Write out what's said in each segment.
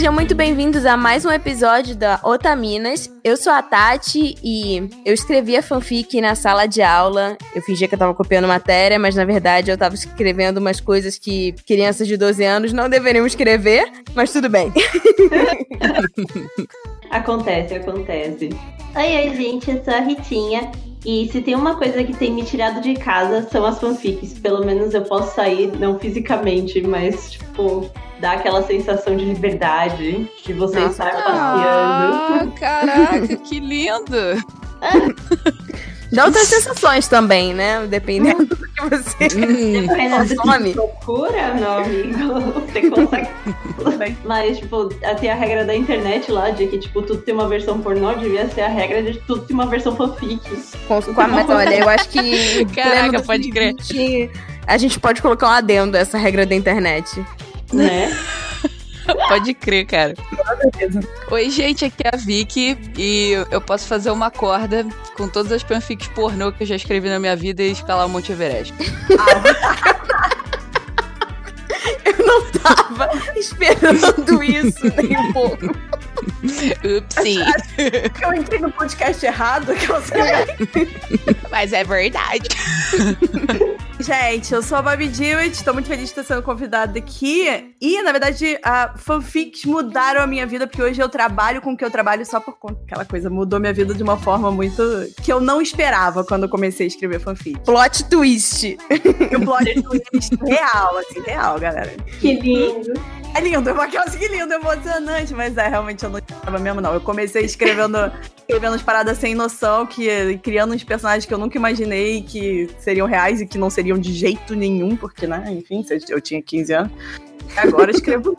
Sejam muito bem-vindos a mais um episódio da Otaminas. Eu sou a Tati e eu escrevi a fanfic na sala de aula. Eu fingia que eu tava copiando matéria, mas na verdade eu tava escrevendo umas coisas que crianças de 12 anos não deveriam escrever, mas tudo bem. acontece, acontece. Oi, oi, gente, eu sou a Ritinha. E se tem uma coisa que tem me tirado de casa são as fanfics. Pelo menos eu posso sair, não fisicamente, mas, tipo, dá aquela sensação de liberdade, de você Nossa. estar passeando. Ah, caraca, que lindo! Dá outras sensações também, né? Dependendo do que você hum. Dependendo do que procura, meu amigo, você consegue. Mas, tipo, tem a regra da internet lá de que, tipo, tudo tem uma versão pornô, devia ser a regra de tudo tem uma versão fanfic. Com, com a, mas olha, eu acho que. Caraca, pode crer. A gente pode colocar um adendo a essa regra da internet. Né? Pode crer, cara. Oi, gente, aqui é a Vicky e eu posso fazer uma corda com todas as fanfics pornô que eu já escrevi na minha vida e escalar o Monte Everest. eu não tava esperando isso nem um pouco. Upsi. Eu entrei no podcast errado, que eu sei. Mas é verdade. Gente, eu sou a Babi Dewitt, estou muito feliz de estar sendo convidada aqui. E, na verdade, a fanfics mudaram a minha vida, porque hoje eu trabalho com o que eu trabalho só por conta. Aquela coisa mudou minha vida de uma forma muito. que eu não esperava quando eu comecei a escrever fanfic. Plot twist. o plot twist real, assim, real, galera. Que lindo. É lindo, é aquela que lindo, emocionante, mas é, realmente eu não estava mesmo, não. Eu comecei escrevendo, escrevendo as paradas sem noção, que, criando uns personagens que eu nunca imaginei que seriam reais e que não seriam de jeito nenhum, porque, né, enfim, eu tinha 15 anos. Agora escrevo.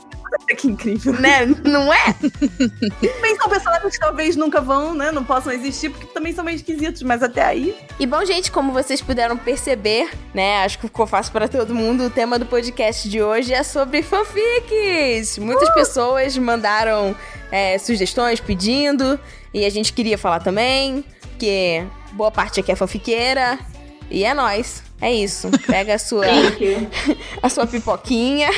que incrível. Né? Não é? também são personagens que talvez nunca vão, né? Não possam existir, porque também são meio esquisitos, mas até aí. E bom, gente, como vocês puderam perceber, né? Acho que ficou fácil para todo mundo. O tema do podcast de hoje é sobre fanfics. Muitas uh! pessoas mandaram é, sugestões pedindo. E a gente queria falar também, que boa parte aqui é fanfiqueira. E é nós. É isso. Pega a sua a sua pipoquinha.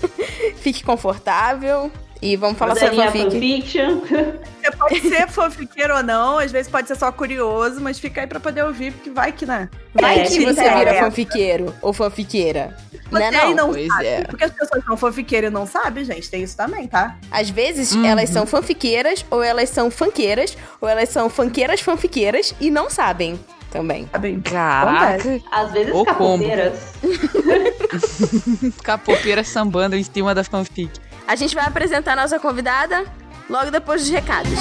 Fique confortável. E vamos falar sobre fanfic. Você pode ser fanfiqueiro ou não, às vezes pode ser só curioso, mas fica aí pra poder ouvir, porque vai que, né? Vai é, que você é. vira fanfiqueiro ou fanfiqueira. Você não, é não, não sabe. É. Porque as pessoas são fanfiqueiras e não sabem, gente. Tem isso também, tá? Às vezes, uhum. elas são fanfiqueiras, ou elas são fanqueiras, ou elas são fanqueiras fanfiqueiras e não sabem também. Tá Caraca. Às vezes o capopeiras. capopeiras sambando em cima da fanfic. A gente vai apresentar a nossa convidada logo depois dos recados.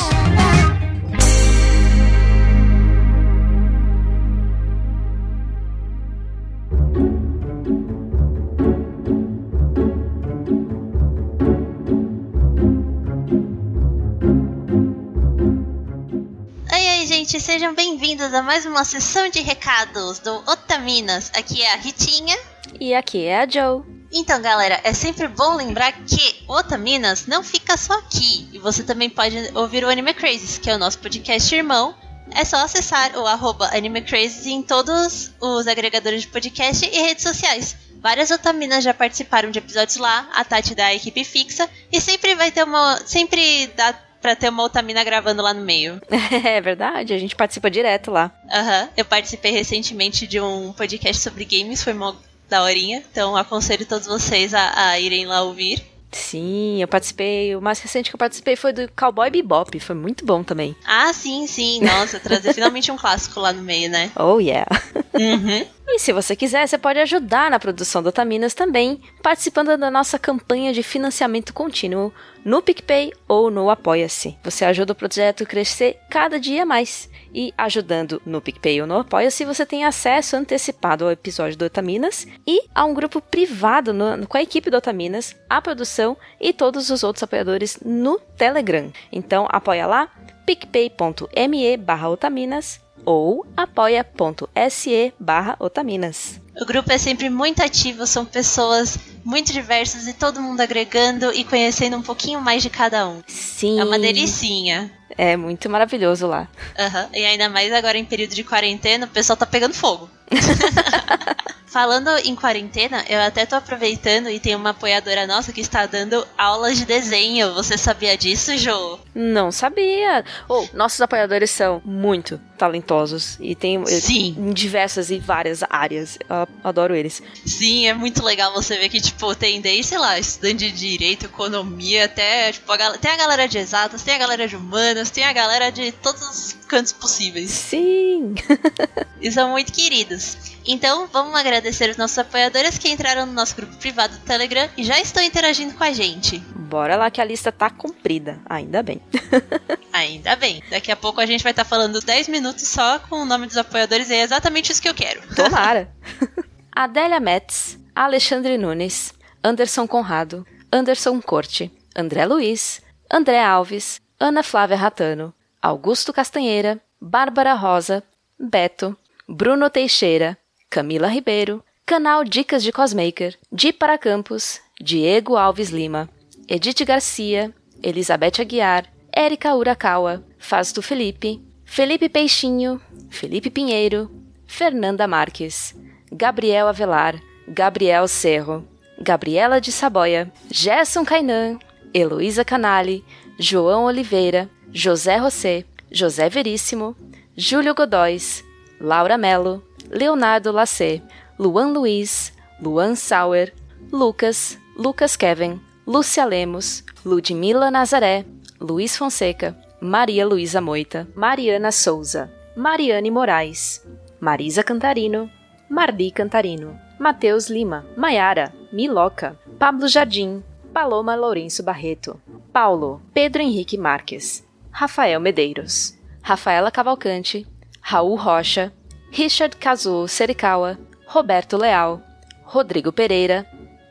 Gente, sejam bem-vindos a mais uma sessão de recados do Otaminas. Aqui é a Ritinha. E aqui é a Joe. Então, galera, é sempre bom lembrar que Otaminas não fica só aqui. E você também pode ouvir o Anime Crazes, que é o nosso podcast irmão. É só acessar o arroba Anime Crazes em todos os agregadores de podcast e redes sociais. Várias otaminas já participaram de episódios lá, a Tati da equipe fixa, e sempre vai ter uma. Sempre dá pra ter uma Otamina gravando lá no meio. É verdade, a gente participa direto lá. Aham, uhum. eu participei recentemente de um podcast sobre games, foi mó daorinha, então aconselho todos vocês a, a irem lá ouvir. Sim, eu participei. O mais recente que eu participei foi do Cowboy Bebop. Foi muito bom também. Ah, sim, sim. Nossa, trazer finalmente um clássico lá no meio, né? Oh, yeah. Uhum. E se você quiser, você pode ajudar na produção do Otaminas também, participando da nossa campanha de financiamento contínuo no PicPay ou no Apoia-se. Você ajuda o projeto a crescer cada dia mais. E ajudando no PicPay ou no Apoia-se, você tem acesso antecipado ao episódio do Otaminas e a um grupo privado no, com a equipe do Otaminas, a produção e todos os outros apoiadores no Telegram. Então apoia lá picpay.me otaminas ou apoia.se barra otaminas. O grupo é sempre muito ativo, são pessoas muito diversas e todo mundo agregando e conhecendo um pouquinho mais de cada um. Sim. É uma delicinha. É muito maravilhoso lá. Uhum. E ainda mais agora em período de quarentena, o pessoal tá pegando fogo. Falando em quarentena, eu até tô aproveitando e tem uma apoiadora nossa que está dando aulas de desenho. Você sabia disso, Jo? Não sabia. Oh, nossos apoiadores são muito talentosos e tem Sim. em diversas e várias áreas. Eu adoro eles. Sim, é muito legal você ver que, tipo, tem desde, sei lá, estudante de direito, economia, até, tipo, a, tem a galera de exatas, tem a galera de humanas, tem a galera de todos os cantos possíveis. Sim! e são muito queridos. Então, vamos agradecer os nossos apoiadores que entraram no nosso grupo privado do Telegram e já estão interagindo com a gente. Bora lá que a lista tá comprida, ainda bem. ainda bem. Daqui a pouco a gente vai estar tá falando 10 minutos só com o nome dos apoiadores e é exatamente isso que eu quero. Tomara! Adélia Metz, Alexandre Nunes, Anderson Conrado, Anderson Corte, André Luiz, André Alves, Ana Flávia Ratano, Augusto Castanheira, Bárbara Rosa, Beto, Bruno Teixeira, Camila Ribeiro, Canal Dicas de Cosmaker, Di para Campos, Diego Alves Lima, Edith Garcia, Elizabeth Aguiar, Érica Urakawa, Fasto Felipe, Felipe Peixinho, Felipe Pinheiro, Fernanda Marques, Gabriel Avelar, Gabriel Cerro, Gabriela de Saboia, Gerson Cainan, Heloísa Canali, João Oliveira, José José, José Veríssimo, Júlio Godóis, Laura Melo, Leonardo Lacê, Luan Luiz, Luan Sauer, Lucas, Lucas Kevin, Lúcia Lemos, Ludmila Nazaré, Luiz Fonseca, Maria Luísa Moita, Mariana Souza, Mariane Moraes, Marisa Cantarino, Marli Cantarino, Matheus Lima, Maiara, Miloca, Pablo Jardim, Paloma Lourenço Barreto, Paulo, Pedro Henrique Marques, Rafael Medeiros, Rafaela Cavalcante, Raul Rocha, Richard Kazuo Serikawa, Roberto Leal, Rodrigo Pereira,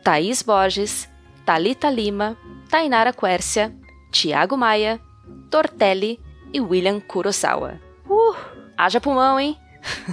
Thaís Borges, Talita Lima, Tainara Quércia, Tiago Maia, Tortelli e William Kurosawa. Uh, haja pulmão, hein?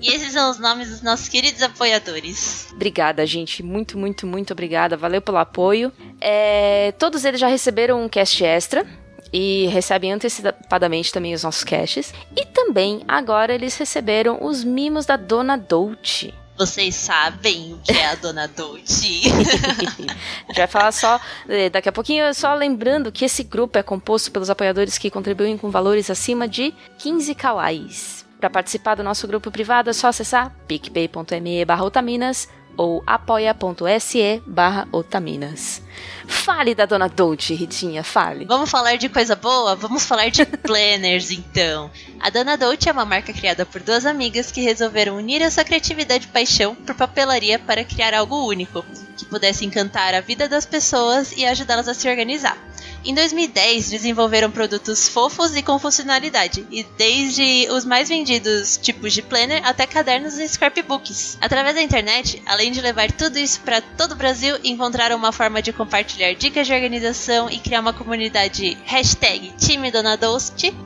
e esses são os nomes dos nossos queridos apoiadores. Obrigada, gente. Muito, muito, muito obrigada. Valeu pelo apoio. É, todos eles já receberam um cast extra e recebem antecipadamente também os nossos caches. E também agora eles receberam os mimos da Dona Dolce. Vocês sabem o que é a Dona Dolce? a gente vai falar só eh, daqui a pouquinho, só lembrando que esse grupo é composto pelos apoiadores que contribuem com valores acima de 15 kawais. Para participar do nosso grupo privado é só acessar picpay.me otaminas ou apoia.se barra otaminas. Fale da Dona Dolce, Ritinha, fale. Vamos falar de coisa boa? Vamos falar de planners, então. A Dona Dolce é uma marca criada por duas amigas que resolveram unir a sua criatividade e paixão por papelaria para criar algo único, que pudesse encantar a vida das pessoas e ajudá-las a se organizar. Em 2010, desenvolveram produtos fofos e com funcionalidade, e desde os mais vendidos tipos de planner até cadernos e scrapbooks. Através da internet, além de levar tudo isso para todo o Brasil, encontraram uma forma de compartilhar dicas de organização e criar uma comunidade hashtag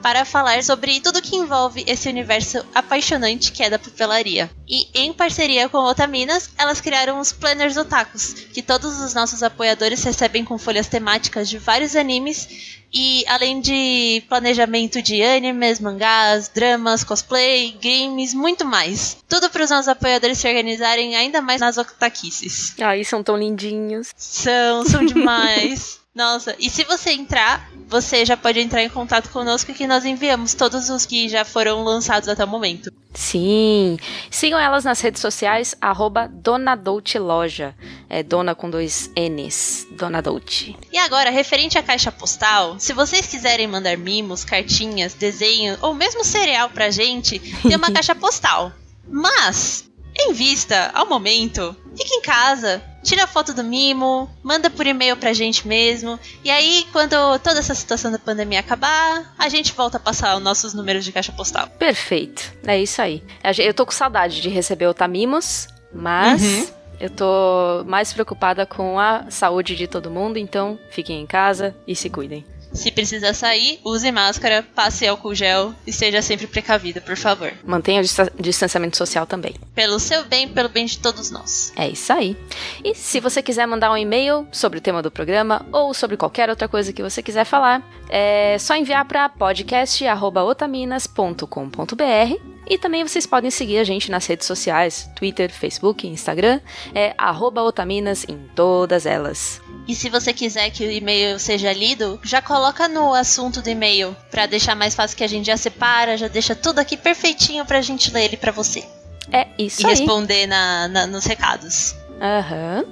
para falar sobre tudo que envolve esse universo apaixonante que é da papelaria. E em parceria com Otaminas, elas criaram os planners otakus, que todos os nossos apoiadores recebem com folhas temáticas de vários animes e além de planejamento de animes, mangás, dramas, cosplay, games, muito mais. Tudo para os nossos apoiadores se organizarem ainda mais nas otaquices. Ai, são tão lindinhos. São, são demais. Nossa, e se você entrar, você já pode entrar em contato conosco que nós enviamos todos os que já foram lançados até o momento. Sim. Sigam elas nas redes sociais, arroba Dona Dolce Loja. É dona com dois N's. Dona Dolce. E agora, referente à caixa postal, se vocês quiserem mandar mimos, cartinhas, desenho ou mesmo cereal pra gente, tem uma caixa postal. Mas, em vista ao momento, fique em casa, tira a foto do mimo, manda por e-mail pra gente mesmo. E aí, quando toda essa situação da pandemia acabar, a gente volta a passar os nossos números de caixa postal. Perfeito. É isso aí. Eu tô com saudade de receber o Tamimos, mas. Uhum. Eu tô mais preocupada com a saúde de todo mundo, então fiquem em casa e se cuidem. Se precisar sair, use máscara, passe álcool gel e seja sempre precavida, por favor. Mantenha o distanciamento social também. Pelo seu bem, pelo bem de todos nós. É isso aí. E se você quiser mandar um e-mail sobre o tema do programa ou sobre qualquer outra coisa que você quiser falar, é só enviar para podcast@otaminas.com.br E também vocês podem seguir a gente nas redes sociais, Twitter, Facebook, Instagram, é otaminas em todas elas. E se você quiser que o e-mail seja lido, já coloca no assunto do e-mail para deixar mais fácil que a gente já separa, já deixa tudo aqui perfeitinho pra gente ler ele para você. É isso e aí. responder na, na, nos recados. Aham.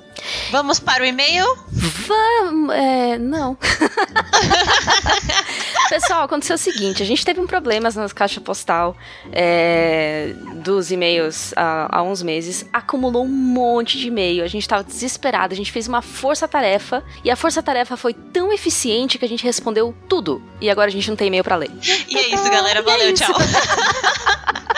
Vamos para o e-mail? Vamos. É, não. Pessoal, aconteceu o seguinte: a gente teve um problema nas caixas postal é, dos e-mails há, há, uns meses. Acumulou um monte de e-mail. A gente tava desesperado. A gente fez uma força-tarefa. E a força-tarefa foi tão eficiente que a gente respondeu tudo. E agora a gente não tem e-mail para ler. E é isso, galera. É Valeu, isso. tchau.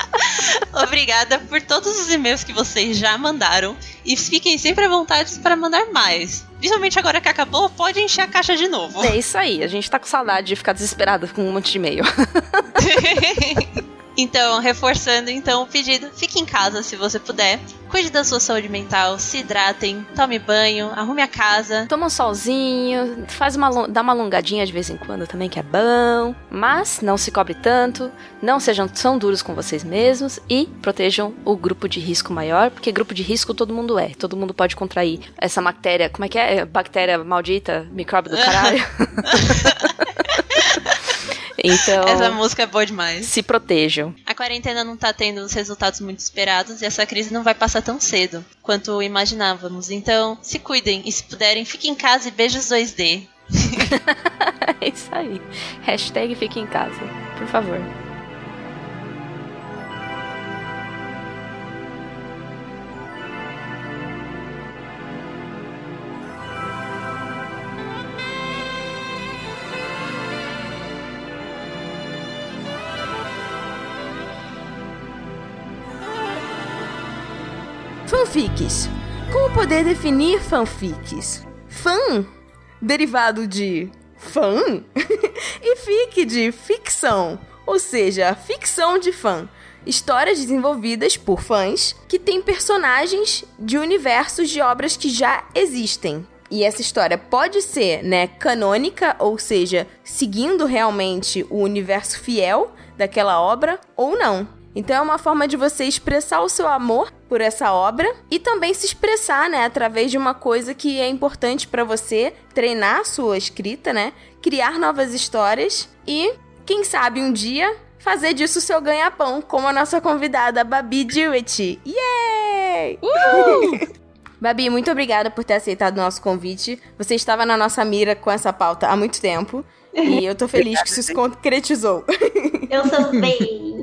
Obrigada por todos os e-mails que vocês já mandaram. E fiquem sempre à vontade para mandar mais. Principalmente agora que acabou, pode encher a caixa de novo. É isso aí. A gente tá com saudade de ficar desesperado com um monte de e-mail. Então, reforçando então o pedido, fique em casa se você puder. Cuide da sua saúde mental, se hidratem, tome banho, arrume a casa. Toma um solzinho, faz uma, dá uma alongadinha de vez em quando também, que é bom. Mas não se cobre tanto, não sejam tão duros com vocês mesmos e protejam o grupo de risco maior, porque grupo de risco todo mundo é. Todo mundo pode contrair essa bactéria, como é que é? Bactéria maldita, micróbio do caralho. então, Essa música é boa demais. se protejam. A quarentena não tá tendo os resultados muito esperados e essa crise não vai passar tão cedo quanto imaginávamos. Então, se cuidem e se puderem, fiquem em casa e beijos 2D. É isso aí. Hashtag fique em casa, por favor. Fanfics. Como poder definir fanfics? Fan, derivado de fã, e fic de ficção, ou seja, ficção de fã. Histórias desenvolvidas por fãs que têm personagens de universos de obras que já existem. E essa história pode ser, né, canônica, ou seja, seguindo realmente o universo fiel daquela obra, ou não. Então é uma forma de você expressar o seu amor por essa obra e também se expressar, né, através de uma coisa que é importante pra você, treinar a sua escrita, né, criar novas histórias e, quem sabe um dia, fazer disso o seu ganha-pão, como a nossa convidada Babi Dewitt. Yay! Babi, muito obrigada por ter aceitado o nosso convite. Você estava na nossa mira com essa pauta há muito tempo. E eu tô feliz que isso se concretizou. Eu também.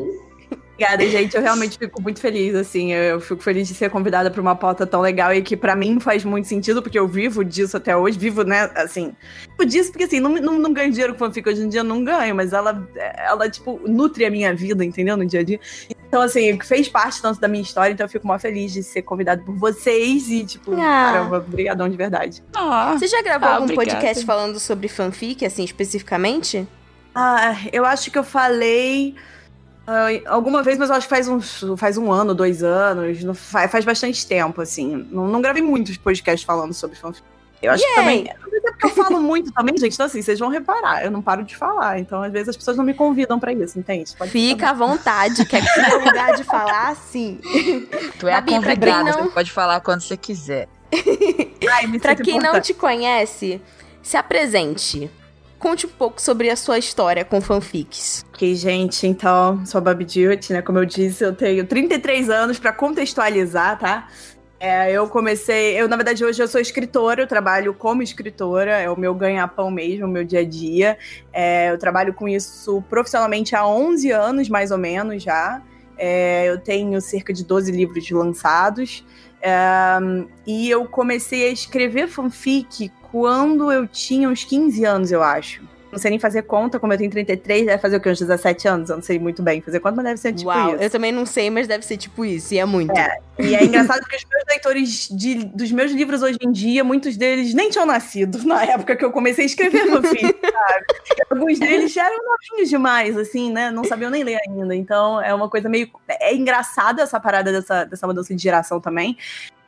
Obrigada, gente. Eu realmente fico muito feliz, assim. Eu eu fico feliz de ser convidada para uma pauta tão legal e que pra mim faz muito sentido, porque eu vivo disso até hoje. Vivo, né, assim. Vivo disso porque, assim, não, não, não ganho dinheiro com fanfic hoje em dia, não ganho, mas ela, ela, tipo, nutre a minha vida, entendeu? No dia a dia. Então, assim, fez parte tanto da minha história, então eu fico muito feliz de ser convidada por vocês e, tipo, Ah. caramba, obrigadão de verdade. Ah, Você já gravou Ah, algum obrigada. podcast falando sobre fanfic, assim, especificamente? Ah, eu acho que eu falei ah, alguma vez, mas eu acho que faz, uns, faz um ano, dois anos. não- Faz, faz bastante tempo, assim. Não, não gravei muitos podcasts falando sobre fanfic. Eu acho que também. Mas é porque eu falo muito também, gente. Então, assim, vocês vão reparar. Eu não paro de falar. Então, às vezes, as pessoas não me convidam pra isso, entende? Pode Fica à vontade, quer que tenha lugar de falar, sim. Tu é Babi, a convidada, não- você pode falar quando você quiser. Ai, me Pra quem não importante. te conhece, se apresente. Conte um pouco sobre a sua história com fanfics. Ok, gente, então, sou a Babi Dewitt, né? Como eu disse, eu tenho 33 anos pra contextualizar, tá? É, eu comecei, eu na verdade hoje eu sou escritora, eu trabalho como escritora, é o meu ganha-pão mesmo, o meu dia a dia. É, eu trabalho com isso profissionalmente há 11 anos, mais ou menos já. É, eu tenho cerca de 12 livros lançados. É, e eu comecei a escrever fanfic quando eu tinha uns 15 anos, eu acho. Não sei nem fazer conta, como eu tenho 33, deve fazer o quê? Uns 17 anos? Eu não sei muito bem fazer conta, mas deve ser tipo Uau, isso. eu também não sei, mas deve ser tipo isso, e é muito. E é engraçado porque os meus leitores de- dos meus livros hoje em dia, muitos deles nem tinham nascido na época que eu comecei a escrever fanfic, sabe? E alguns deles já eram novinhos demais, assim, né? Não sabiam nem ler ainda. Então é uma coisa meio. É engraçado essa parada dessa, dessa mudança de geração também.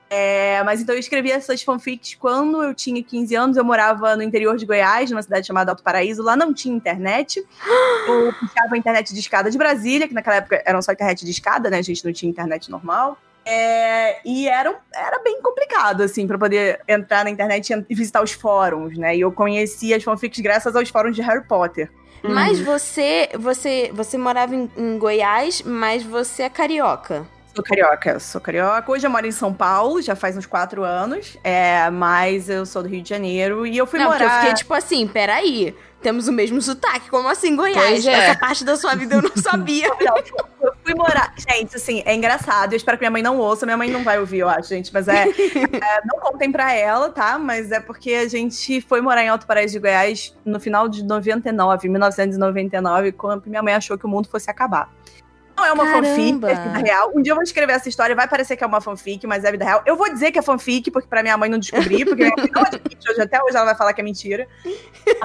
É, mas então eu escrevi essas fanfics quando eu tinha 15 anos. Eu morava no interior de Goiás, numa cidade chamada Alto Paraíso. Lá não tinha internet. Eu puxava a internet de escada de Brasília, que naquela época eram só internet de escada, né? A gente não tinha internet normal. É, e era, era bem complicado, assim, para poder entrar na internet e visitar os fóruns, né? E eu conheci as fanfics graças aos fóruns de Harry Potter. Mas você, você, você morava em, em Goiás, mas você é carioca. Sou carioca, sou carioca. Hoje eu moro em São Paulo, já faz uns quatro anos. É, mas eu sou do Rio de Janeiro e eu fui não, morar. porque eu fiquei tipo assim, peraí. Temos o mesmo sotaque, como assim, Goiás? É. Essa parte da sua vida eu não sabia. Não, eu fui morar. Gente, assim, é engraçado. Eu espero que minha mãe não ouça. Minha mãe não vai ouvir, eu acho, gente. Mas é. é, não contem pra ela, tá? Mas é porque a gente foi morar em Alto Paraíso de Goiás no final de 99, 1999, quando minha mãe achou que o mundo fosse acabar. Não é uma fanfic, Caramba. é vida real. Um dia eu vou escrever essa história, vai parecer que é uma fanfic, mas é vida real. Eu vou dizer que é fanfic, porque pra minha mãe não descobrir, porque hoje, até hoje ela vai falar que é mentira.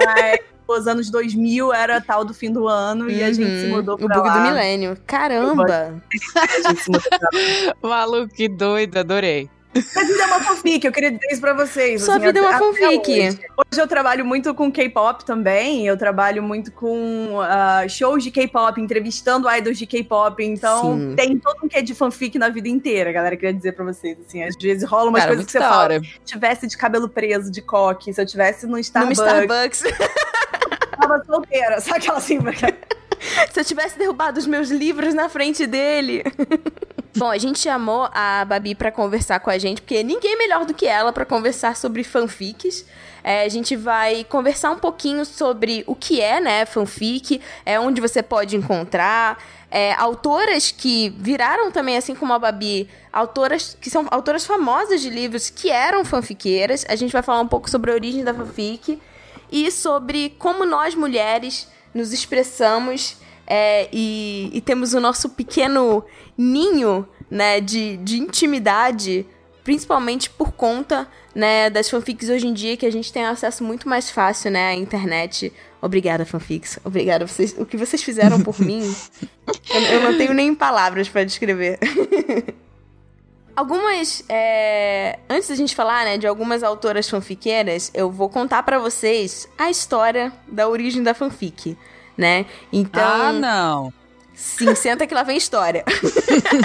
Mas os anos 2000 era tal do fim do ano e a gente se Uhum. mudou O pra bug lá. do milênio. Caramba! Maluco, que doido, adorei. Minha vida é uma fanfic, eu queria dizer isso pra vocês. Sua assim, vida é uma fanfic. Hoje. Hoje eu trabalho muito com K-pop também, eu trabalho muito com ah, shows de K-pop, entrevistando idols de K-pop, então Sim. tem todo um quê de fanfic na vida inteira, galera, queria dizer pra vocês. Assim, às vezes rola umas Cara, coisas que você fala, hora. se eu tivesse de cabelo preso, de coque, se eu tivesse no No Starbucks, Starbucks. eu tava solteira, só aquela assim. Se eu tivesse derrubado os meus livros na frente dele. Bom, a gente chamou a Babi pra conversar com a gente, porque ninguém melhor do que ela pra conversar sobre fanfics. É, a gente vai conversar um pouquinho sobre o que é, né, fanfic, é onde você pode encontrar, é, autoras que viraram também, assim como a Babi, autoras que são autoras famosas de livros que eram fanfiqueiras. A gente vai falar um pouco sobre a origem da fanfic e sobre como nós mulheres nos expressamos é, e, e temos o nosso pequeno ninho né, de, de intimidade, principalmente por conta né, das fanfics hoje em dia, que a gente tem acesso muito mais fácil né, à internet. Obrigada, fanfics. Obrigada. Vocês, o que vocês fizeram por mim, eu, eu não tenho nem palavras para descrever. Algumas. é, Antes da gente falar, né, de algumas autoras fanfiqueiras, eu vou contar pra vocês a história da origem da fanfic, né? Então. Ah, não. Sim, senta que lá vem história.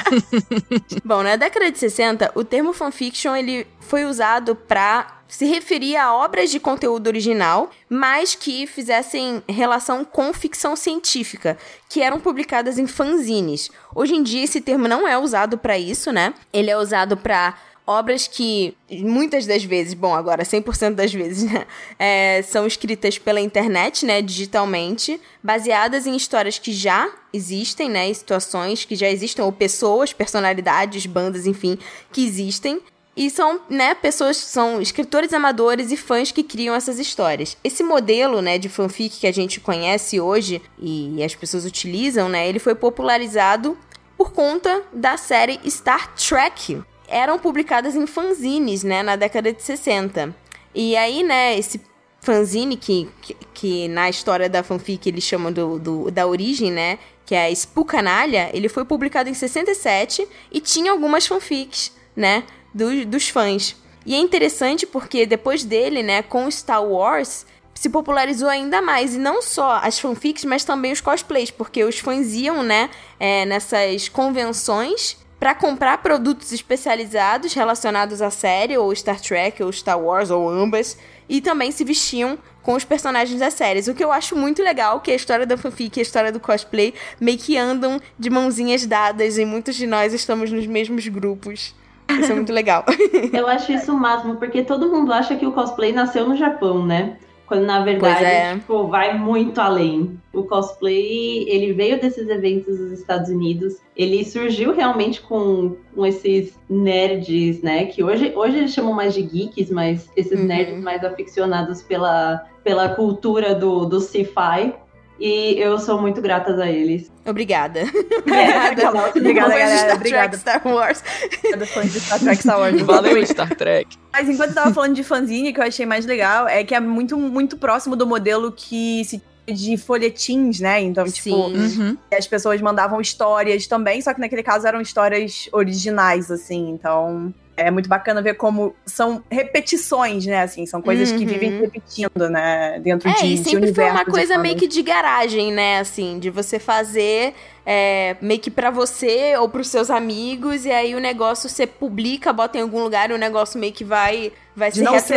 Bom, na década de 60, o termo fanfiction ele foi usado para se referir a obras de conteúdo original, mas que fizessem relação com ficção científica, que eram publicadas em fanzines. Hoje em dia esse termo não é usado para isso, né? Ele é usado para obras que muitas das vezes, bom, agora 100% das vezes, né, é, são escritas pela internet, né, digitalmente, baseadas em histórias que já existem, né, situações que já existem, ou pessoas, personalidades, bandas, enfim, que existem. E são, né, pessoas, são escritores amadores e fãs que criam essas histórias. Esse modelo, né, de fanfic que a gente conhece hoje e as pessoas utilizam, né, ele foi popularizado por conta da série Star Trek, eram publicadas em fanzines, né, na década de 60. E aí, né, esse fanzine que, que, que na história da fanfic eles chamam do, do- da origem, né, que é a Spookanalha, ele foi publicado em 67 e tinha algumas fanfics, né, do, dos fãs. E é interessante porque depois dele, né, com Star Wars, se popularizou ainda mais. E não só as fanfics, mas também os cosplays, porque os fãs iam, né, é, nessas convenções para comprar produtos especializados relacionados à série, ou Star Trek, ou Star Wars, ou ambas, e também se vestiam com os personagens das séries. O que eu acho muito legal, que a história da fanfic e a história do cosplay meio que andam de mãozinhas dadas, e muitos de nós estamos nos mesmos grupos. Isso é muito legal. Eu acho isso o máximo, porque todo mundo acha que o cosplay nasceu no Japão, né? Quando na verdade, é. tipo, vai muito além. O cosplay, ele veio desses eventos dos Estados Unidos. Ele surgiu realmente com, com esses nerds, né? Que hoje, hoje eles chamam mais de geeks, mas esses Uhum. nerds mais aficionados pela, pela cultura do, do sci-fi. E eu sou muito grata a eles. Obrigada. Obrigada, galera. Star Obrigada. Star Wars. Obrigada, fãs de Star Trek Star Wars. Valeu, Star Trek. Mas enquanto eu tava falando de fanzine, que eu achei mais legal, é que é muito, muito próximo do modelo que se tinha de folhetins, né? Então, tipo, Sim. Uhum. as pessoas mandavam histórias também, só que naquele caso eram histórias originais, assim. Então, é muito bacana ver como são repetições, né? Assim, são coisas que Uhum. vivem repetindo, né? Dentro É, de, e de sempre foi uma coisa meio que de garagem, né? Assim, de você fazer é, meio que pra você ou pros seus amigos, e aí o negócio você publica, bota em algum lugar e o negócio meio que vai, vai De se não ser-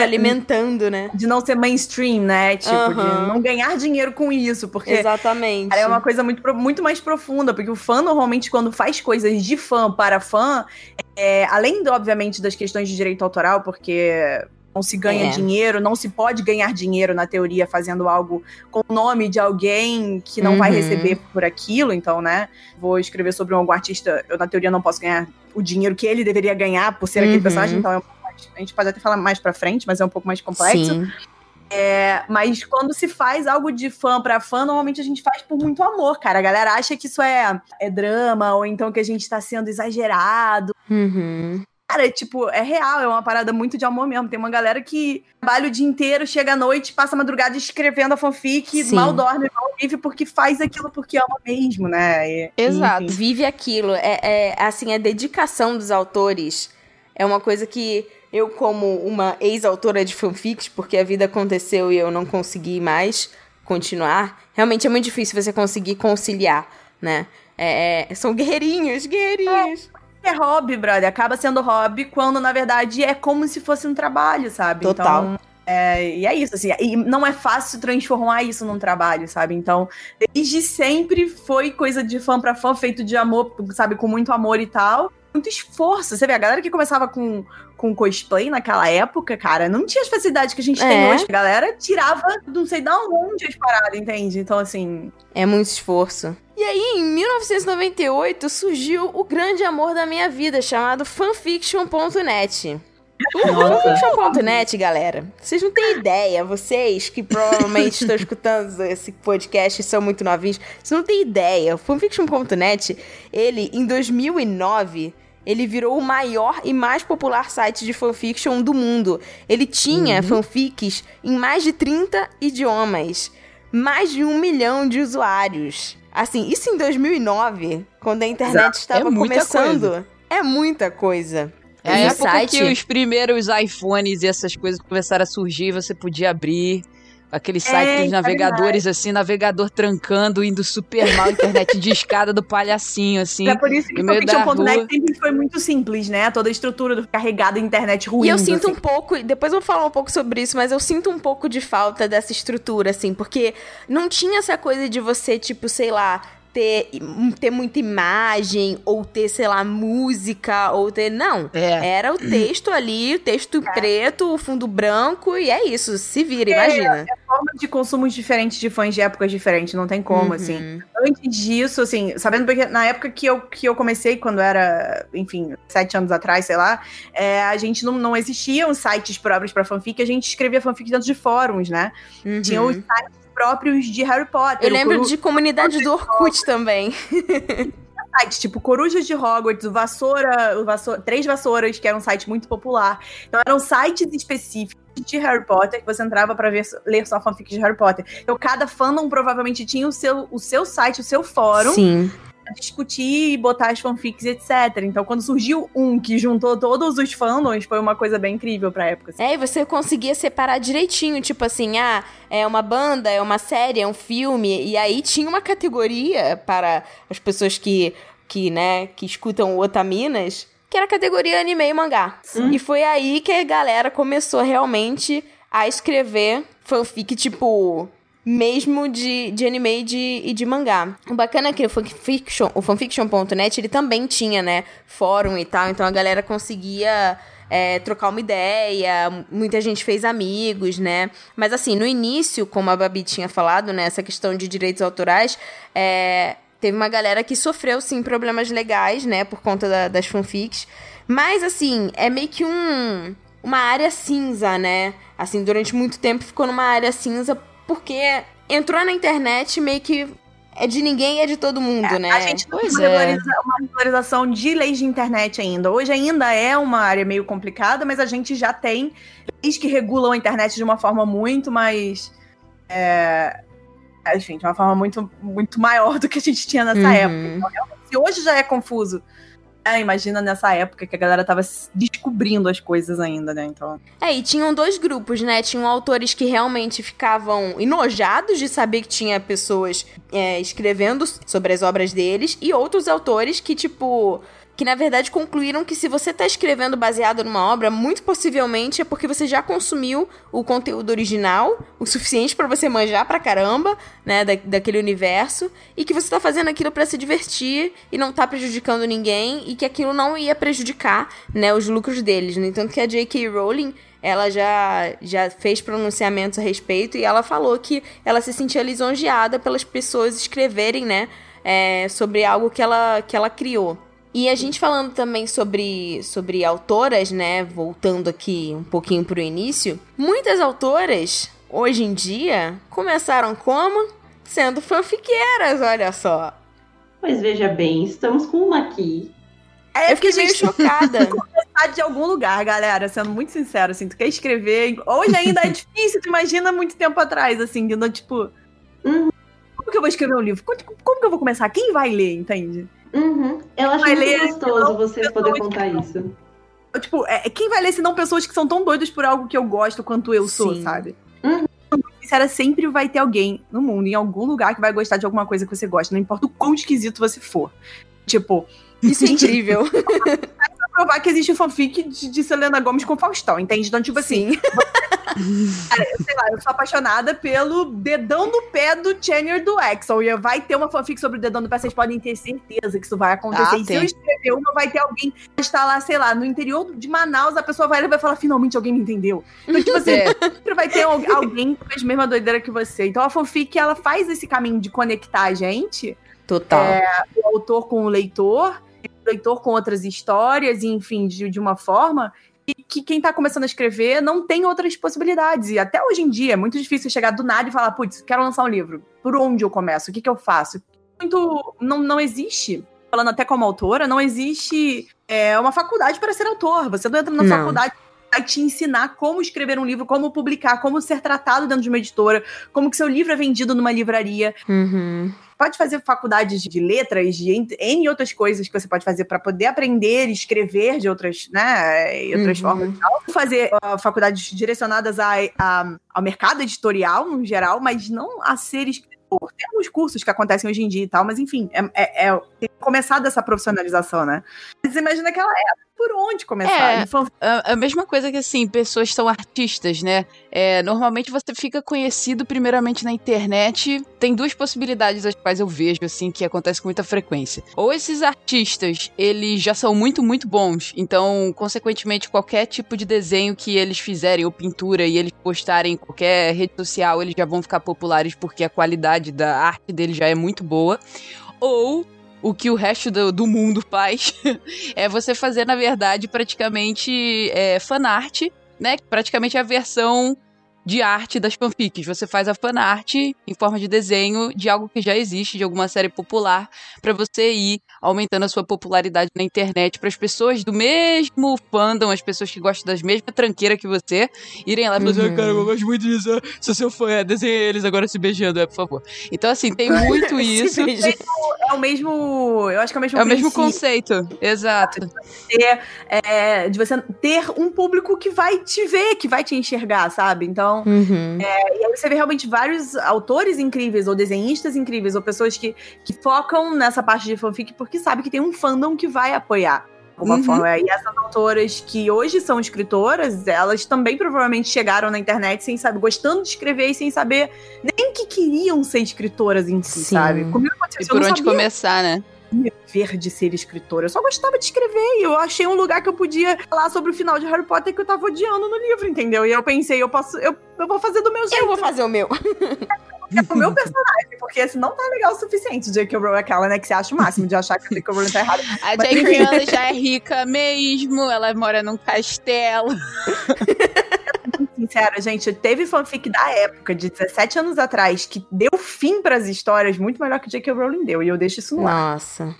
né? De não ser mainstream, né? Tipo, Aham. de não ganhar dinheiro com isso, porque Exatamente. Cara, é uma coisa muito, muito mais profunda, porque o fã normalmente, quando faz coisas de fã para fã, é, além, do, obviamente, das questões de direito autoral, porque não se ganha É. dinheiro, não se pode ganhar dinheiro, na teoria, fazendo algo com o nome de alguém que não vai Uhum. receber por aquilo, então, né? Vou escrever sobre algum artista, eu, na teoria, não posso ganhar o dinheiro que ele deveria ganhar por ser aquele Uhum. personagem, então é um pouco mais- a gente pode até falar mais pra frente, mas é um pouco mais complexo. Sim. É, mas quando se faz algo de fã pra fã, normalmente a gente faz por muito amor, cara. A galera acha que isso é, é drama, ou então que a gente tá sendo exagerado. Uhum. Cara, é, tipo, é real, é uma parada muito de amor mesmo. Tem uma galera que trabalha o dia inteiro, chega à noite, passa a madrugada escrevendo a fanfic, Sim. mal dorme, mal vive, porque faz aquilo porque ama mesmo, né? E- Exato. enfim. Vive aquilo. É, é, assim, a dedicação dos autores é uma coisa que eu, como uma ex-autora de fanfics, porque a vida aconteceu e eu não consegui mais continuar, realmente é muito difícil você conseguir conciliar, né? É, é, são guerreirinhos, guerreirinhos. É hobby, brother. Acaba sendo hobby quando, na verdade, é como se fosse um trabalho, sabe? Total. Então, é, e é isso, assim. E não é fácil transformar isso num trabalho, sabe? Então, desde sempre foi coisa de fã pra fã, feito de amor, sabe? Com muito amor e tal. Muito esforço. Você vê, a galera que começava com, com cosplay naquela época, cara, não tinha as facilidades que a gente tem É. hoje. A galera tirava não sei da onde as paradas, entende? Então, assim. É muito esforço. E aí, em 1998, surgiu o grande amor da minha vida, chamado fanfiction.net. Fanfiction.net, galera. Vocês não têm ideia, vocês que provavelmente estão escutando esse podcast e são muito novinhos, vocês não têm ideia. O fanfiction.net, ele, em 2009, ele virou o maior e mais popular site de fanfiction do mundo. Ele tinha fanfics em mais de 30 idiomas. Mais de um milhão de usuários. Assim, isso em 2009, quando a internet estava É começando. É muita coisa. É a época que os primeiros iPhones e essas coisas começaram a surgir, você podia abrir aqueles sites É, dos é navegadores, assim, navegador trancando, indo super mal, internet de escada do palhacinho, assim. É por isso que fanfiction.net rua. sempre foi muito simples, né? Toda a estrutura do carregada internet ruim. E eu sinto assim. um pouco, depois eu vou falar um pouco sobre isso, mas eu sinto um pouco de falta dessa estrutura, assim, porque não tinha essa coisa de você, tipo, sei lá, ter, ter muita imagem, ou ter, sei lá, música, ou ter. Não. É. Era o texto ali, o texto preto, o fundo branco, e é isso. Se vira, imagina. formas de consumos diferentes de fãs de épocas diferentes, não tem como, assim. Uhum. Antes disso, assim, sabendo porque na época que eu, que eu comecei, quando era, enfim, sete anos atrás, sei lá, é, a gente não, não existiam sites próprios pra fanfic, a gente escrevia fanfic dentro de fóruns, né? Uhum. Tinha os sites próprios de Harry Potter. Eu lembro Coru- de comunidade do Orkut também. sites, tipo Corujas de Hogwarts, o Vassoura, o Vassou- Três Vassouras, que era um site muito popular. Então eram sites específicos de Harry Potter que você entrava pra ver, ler só fanfic de Harry Potter. Então cada fandom provavelmente tinha o seu, o seu site, o seu fórum, Sim. Discutir e botar as fanfics, etc. Então quando surgiu um que juntou todos os fandoms, foi uma coisa bem incrível pra época. assim. É, e você conseguia separar direitinho, tipo assim, ah, é uma banda, é uma série, é um filme, e aí tinha uma categoria para as pessoas que, que né, que escutam Otaminas, que era a categoria anime e mangá. E foi aí que a galera começou realmente a escrever fanfic, tipo, mesmo de, de anime e de, e de mangá. O bacana é que o fanfiction, o fanfiction.net, ele também tinha, né, fórum e tal, então a galera conseguia é, trocar uma ideia, muita gente fez amigos, né? Mas assim, no início, como a Babi tinha falado, né, essa questão de direitos autorais, é, teve uma galera que sofreu, sim, problemas legais, né, por conta da- das fanfics. Mas, assim, é meio que um, uma área cinza, né? Assim, durante muito tempo ficou numa área cinza porque entrou na internet meio que é de ninguém e é de todo mundo, né? A gente não Pois tem é. uma regularização de leis de internet ainda. Hoje ainda é uma área meio complicada, mas a gente já tem leis que regulam a internet de uma forma muito mais. É, enfim, de uma forma muito, muito maior do que a gente tinha nessa Uhum. época. Então, se hoje já é confuso É, imagina nessa época que a galera tava descobrindo as coisas ainda, né? Então. É, e tinham dois grupos, né? Tinham autores que realmente ficavam enojados de saber que tinha pessoas é, escrevendo sobre as obras deles, e outros autores que, tipo. Que na verdade concluíram que se você tá escrevendo baseado numa obra, muito possivelmente é porque você já consumiu o conteúdo original, o suficiente pra você manjar pra caramba, né, da, daquele universo, e que você tá fazendo aquilo pra se divertir e não tá prejudicando ninguém, e que aquilo não ia prejudicar, né, os lucros deles. No entanto que a J.K. Rowling ela já, já fez pronunciamentos a respeito e ela falou que ela se sentia lisonjeada pelas pessoas escreverem, né, é, sobre algo que ela, que ela criou. E a gente falando também sobre, sobre autoras, né, voltando aqui um pouquinho pro início, muitas autoras, hoje em dia, começaram como? Sendo fanfiqueiras, olha só. Mas veja bem, estamos com uma aqui. É, Eu fiquei meio chocada. começar de algum lugar, galera, sendo muito sincero, assim, tu quer escrever. Hoje ainda é difícil, tu imagina muito tempo atrás, assim, de tipo. Uhum. Como que eu vou escrever um livro? Como, como que eu vou começar? Quem vai ler, entende? Uhum. Eu acho muito ler, gostoso você poder contar não- isso. Tipo, é, quem vai ler se não pessoas que são tão doidas por algo que eu gosto quanto eu sou, Sim. sabe? Uhum. Sincera, sempre vai ter alguém no mundo, em algum lugar, que vai gostar de alguma coisa que você gosta, não importa o quão esquisito você for. Tipo, Isso é incrível. provar que existe fanfic de, de Selena Gomes com Faustão, entende? Então, tipo assim, Sim. sei lá, eu sou apaixonada pelo dedão do pé do Chandler do Axel. E vai ter uma fanfic sobre o dedão do pé, vocês podem ter certeza que isso vai acontecer. Ah, e se eu escrever uma, vai ter alguém que está lá, sei lá, no interior de Manaus, a pessoa vai e vai falar, finalmente alguém me entendeu. Então, tipo assim, É. sempre vai ter al- alguém que fez a mesma doideira que você. Então a fanfic, ela faz esse caminho de conectar a gente, Total. o autor com o leitor, leitor com outras histórias, e, enfim, de, de uma forma e que quem tá começando a escrever não tem outras possibilidades. E até hoje em dia é muito difícil chegar do nada e falar, putz, quero lançar um livro. Por onde eu começo? O que, que eu faço? Muito. Não, não existe. Falando até como autora, não existe é, uma faculdade para ser autor. Você não entra na Não. faculdade vai te ensinar como escrever um livro, como publicar, como ser tratado dentro de uma editora, como que seu livro é vendido numa livraria Uhum. Pode fazer faculdades de letras, de N outras coisas que você pode fazer para poder aprender e escrever de outras, né, outras Uhum. formas e tal. Fazer uh, faculdades direcionadas a, a- ao mercado editorial, no geral, mas não a ser escritor. Tem alguns cursos que acontecem hoje em dia e tal, mas enfim, é, é, é- tem começado essa profissionalização, né? Mas imagina aquela época, por onde começar? É. Em fan- A, a mesma coisa que, assim, pessoas são artistas, né? É, normalmente você fica conhecido primeiramente na internet. Tem duas possibilidades as quais eu vejo, assim, que acontece com muita frequência. Ou esses artistas, eles já são muito, muito bons. Então, consequentemente, qualquer tipo de desenho que eles fizerem, ou pintura, e eles postarem em qualquer rede social, eles já vão ficar populares porque a qualidade da arte deles já é muito boa. Ou... O que o resto do, do mundo faz é você fazer, na verdade, praticamente é, fanart, né? Praticamente a versão de arte das fanfics. Você faz a fanart em forma de desenho de algo que já existe, de alguma série popular, pra você ir aumentando a sua popularidade na internet, para as pessoas do mesmo fandom, as pessoas que gostam das mesmas tranqueiras que você, irem lá e falar Uhum. "Ah, cara, eu gosto muito disso, sou seu fã, é, desenha eles agora se beijando, é, por favor. Então, assim, tem muito isso. Se. É o mesmo. Eu acho que é o mesmo É o mesmo conceito, exato. ter, é, de você ter um público que vai te ver, que vai te enxergar, sabe? Então, Uhum. e aí você vê realmente vários autores incríveis, ou desenhistas incríveis, ou pessoas que, que focam nessa parte de fanfic porque sabe que tem um fandom que vai apoiar. Alguma Uhum. forma. E essas autoras que hoje são escritoras, elas também provavelmente chegaram na internet sem saber, gostando de escrever e sem saber nem que queriam ser escritoras em si, Sim. sabe? Comigo aconteceu E por onde sabia começar, né? Ver de ser escritora. Eu só gostava de escrever e eu achei um lugar que eu podia falar sobre o final de Harry Potter que eu tava odiando no livro, entendeu? E eu pensei, eu posso, eu, eu vou fazer do meu jeito, Eu vou fazer o meu. é o meu personagem, porque esse não tá legal o suficiente. J.K. Rowling é aquela, né, que você acha o máximo de achar que a J.K. Rowling tá errada. A Mas, J.K. Rowling já é rica mesmo, ela mora num castelo. Sincera, gente, teve fanfic da época, de 17 anos atrás, que deu fim pras histórias muito melhor que J.K. Rowling deu, e eu deixo isso no ar. Nossa.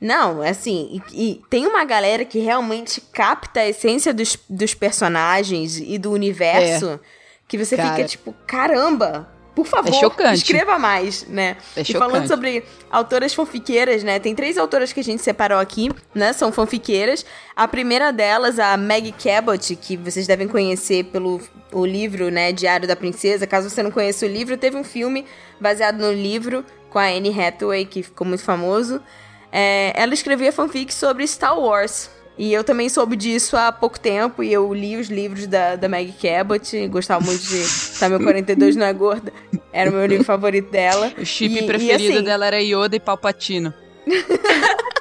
Não, assim, e, e tem uma galera que realmente capta a essência dos, dos personagens e do universo que você Cara. fica tipo, caramba, por favor, É chocante. escreva mais, né? É E falando sobre autoras fanfiqueiras, né? Tem três autoras que a gente separou aqui, né? São fanfiqueiras. A primeira delas, a Maggie Cabot, que vocês devem conhecer pelo o livro, né? Diário da Princesa. Caso você não conheça o livro, teve um filme baseado no livro com a Anne Hathaway, que ficou muito famoso. É, ela escrevia fanfic sobre Star Wars. E eu também soube disso há pouco tempo, e eu li os livros da, da Maggie Cabot, gostava muito de Tá Meu 42 Não É Gorda, era o meu livro favorito dela. O chip E- e, preferido assim, dela era Yoda e Palpatino.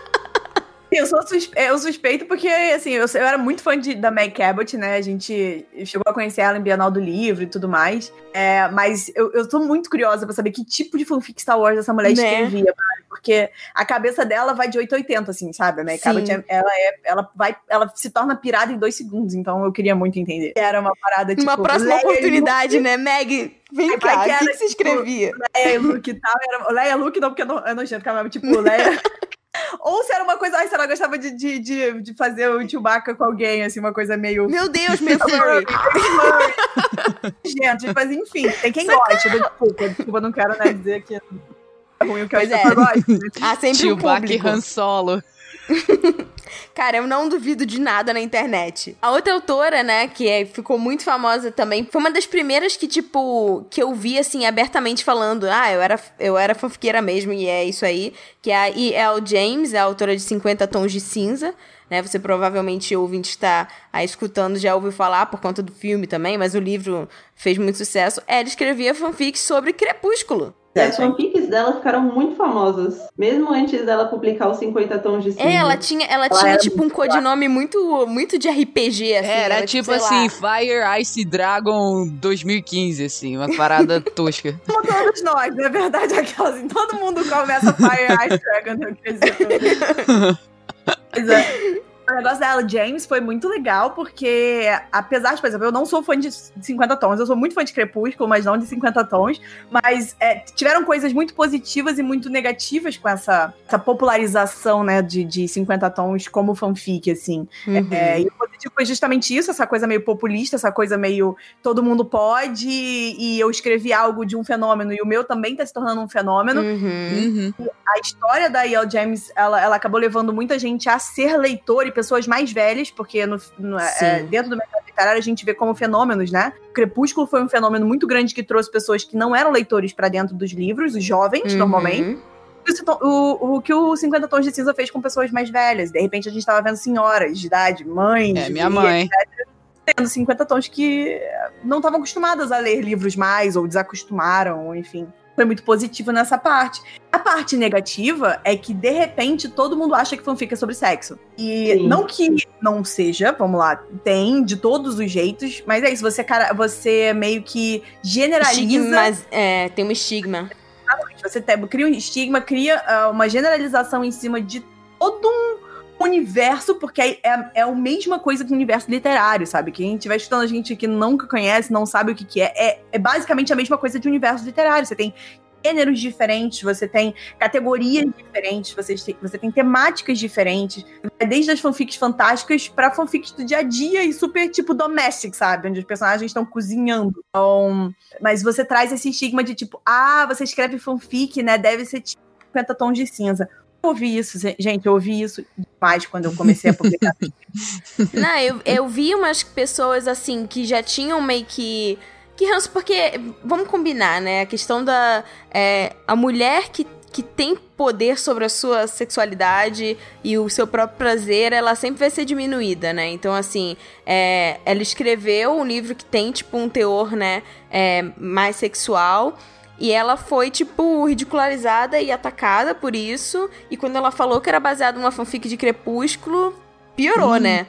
Eu sou suspe... eu suspeito porque, assim, eu, eu era muito fã de, da Meg Cabot, né? A gente chegou a conhecer ela em Bienal do Livro e tudo mais. É, mas eu, eu tô muito curiosa pra saber que tipo de fanfic Star Wars essa mulher Né? escrevia, porque a cabeça dela vai de 880, assim, sabe? A Meg. Cabot, é- ela, é, ela, vai, ela se torna pirada em dois segundos, então eu queria muito entender. Era uma parada, tipo... Uma próxima Leia oportunidade, né? Meg, vem cá, que o que, que você tipo, escrevia? Leia, Luke e tal. Era, Leia, Luke não, porque é no- é nojento, cara, mas, tipo, Leia... Ou se era uma coisa, ai, se ela gostava de, de, de, de fazer o Chewbacca com alguém, assim, uma coisa meio... Meu Deus, meu furry. Gente, mas enfim, tem quem gosta, desculpa, desculpa, não quero né, dizer que é ruim o que Pois as é. gostam. Há sempre um Chewbacca e público. Han Solo. Cara, eu não duvido de nada na internet. A outra autora, né, que é- ficou muito famosa também, foi uma das primeiras que, tipo, que eu vi, assim, abertamente falando, ah, eu era, eu era fanfiqueira mesmo, e é isso aí, que é a E.L. James, a autora de 50 Tons de Cinza, né, você provavelmente, ouvinte, está aí escutando, já ouviu falar por conta do filme também, mas o livro fez muito sucesso. Ela escrevia fanfics sobre Crepúsculo. As fanfics dela ficaram muito famosas. Mesmo antes dela publicar os 50 tons de cinza. É, ela tinha, ela Ela tinha era tipo, um codinome muito, muito de RPG, assim. Era ela, tipo lá. assim, Fire Ice Dragon 2015, assim, uma parada tosca. Como todos nós, não é verdade? Aquelas, assim, todo mundo começa Fire Ice Dragon, quero dizer. Pois é. O negócio dela, James, foi muito legal, porque apesar de, por exemplo, eu não sou fã de 50 tons, eu sou muito fã de Crepúsculo, mas não de 50 tons, mas é, tiveram coisas muito positivas e muito negativas com essa, essa popularização, né, de, de 50 tons como fanfic, assim. Uhum. É, e o positivo foi justamente isso, essa coisa meio populista, essa coisa meio todo mundo pode, e eu escrevi algo de um fenômeno, e o meu também tá se tornando um fenômeno. Uhum. A história da E.L. James, ela, ela acabou levando muita gente a ser leitor e pessoas mais velhas, porque no, no- Sim. é, dentro do mercado literário a gente vê como fenômenos, né? O Crepúsculo foi um fenômeno muito grande que trouxe pessoas que não eram leitores pra dentro dos livros, os jovens, Uhum. normalmente. O, o, que o 50 Tons de Cinza fez com pessoas mais velhas. De repente a gente tava vendo senhoras de idade, mães. É, minha mãe. Tendo 50 tons que não estavam acostumadas a ler livros mais, ou desacostumaram, ou enfim. Foi muito positivo nessa parte. A parte negativa é que, de repente, todo mundo acha que fanfic é sobre sexo. E Sim. não que não seja, vamos lá, tem de todos os jeitos, mas é isso, você, cara, você meio que generaliza. Estigma, é, tem um estigma. Você cria um estigma, cria ah, uma generalização em cima de todo um universo, porque é, é, é a mesma coisa que o universo literário, sabe? Quem estiver estudando a gente que nunca conhece, não sabe o que, que é, é, é basicamente a mesma coisa de universo literário. Você tem gêneros diferentes, você tem categorias diferentes, você tem, você tem temáticas diferentes, desde as fanfics fantásticas pra fanfics do dia a dia e super tipo domestic, sabe? Onde os personagens estão cozinhando. Então, mas você traz esse estigma de tipo, ah, você escreve fanfic, né? Deve ser tipo 50 tons de cinza. Eu ouvi isso, gente, eu ouvi isso demais quando eu comecei a publicar. Não, eu, eu vi umas pessoas assim que já tinham meio que. Que ranço, porque, vamos combinar, né? A questão da. é, a mulher que, que tem poder sobre a sua sexualidade e o seu próprio prazer, ela sempre vai ser diminuída, né? Então, assim, é, ela escreveu um livro que tem, tipo, um teor, né? é, mais sexual. E ela foi, tipo, ridicularizada e atacada por isso. E quando ela falou que era baseado numa fanfic de Crepúsculo, piorou, né?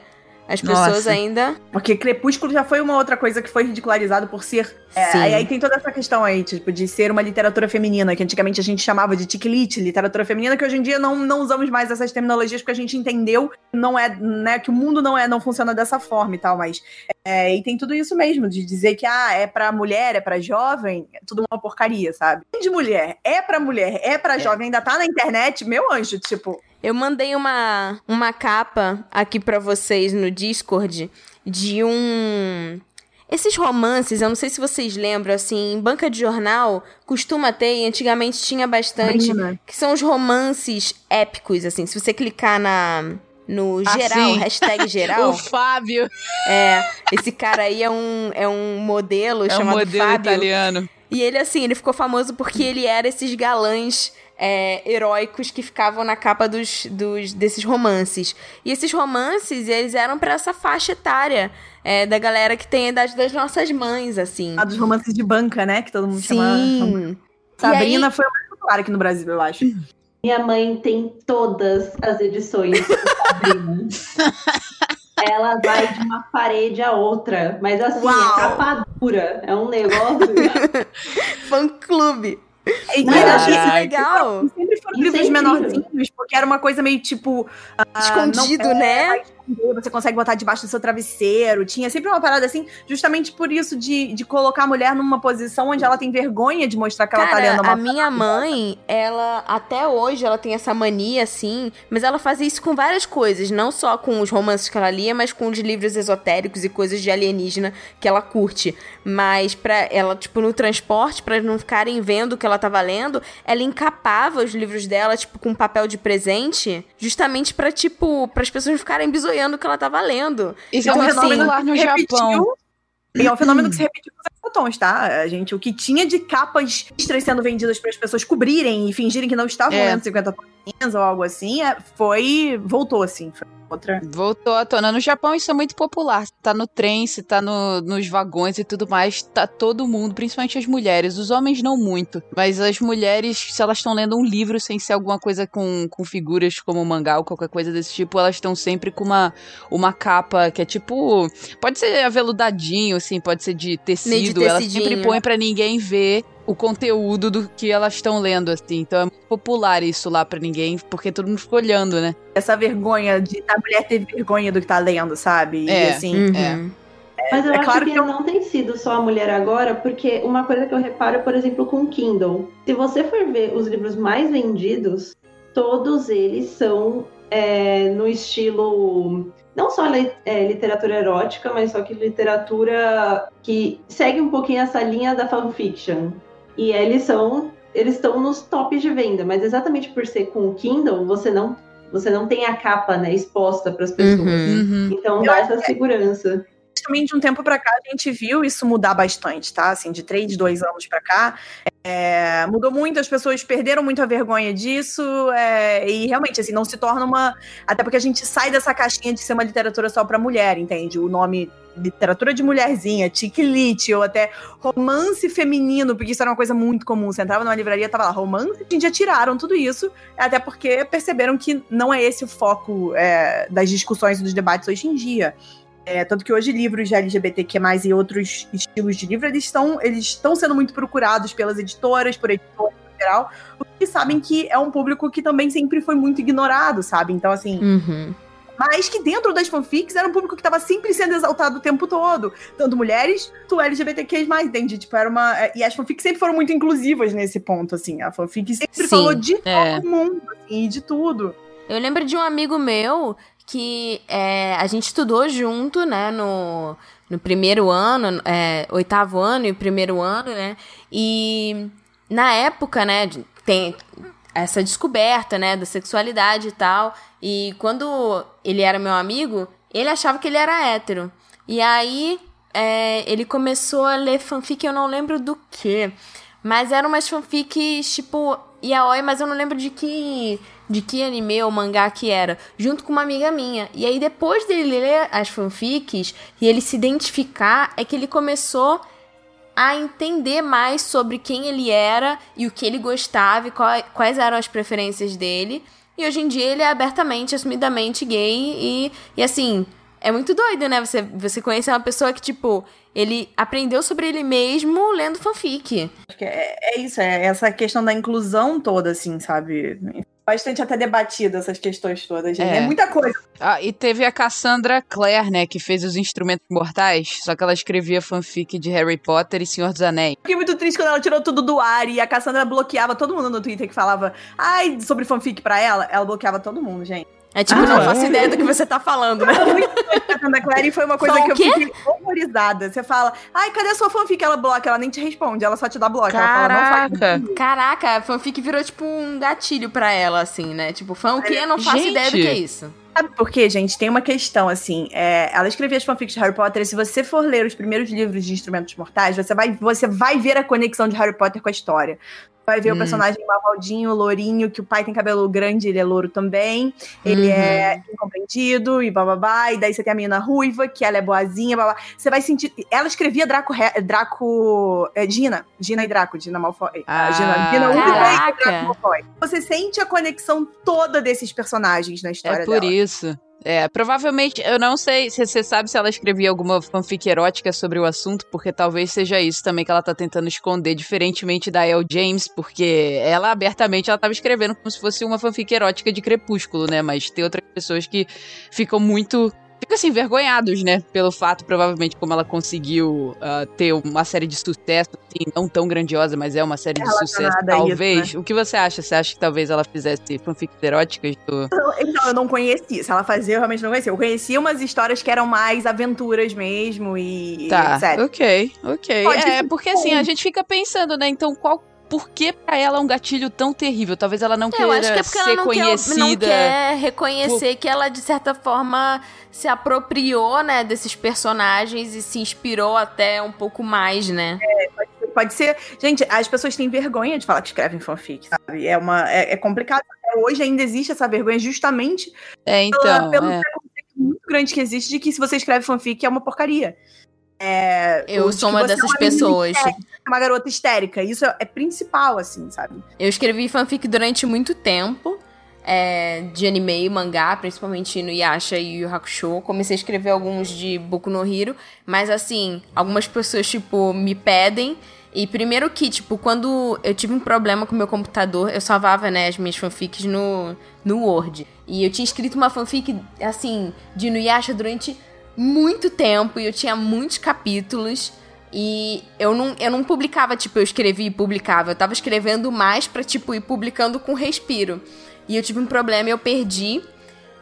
As pessoas Nossa. ainda. Porque Crepúsculo já foi uma outra coisa que foi ridicularizado por ser. É, Sim. aí, aí tem toda essa questão aí, tipo, de ser uma literatura feminina, que antigamente a gente chamava de tiquilite, literatura feminina, que hoje em dia não, não usamos mais essas terminologias porque a gente entendeu que não é, né, que o mundo não é, não funciona dessa forma e tal, mas. É, e tem tudo isso mesmo, de dizer que ah, é pra mulher, é pra jovem, é tudo uma porcaria, sabe? De mulher, é pra mulher, é pra jovem, ainda tá na internet, meu anjo, tipo. Eu mandei uma, uma capa aqui pra vocês no Discord de um. Esses romances, eu não sei se vocês lembram, assim, em banca de jornal costuma ter, e antigamente tinha bastante, que são os romances épicos, assim. Se você clicar na no Ah, geral, sim. hashtag geral, O Fábio é, esse cara aí é um, é um modelo é um chamado modelo Fábio. italiano. E ele, assim, ele ficou famoso porque ele era esses galãs é, heróicos que ficavam na capa dos, dos, desses romances. E esses romances, eles eram pra essa faixa etária é, da galera que tem a idade das nossas mães, assim. A dos romances de banca, né? Que todo mundo chama. Sim. Sabrina E foi o mais popular aqui no Brasil, eu acho. Minha mãe tem todas as edições Sabrina. Ela vai de uma parede a outra, mas assim, Uau. é capa dura. É um negócio. Fã-clube. E Não, eu achei isso legal. Sempre foram é livros menorzinhos, porque era uma coisa meio tipo. ah, Escondido, não- né? é, vai esconder, Você consegue botar debaixo do seu travesseiro. Tinha sempre uma parada assim, justamente por isso de, de colocar a mulher numa posição onde ela tem vergonha de mostrar que ela tá lendo Cara, uma a minha mãe, ela, até hoje, ela tem essa mania, assim, mas ela fazia isso com várias coisas, não só com os romances que ela lia, mas com os livros esotéricos e coisas de alienígena que ela curte. Mas pra ela, tipo, no transporte, pra não ficarem vendo o que ela tava lendo, ela encapava os livros dela, tipo, com papel de presente, justamente pra, tipo, para as pessoas não ficarem bisoiando o que ela tava lendo. Isso é Então, um assim, fenômeno lá no repetiu, Japão. E é um fenômeno que se repetiu com os fotons, tá? A gente, o que tinha de capas extras sendo vendidas para as pessoas cobrirem e fingirem que não estavam É. lendo 50 páginas ou algo assim, é, foi. voltou assim. Foi outra. Voltou à tona. No Japão isso é muito popular. Tá no trem, se tá no- nos vagões e tudo mais, tá todo mundo, principalmente as mulheres. Os homens não muito. Mas as mulheres, se elas estão lendo um livro sem ser alguma coisa com, com figuras como mangá ou qualquer coisa desse tipo, elas estão sempre com uma, uma capa que é tipo. Pode ser aveludadinho, assim, pode ser de tecido. Elas sempre tecidinho. põem pra ninguém ver o conteúdo do que elas estão lendo, assim. Então é muito popular isso lá pra ninguém, porque todo mundo fica olhando, né? Essa vergonha de a mulher ter vergonha do que tá lendo, sabe? É. E assim. Uhum. Mas eu É acho claro que, que eu- não tem sido só a mulher agora, porque uma coisa que eu reparo, por exemplo, com o Kindle. Se você for ver os livros mais vendidos, todos eles são é, no estilo. Não só é, literatura erótica, mas só que literatura que segue um pouquinho essa linha da fanfiction. E eles são. Eles estão nos tops de venda, mas exatamente por ser com o Kindle, você não, você não tem a capa né, exposta para as pessoas. Uhum. Uhum. Então dá essa segurança. também de um tempo pra cá a gente viu isso mudar bastante, tá? Assim, de três, dois anos pra cá, é, mudou muito, as pessoas perderam muito a vergonha disso, é, e realmente, assim, não se torna uma. Até porque a gente sai dessa caixinha de ser uma literatura só pra mulher, entende? O nome literatura de mulherzinha, chick lit, ou até romance feminino, porque isso era uma coisa muito comum. Você entrava numa livraria, tava lá, romance, já tiraram tudo isso, até porque perceberam que não é esse o foco é, das discussões e dos debates hoje em dia. É, tanto que hoje livros de LGBTQ+, e outros estilos de livro, eles estão eles estão sendo muito procurados pelas editoras, por editores em geral, porque sabem que é um público que também sempre foi muito ignorado, sabe? Então, assim, Uhum. Mas que dentro das fanfics era um público que estava sempre sendo exaltado o tempo todo. Tanto mulheres, quanto LGBTQs+, entende? Tipo, era uma... é, E as fanfics sempre foram muito inclusivas nesse ponto, assim. A fanfic sempre Sim, falou de é. todo mundo, assim, e de tudo. Eu lembro de um amigo meu que é, a gente estudou junto, né, no, no primeiro ano, é, oitavo ano e primeiro ano, né, e na época, né, tem essa descoberta, né, da sexualidade e tal, e quando ele era meu amigo, ele achava que ele era hétero, e aí é, ele começou a ler fanfic, eu não lembro do que, mas eram umas fanfics, tipo, yaoi, mas eu não lembro de que de que anime ou mangá que era, junto com uma amiga minha. E aí, depois dele ler as fanfics e ele se identificar, é que ele começou a entender mais sobre quem ele era e o que ele gostava e quais eram as preferências dele. E hoje em dia ele é abertamente, assumidamente gay e, e assim, é muito doido, né? Você, você conhecer uma pessoa que, tipo, ele aprendeu sobre ele mesmo lendo fanfic. É, é isso, é essa questão da inclusão toda, assim, sabe? Bastante até debatida essas questões todas, gente. É. É, muita coisa. Ah, e teve a Cassandra Clare, né, que fez os Instrumentos Mortais, só que ela escrevia fanfic de Harry Potter e Senhor dos Anéis. Fiquei muito triste quando ela tirou tudo do ar e a Cassandra bloqueava todo mundo no Twitter que falava ai, sobre fanfic pra ela. Ela bloqueava todo mundo, gente. É tipo, Ah, não é? faço ideia do que você tá falando, né? A da Clary foi uma coisa que eu fiquei horrorizada. Você fala, ai, cadê a sua fanfic? Ela bloca, ela nem te responde, ela só te dá bloco. Ela fala, não faz Caraca. Caraca, a fanfic virou tipo um gatilho pra ela, assim, né? Tipo, fã o quê? Eu não faço Gente. ideia do que é isso. Sabe por quê, gente? Tem uma questão, assim. é, ela escrevia as fanfics de Harry Potter, e se você for ler os primeiros livros de Instrumentos Mortais, você vai, você vai ver a conexão de Harry Potter com a história. Vai ver Hum. o personagem Mavaldinho, lourinho, que o pai tem cabelo grande, ele é louro também. Ele Uhum. é incompreendido e bababá. E daí você tem a menina ruiva, que ela é boazinha, babá. Você vai sentir. Ela escrevia Draco. Re- Draco é, Gina. Gina e Draco. Gina Malfoy. Ah, Ah, Gina, Gina e. Draco Malfoy. Você sente a conexão toda desses personagens na história É por dela. isso. É, provavelmente, eu não sei se você sabe se ela escrevia alguma fanfic erótica sobre o assunto, porque talvez seja isso também que ela tá tentando esconder, diferentemente da El James, porque ela abertamente ela tava escrevendo como se fosse uma fanfic erótica de Crepúsculo, né? Mas tem outras pessoas que ficam muito. Ficam assim, envergonhados, né? Pelo fato, provavelmente, como ela conseguiu ah, ter uma série de sucesso, assim, não tão grandiosa, mas é uma série de sucesso, a isso, talvez. O que você acha? Você acha que talvez ela fizesse fanfics eróticas do. Então, eu não conhecia. Se ela fazia, eu realmente não conhecia. Eu conhecia umas histórias que eram mais aventuras mesmo e Tá, etc. ok, ok. Pode é, porque assim, a gente fica pensando, né? Então, qual. Por que pra ela é um gatilho tão terrível? Talvez ela não Eu queira acho que é porque ser ela não quer, não conhecida. quer reconhecer que ela, de certa forma, se apropriou, né, desses personagens e se inspirou até um pouco mais, né? Pode ser. Gente, as pessoas têm vergonha de falar que escrevem fanfic, sabe? É, uma, é, é complicado. Até hoje ainda existe essa vergonha, justamente É, pela- então. pelo é. preconceito muito grande que existe de que se você escreve fanfic é uma porcaria. É, Eu sou uma é dessas pessoas. histérica, uma garota histérica. Isso é, principal, assim, sabe? Eu escrevi fanfic durante muito tempo. é, de anime e mangá, principalmente no Yasha e Yu Hakusho. Comecei a escrever alguns de Boku no Hero, mas assim, algumas pessoas, tipo, me pedem. E primeiro que, tipo, quando eu tive um problema com meu computador, eu salvava, né, as minhas fanfics no, no Word. E eu tinha escrito uma fanfic, assim, de Inuyasha durante muito tempo, e eu tinha muitos capítulos. E eu não, eu não publicava, tipo, eu escrevia e publicava. Eu tava escrevendo mais pra, tipo, ir publicando com respiro. E eu tive um problema e eu perdi.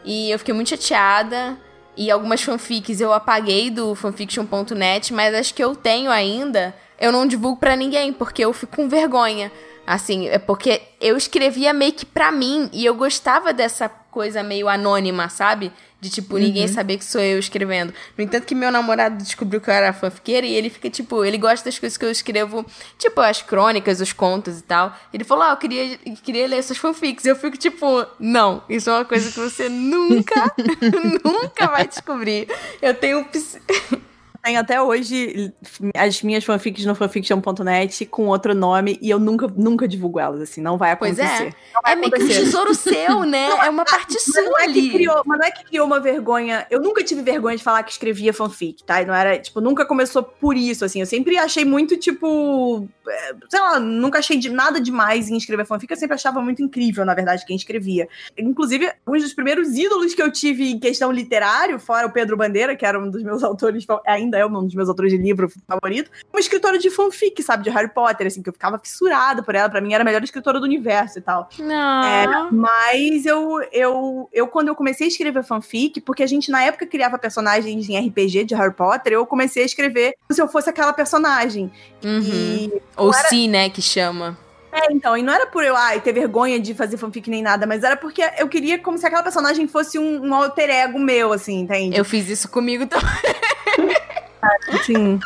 E eu fiquei muito chateada. E algumas fanfics eu apaguei do fanfiction.net, mas as que eu tenho ainda, eu não divulgo pra ninguém, porque eu fico com vergonha. Assim, é porque eu escrevia meio que pra mim e eu gostava dessa coisa meio anônima, sabe? De tipo, ninguém saber que sou eu escrevendo. No entanto, que meu namorado descobriu que eu era fanfiqueira e ele fica tipo, ele gosta das coisas que eu escrevo, tipo as crônicas, os contos e tal. Ele falou, ah, eu queria, queria ler essas fanfics. Eu fico tipo, não, isso é uma coisa que você nunca, nunca vai descobrir. Eu tenho. Tem até hoje as minhas fanfics no fanfiction.net com outro nome e eu nunca, nunca divulgo elas, assim, não vai Pois é. acontecer. Não vai É meio que um tesouro seu, né? é uma parte Mas sua não, é que ali. criou, mas não é que criou uma vergonha. Eu nunca tive vergonha de falar que escrevia fanfic, tá? E não era, tipo, nunca começou por isso, assim. Eu sempre achei muito, tipo. é, Sei lá, nunca achei de, nada demais em escrever fanfic. Eu sempre achava muito incrível, na verdade, quem escrevia. Inclusive, um dos primeiros ídolos que eu tive em questão literário, fora o Pedro Bandeira, que era um dos meus autores, fa- ainda é um dos meus autores de livro favorito, uma escritora de fanfic, sabe? De Harry Potter, assim, que eu ficava fissurada por ela. Pra mim, era a melhor escritora do universo e tal. Não. É, mas eu, eu, eu, quando eu comecei a escrever fanfic, porque a gente na época criava personagens em RPG de Harry Potter, eu comecei a escrever como se eu fosse aquela personagem. Uhum. Ou sim, né, que chama. é, então, e não era por eu ai, ter vergonha de fazer fanfic nem nada, mas era porque eu queria como se aquela personagem fosse um, um alter ego meu, assim, entende? Eu fiz isso comigo também. Sim.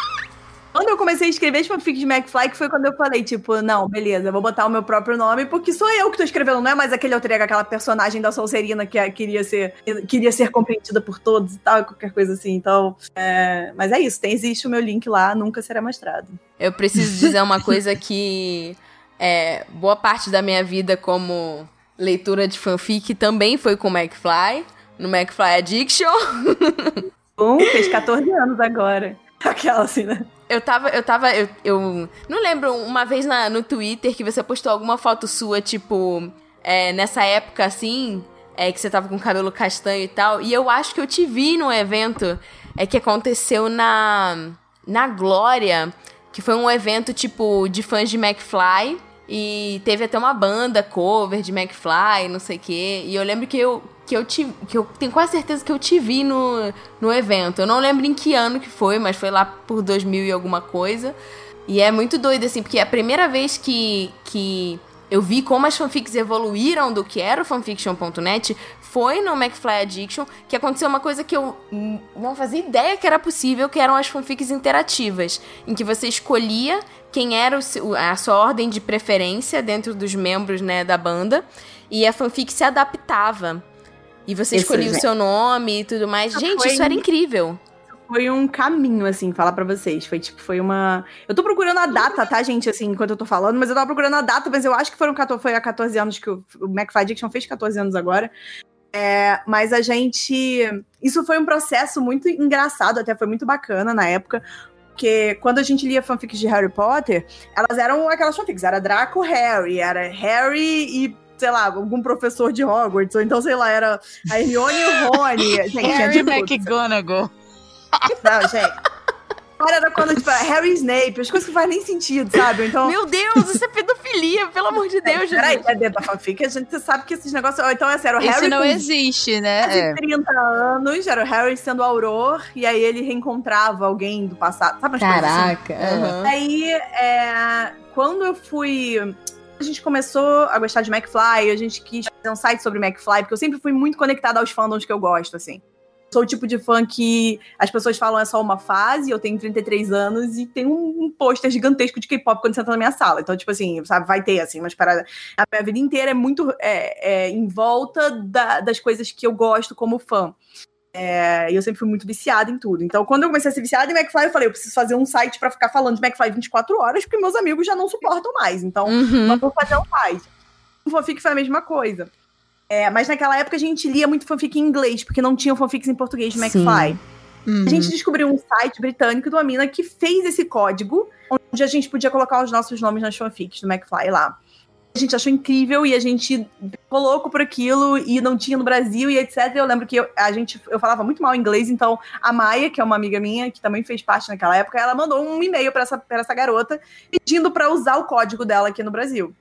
Quando eu comecei a escrever as fanfics de McFly, que foi quando eu falei, tipo, não, beleza, vou botar o meu próprio nome, porque sou eu que tô escrevendo, não é mais aquele alter ego, aquela personagem da Solcerina que é- queria ser, queria ser compreendida por todos e tal, qualquer coisa assim. Então, é... mas é isso, tem, existe o meu link lá, nunca será mostrado. Eu preciso dizer uma coisa que é, boa parte da minha vida como leitura de fanfic também foi com McFly, no McFly Addiction. Bom, fez 14 anos agora. Aquela assim, né? Eu tava, eu tava, eu, eu não lembro uma vez na, no Twitter que você postou alguma foto sua, tipo, é, nessa época assim, é, que você tava com cabelo castanho e tal, e eu acho que eu te vi num evento é, que aconteceu na, na Glória, que foi um evento, tipo, de fãs de McFly, e teve até uma banda cover de McFly, não sei o quê, e eu lembro que eu que eu te, que eu tenho quase certeza que eu te vi no, no evento. Eu não lembro em que ano que foi, mas foi lá por 2000 e alguma coisa. E é muito doido, assim, porque é a primeira vez que, que eu vi como as fanfics evoluíram do que era o fanfiction.net foi no McFly Addiction, que aconteceu uma coisa que eu não fazia ideia que era possível, que eram as fanfics interativas, em que você escolhia quem era o, a sua ordem de preferência dentro dos membros né, da banda, e a fanfic se adaptava. E você escolhia o seu nome e tudo mais. Gente, foi... isso era incrível foi um caminho, assim, falar para vocês. Foi tipo, foi uma. Eu tô procurando a data, tá, gente, assim, enquanto eu tô falando, mas eu tava procurando a data, mas eu acho que foram 14, foi há 14 anos que o, o McFly Addiction fez 14 anos agora. É, mas a gente. Isso foi um processo muito engraçado, até foi muito bacana na época. Porque quando a gente lia fanfics de Harry Potter, elas eram aquelas fanfics. Era Draco Harry, era Harry e sei lá, algum professor de Hogwarts, ou então, sei lá, era a Hermione e o Rony. Gente, Harry McGonagall. Não, gente. Era quando, tipo, Harry Snape, as coisas que fazem nem sentido, sabe? Então... Meu Deus, isso é pedofilia, pelo amor de Deus, é, Peraí, é dentro da fanfic, a gente sabe que esses negócios... Então, assim, era o Harry Isso não existe, né? De é. 30 anos, era o Harry sendo Auror, e aí ele reencontrava alguém do passado, sabe? Assim? Caraca. Assim? Uhum. Aí, é, quando eu fui a gente começou a gostar de McFly, a gente quis fazer um site sobre McFly, porque eu sempre fui muito conectada aos fandoms que eu gosto, assim sou o tipo de fã que as pessoas falam é só uma fase, eu tenho 33 anos e tem um, um pôster gigantesco de K-pop quando você entra na minha sala. Então, tipo assim, sabe, vai ter, assim, mas para A minha vida inteira é muito é, é, em volta da, das coisas que eu gosto como fã. É, e eu sempre fui muito viciada em tudo. Então, quando eu comecei a ser viciada em McFly, eu falei, eu preciso fazer um site para ficar falando de McFly 24 horas, porque meus amigos já não suportam mais. Então, uhum. vou fazer um site. O fanfic foi a mesma coisa. É, mas naquela época a gente lia muito fanfic em inglês, porque não tinha fanfics em português de McFly. Uhum. A gente descobriu um site britânico de uma mina que fez esse código, onde a gente podia colocar os nossos nomes nas fanfics do McFly lá. A gente achou incrível e a gente ficou louco por aquilo e não tinha no Brasil e etc. Eu lembro que eu, a gente, eu falava muito mal inglês, então a Maia, que é uma amiga minha, que também fez parte naquela época, ela mandou um e-mail para essa, pra essa garota pedindo para usar o código dela aqui no Brasil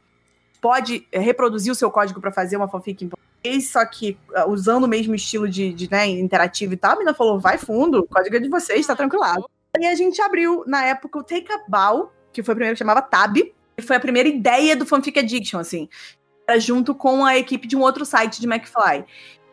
pode eh, reproduzir o seu código para fazer uma fanfic em português, só que uh, usando o mesmo estilo de, de né, interativo e tal. A menina falou: vai fundo, o código é de vocês, tá tranquilado. E a gente abriu, na época, o Take a Bow, que foi o primeiro que chamava Tab, e foi a primeira ideia do Fanfic Addiction, assim. Era junto com a equipe de um outro site de McFly.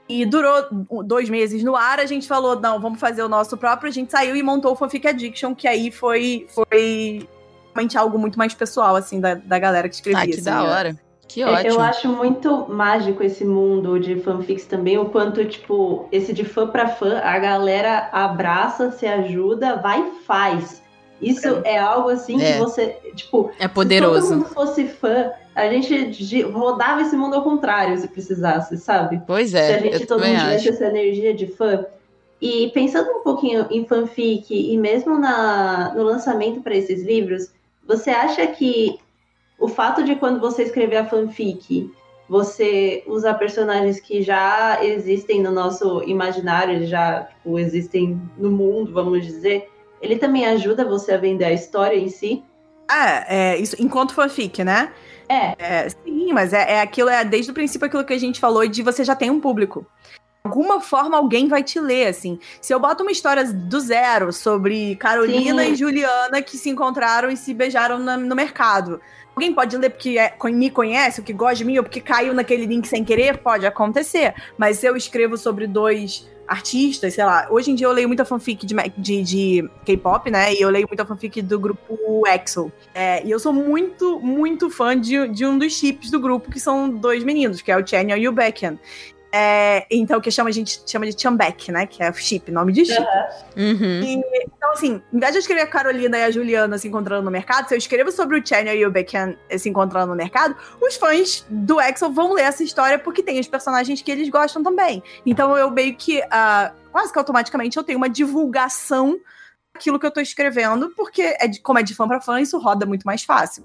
E durou dois meses no ar, a gente falou, não, vamos fazer o nosso próprio, a gente saiu e montou o Fanfic Addiction, que aí foi, foi realmente algo muito mais pessoal, assim, da, da galera que escrevia. Ah, que assim, da hora. Que ótimo. Eu acho muito mágico esse mundo de fanfics também, o quanto, tipo, esse de fã pra fã, a galera abraça, se ajuda, vai e faz. Isso é, é algo assim é. que você, tipo, é poderoso. se todo mundo fosse fã, a gente rodava esse mundo ao contrário se precisasse, sabe? Pois é. Se a gente todo mundo tivesse essa energia de fã. E pensando um pouquinho em fanfic e mesmo na, no lançamento para esses livros, você acha que o fato de quando você escrever a fanfic, você usar personagens que já existem no nosso imaginário, já tipo, existem no mundo, vamos dizer, ele também ajuda você a vender a história em si? Ah, é, isso, enquanto fanfic, né? É. é sim, mas é, é aquilo, é desde o princípio aquilo que a gente falou de você já tem um público alguma forma alguém vai te ler, assim. Se eu boto uma história do zero sobre Carolina Sim. e Juliana que se encontraram e se beijaram no, no mercado. Alguém pode ler porque é, me conhece, ou que gosta de mim, ou porque caiu naquele link sem querer? Pode acontecer. Mas se eu escrevo sobre dois artistas, sei lá. Hoje em dia eu leio muita fanfic de, de, de K-pop, né? E eu leio muita fanfic do grupo EXO. É, e eu sou muito, muito fã de, de um dos chips do grupo, que são dois meninos, que é o Chanyeol e o Baekhyun. É, então, que chama, a gente chama de Chambek, né? Que é chip, nome de chip. Uhum. E, então, assim, em vez de eu escrever a Carolina e a Juliana se encontrando no mercado, se eu escrevo sobre o Channel e o Becan se encontrando no mercado, os fãs do Exo vão ler essa história porque tem os personagens que eles gostam também. Então, eu meio que, uh, quase que automaticamente, eu tenho uma divulgação daquilo que eu tô escrevendo, porque, é de, como é de fã para fã, isso roda muito mais fácil.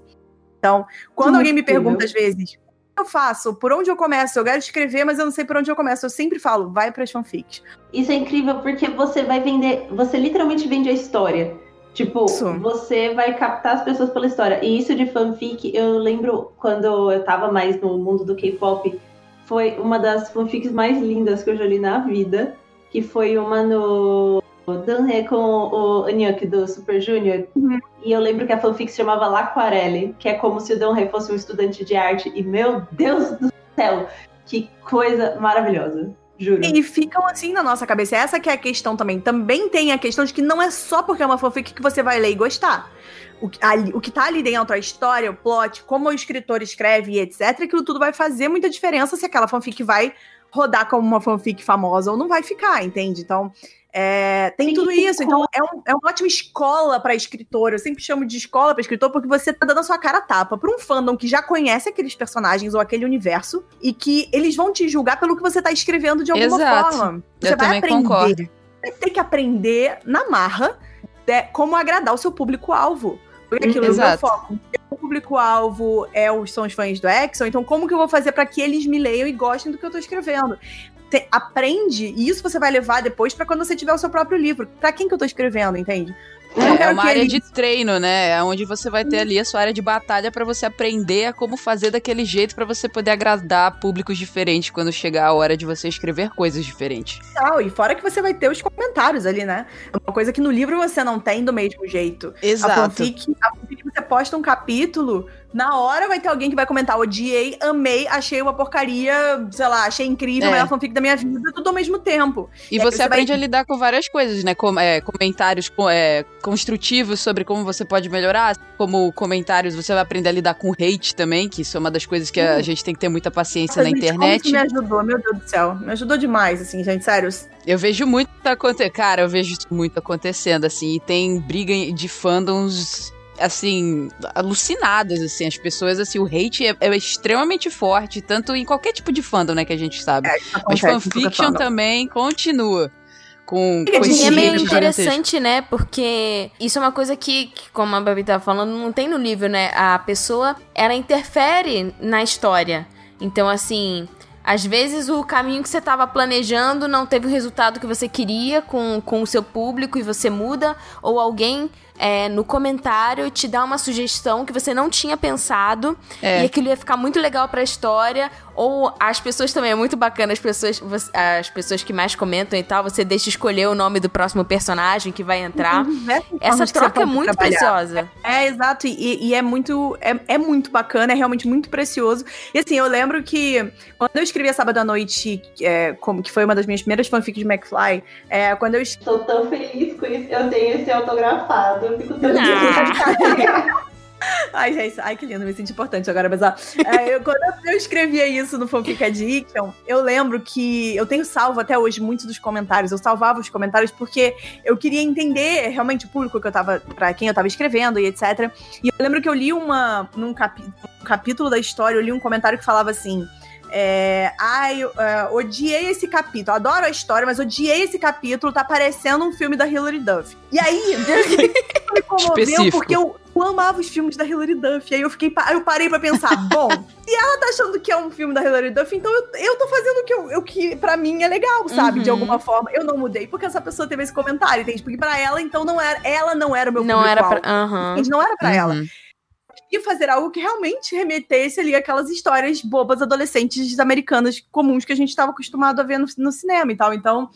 Então, quando muito alguém me pergunta, às vezes, eu faço? Por onde eu começo? Eu quero escrever, mas eu não sei por onde eu começo. Eu sempre falo, vai para as fanfics. Isso é incrível porque você vai vender, você literalmente vende a história. Tipo, isso. você vai captar as pessoas pela história. E isso de fanfic, eu lembro quando eu tava mais no mundo do K-pop, foi uma das fanfics mais lindas que eu já li na vida, que foi uma no Danhe com o Anyuk do Super Junior. Uhum. E eu lembro que a fanfic se chamava L'Aquarelle, que é como se o Danhe fosse um estudante de arte. E meu Deus do céu, que coisa maravilhosa. Juro. E ficam assim na nossa cabeça. Essa que é a questão também. Também tem a questão de que não é só porque é uma fanfic que você vai ler e gostar. O, que- ali- o que tá ali dentro, a história, o plot, como o escritor escreve e etc, aquilo tudo vai fazer muita diferença se aquela fanfic vai rodar como uma fanfic famosa ou não vai ficar, entende? Então, é, tem Tem tudo isso. Então, é, um- é uma ótima escola pra escritor. Eu sempre chamo de escola pra escritor porque você tá dando a sua cara a tapa pra um fandom que já conhece aqueles personagens ou aquele universo e que eles vão te julgar pelo que você tá escrevendo de alguma Exato. forma. Eu Você vai também aprender. concordo. Você tem que aprender na marra né, como agradar o seu público-alvo. Porque aquilo é o meu Exato. foco. O público-alvo é os, são os fãs do Exxon, então como que eu vou fazer pra que eles me leiam e gostem do que eu tô escrevendo? Te- aprende, e isso você vai levar depois pra quando você tiver o seu próprio livro. Pra quem que eu tô escrevendo, entende? Não É, quero uma área de treino, né? É onde você vai ter ali a sua área de batalha pra você aprender a como fazer daquele jeito pra você poder agradar públicos diferentes quando chegar a hora de você escrever coisas diferentes. tal. E fora que você vai ter os comentários ali, né? É uma coisa que no livro você não tem do mesmo jeito. A Exato. fanfic, a fanfic você posta um capítulo, na hora vai ter alguém que vai comentar: odiei, amei, achei uma porcaria, sei lá, achei incrível, É. a melhor fanfic da minha vida, tudo ao mesmo tempo. E É, você você vai- aprende a lidar com várias coisas, né? Com, é, comentários com- é, construtivos sobre como você pode melhorar, como comentários, você vai aprender a lidar com hate também, que isso é uma das coisas que a Hum. gente tem que ter muita paciência Nossa, na gente, como internet. isso me ajudou, meu Deus do céu. Me ajudou demais, assim, gente, sério. Eu vejo muito acontecer. Cara, eu vejo isso muito acontecendo, assim. E tem briga de fandoms, assim, alucinadas, assim. As pessoas, assim, o hate é, é extremamente forte, tanto em qualquer tipo de fandom, né, que a gente sabe. Mas em qualquer fanfiction também continua. Com de E é meio interessante, né? Porque isso é uma coisa que, que, como a Babi tava falando, não tem no livro, né? A pessoa, ela interfere na história. Então, assim, às vezes o caminho que você tava planejando não teve o resultado que você queria com, com o seu público e você muda. Ou alguém é, no comentário te dá uma sugestão que você não tinha pensado É. e aquilo ia ficar muito legal pra história. Ou as pessoas também, é muito bacana, as pessoas, as pessoas que mais comentam e tal, você deixa escolher o nome do próximo personagem que vai entrar. Diversas Essa troca é muito trabalhar. preciosa. É, exato, e, e é muito é, é muito bacana, é realmente muito precioso. E assim, eu lembro que quando eu escrevi a Sábado à Noite, é, como que foi uma das minhas primeiras fanfics de McFly, é, quando eu Tô tão feliz com isso. Eu tenho esse autografado. Eu fico. Ai, gente, ai que lindo, me senti importante agora, mas ó, é, eu- quando eu escrevia isso no Fanfic Addiction, eu lembro que eu tenho salvo até hoje muitos dos comentários, eu salvava os comentários porque eu queria entender realmente o público que eu tava, pra quem eu tava escrevendo e etc. E eu lembro que eu li uma, num capi- um capítulo da história, eu li um comentário que falava assim, é, ai, é, odiei esse capítulo, adoro a história, mas odiei esse capítulo, tá parecendo um filme da Hilary Duff. E aí, me comoveu Específico. porque eu, eu amava os filmes da Hilary Duff. E aí eu fiquei, aí eu parei pra pensar, bom, se ela tá achando que é um filme da Hilary Duff, então eu, eu tô fazendo o que, eu, o que pra mim é legal, sabe? De Uhum. alguma forma. Eu não mudei porque essa pessoa teve esse comentário, entende? Porque pra ela, então, não era, ela não era o meu Não era pra. Entende? Não era pra ela Uhum. E fazer algo que realmente remetesse ali aquelas histórias bobas adolescentes americanas comuns que a gente estava acostumado a ver no, no cinema e tal. Então,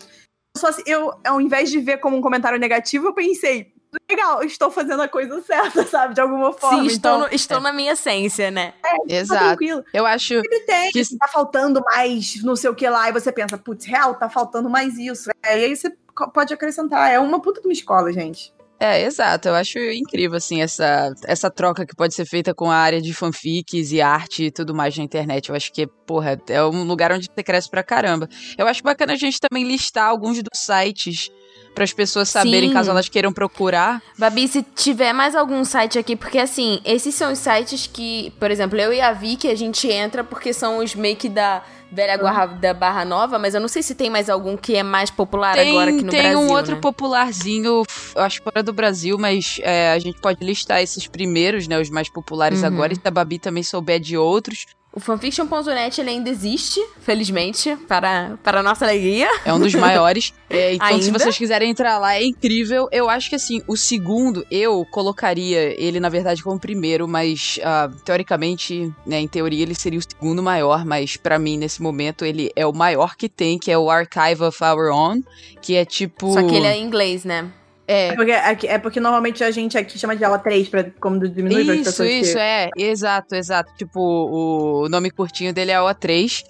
só assim, eu, ao invés de ver como um comentário negativo, eu pensei, legal, estou fazendo a coisa certa, sabe? De alguma forma. Sim, estou, então, no- estou na minha essência, né? tá Exato. tranquilo. Eu acho. Sempre tem, Que- tá faltando mais não sei o que lá, e você pensa, putz, real, tá faltando mais isso. É, e aí você pode acrescentar. É uma puta de uma escola, gente. É, exato. Eu acho incrível, assim, essa, essa troca que pode ser feita com a área de fanfics e arte e tudo mais na internet. Eu acho que, porra, é um lugar onde você cresce pra caramba. Eu acho bacana a gente também listar alguns dos sites para as pessoas saberem Sim. caso elas queiram procurar. Babi, se tiver mais algum site aqui, porque assim, esses são os sites que, por exemplo, eu e a Vicky, a gente entra porque são os meio que da velha guarda barra nova, mas eu não sei se tem mais algum que é mais popular Tem, agora aqui no tem Brasil, um outro né? popularzinho, eu acho fora do Brasil, mas é, a gente pode listar esses primeiros, né? Os mais populares Uhum. agora. E se a Babi também souber de outros, O fanfiction.net ele ainda existe, felizmente, para, para a nossa alegria. É um dos maiores. É, então, se Ainda? vocês quiserem entrar lá, é incrível. Eu acho que, assim, o segundo, eu colocaria ele, na verdade, como primeiro, mas, ah, teoricamente, né, em teoria, ele seria o segundo maior, mas pra mim, nesse momento, ele é o maior que tem, que é o Archive of Our Own, que é tipo... Só que ele é em inglês, né? É, É porque, aqui- é porque normalmente a gente aqui chama de ela 3, pra, como diminuir Isso, pessoas isso, que... é. Exato, exato. Tipo, o nome curtinho dele é O3.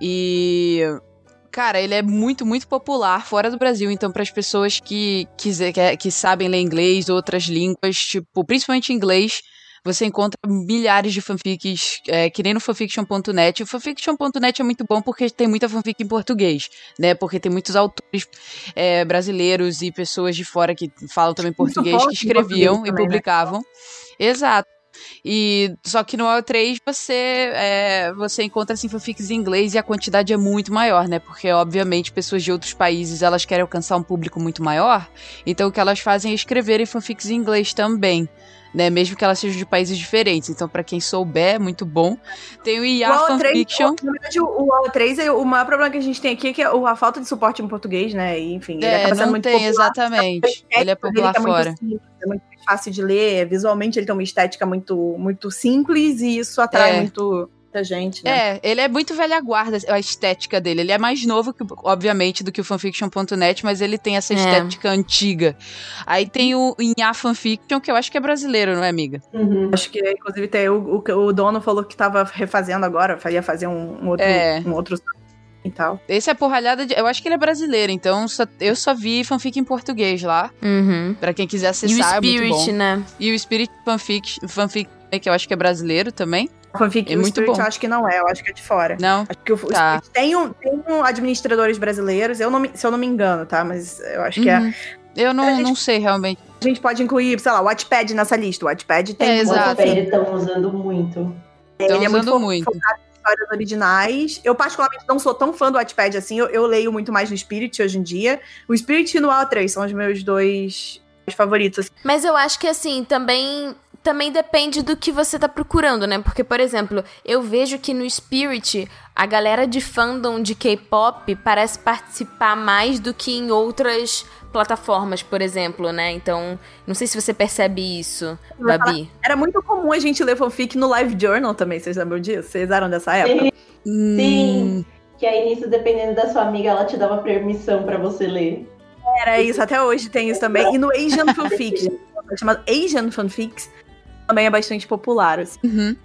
E. Cara, ele é muito, muito popular fora do Brasil. Então, para as pessoas que, quiser, que, que sabem ler inglês, outras línguas, tipo, principalmente inglês, você encontra milhares de fanfics, é, que nem no fanfiction.net. O fanfiction.net é muito bom porque tem muita fanfic em português, né? Porque tem muitos autores é, brasileiros e pessoas de fora que falam também português, que escreviam português e também, né? publicavam. Exato. E só que no AO3 você é, você encontra assim fanfics em inglês e a quantidade é muito maior, né? Porque obviamente pessoas de outros países elas querem alcançar um público muito maior, então o que elas fazem é escreverem fanfics em inglês também. Né, mesmo que elas sejam de países diferentes. Então, pra quem souber, é muito bom. Tem o IA O AO3, Fanfiction. Na verdade, o, o AO3, é- o maior problema que a gente tem aqui é que o- a falta de suporte em português, né? E, enfim, ele É, acaba sendo não muito tem, popular. exatamente. Ele é popular Ele tá fora. Muito é muito fácil de ler, visualmente ele tem uma estética muito, muito simples e isso atrai É. muito muita gente, né? É, ele é muito velha guarda, a estética dele. Ele é mais novo, que, obviamente, do que o fanfiction.net, mas ele tem essa É. estética antiga. Aí tem o Inha Fanfiction, que eu acho que é brasileiro, não é, amiga? Uhum. Acho que, inclusive, tem, o, o, o dono falou que tava refazendo agora, ia fazer um, um outro, É. um outro e tal. Esse é porralhada de. Eu acho que ele é brasileiro, então só- eu só vi fanfic em português lá. Uhum. Pra quem quiser E o acessar, é muito Spirit, bom. né? E o Spirit Fanfic, fanfic, que eu acho que é brasileiro também. Fanfic É o muito Spirit bom. eu acho que não é, eu acho que é de fora. Não? Acho que o, o Tá. Spirit tem, um, tem um administradores brasileiros, eu não me- se eu não me engano, tá? Mas eu acho que é. Uhum. Eu não, A gente- não sei realmente. A gente pode incluir, sei lá, o Wattpad nessa lista. O Wattpad tem É, O exato. fanfic. Wattpad estão usando muito. Estão Ele é muito usando muito. focado histórias originais. Eu, particularmente, não sou tão fã do Wattpad assim. Eu, eu leio muito mais no Spirit hoje em dia. O Spirit e no A3 são os meus dois favoritos. Mas eu acho que assim, também também depende do que você tá procurando, né? Porque, por exemplo, eu vejo que no Spirit a galera de fandom de K-pop parece participar mais do que em outras plataformas, por exemplo, né? Então, não sei se você percebe isso, Babi. Era muito comum a gente ler fanfic no Live Journal também. Vocês lembram disso? Vocês eram dessa época? Sim, Hum, Sim. Que aí nisso, dependendo da sua amiga, ela te uma permissão pra você ler. Era isso, até hoje tem isso também. E no Asian Fanfics, chamado Asian Fanfics, também é bastante popular. Assim. Uhum.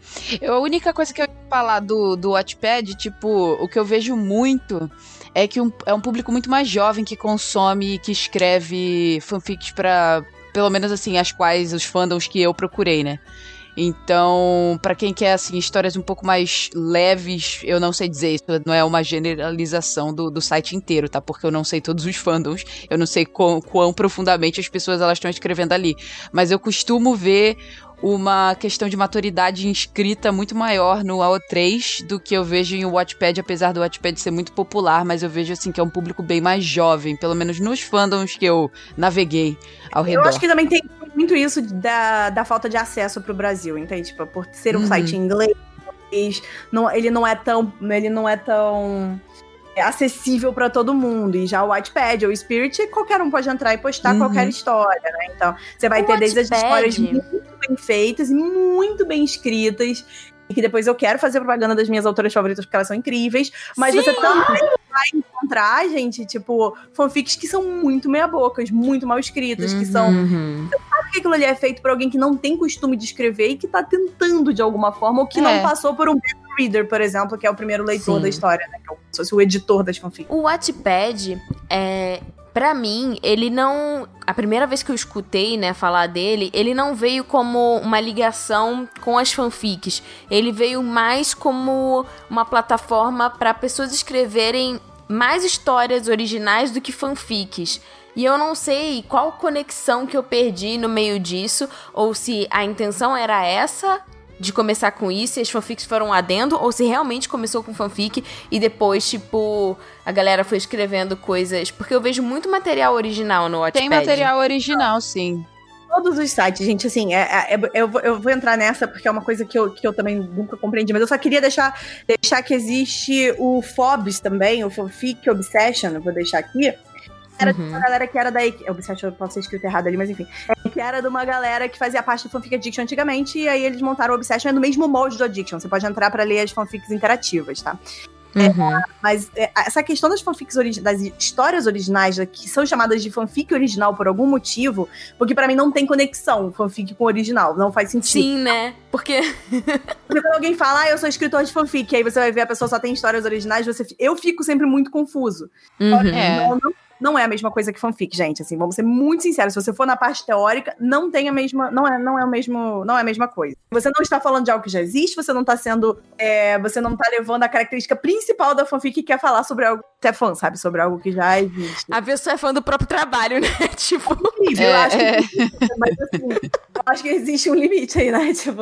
Eu- A única coisa que eu ia falar do, do Wattpad, tipo, o que eu vejo muito é que um- é um público muito mais jovem que consome e que escreve fanfics pra, pelo menos assim, as quais, os fandoms que eu procurei, né? Então, pra quem quer, assim, histórias um pouco mais leves, eu não sei dizer, isso não é uma generalização do, do site inteiro, tá? Porque eu não sei todos os fandoms, eu não sei quão, quão profundamente as pessoas elas estão escrevendo ali. Mas eu costumo ver uma questão de maturidade inscrita muito maior no AO3 do que eu vejo em o Wattpad, apesar do Wattpad ser muito popular, mas eu vejo assim que é um público bem mais jovem, pelo menos nos fandoms que eu naveguei ao Eu redor. acho que também tem muito isso da, da falta de acesso pro Brasil, entende? Tipo, por ser um Uhum. site em inglês, não, ele não é tão. Ele não é tão acessível pra todo mundo. E já o Wattpad ou o Spirit, qualquer um pode entrar e postar Uhum. qualquer história, né? Então, você vai O ter desde as Wattpad- histórias muito bem feitas e muito bem escritas. E que depois eu quero fazer propaganda das minhas autoras favoritas porque elas são incríveis. Mas Sim! você também vai encontrar, gente, tipo, fanfics que são muito meia-bocas, muito mal escritas, que são Uhum. que aquilo ali é feito por alguém que não tem costume de escrever e que tá tentando de alguma forma, ou que É. não passou por um reader, por exemplo, que é o primeiro leitor Sim. da história, né? Que é o, se fosse o editor das fanfics. O Wattpad, é, pra mim, ele não. A primeira vez que eu escutei, né, falar dele, ele não veio como uma ligação com as fanfics. Ele veio mais como uma plataforma para pessoas escreverem mais histórias originais do que fanfics. E eu não sei qual conexão que eu perdi no meio disso, ou se a intenção era essa de começar com isso e as fanfics foram um adendo, ou se realmente começou com fanfic e depois, tipo, a galera foi escrevendo coisas. Porque eu vejo muito material original no Wattpad. Tem material original, sim. todos os sites, gente, assim, é, é- é- eu, vou- eu vou entrar nessa porque é uma coisa que eu, que eu também nunca compreendi, mas eu só queria deixar, deixar que existe o Fobs também, o Fanfic Obsession, eu vou deixar aqui. Era de uma galera que era da. Obsession pode ser escrito errado ali, mas enfim. É, que era de uma galera que fazia parte do Fanfic Addiction antigamente, e aí eles montaram o Obsession, é no mesmo molde do Addiction. Você pode entrar pra ler as fanfics interativas, tá? Uhum. Mas é, essa questão das fanfics das histórias originais, né, que são chamadas de fanfic original por algum motivo, porque pra mim não tem conexão fanfic com o original, não faz sentido. Sim, né? Porque. Porque quando alguém fala, ah, eu sou escritor de fanfic, aí você vai ver a pessoa só tem histórias originais, você, eu fico sempre muito confuso. Uhum. É. Não, não, é a mesma coisa que fanfic, gente. Assim, vamos ser muito sinceros. Se você for na parte teórica, não tem a mesma. Não é, não é o mesmo. Não é a mesma coisa. Você não está falando de algo que já existe, você não está sendo. é, você não está levando a característica principal da fanfic que é falar sobre algo que é fã, sabe? Sobre algo que já existe. A pessoa é fã do próprio trabalho, né? tipo. incrível. eu É, acho que, é. mas assim, eu acho que existe um limite aí, né? Tipo,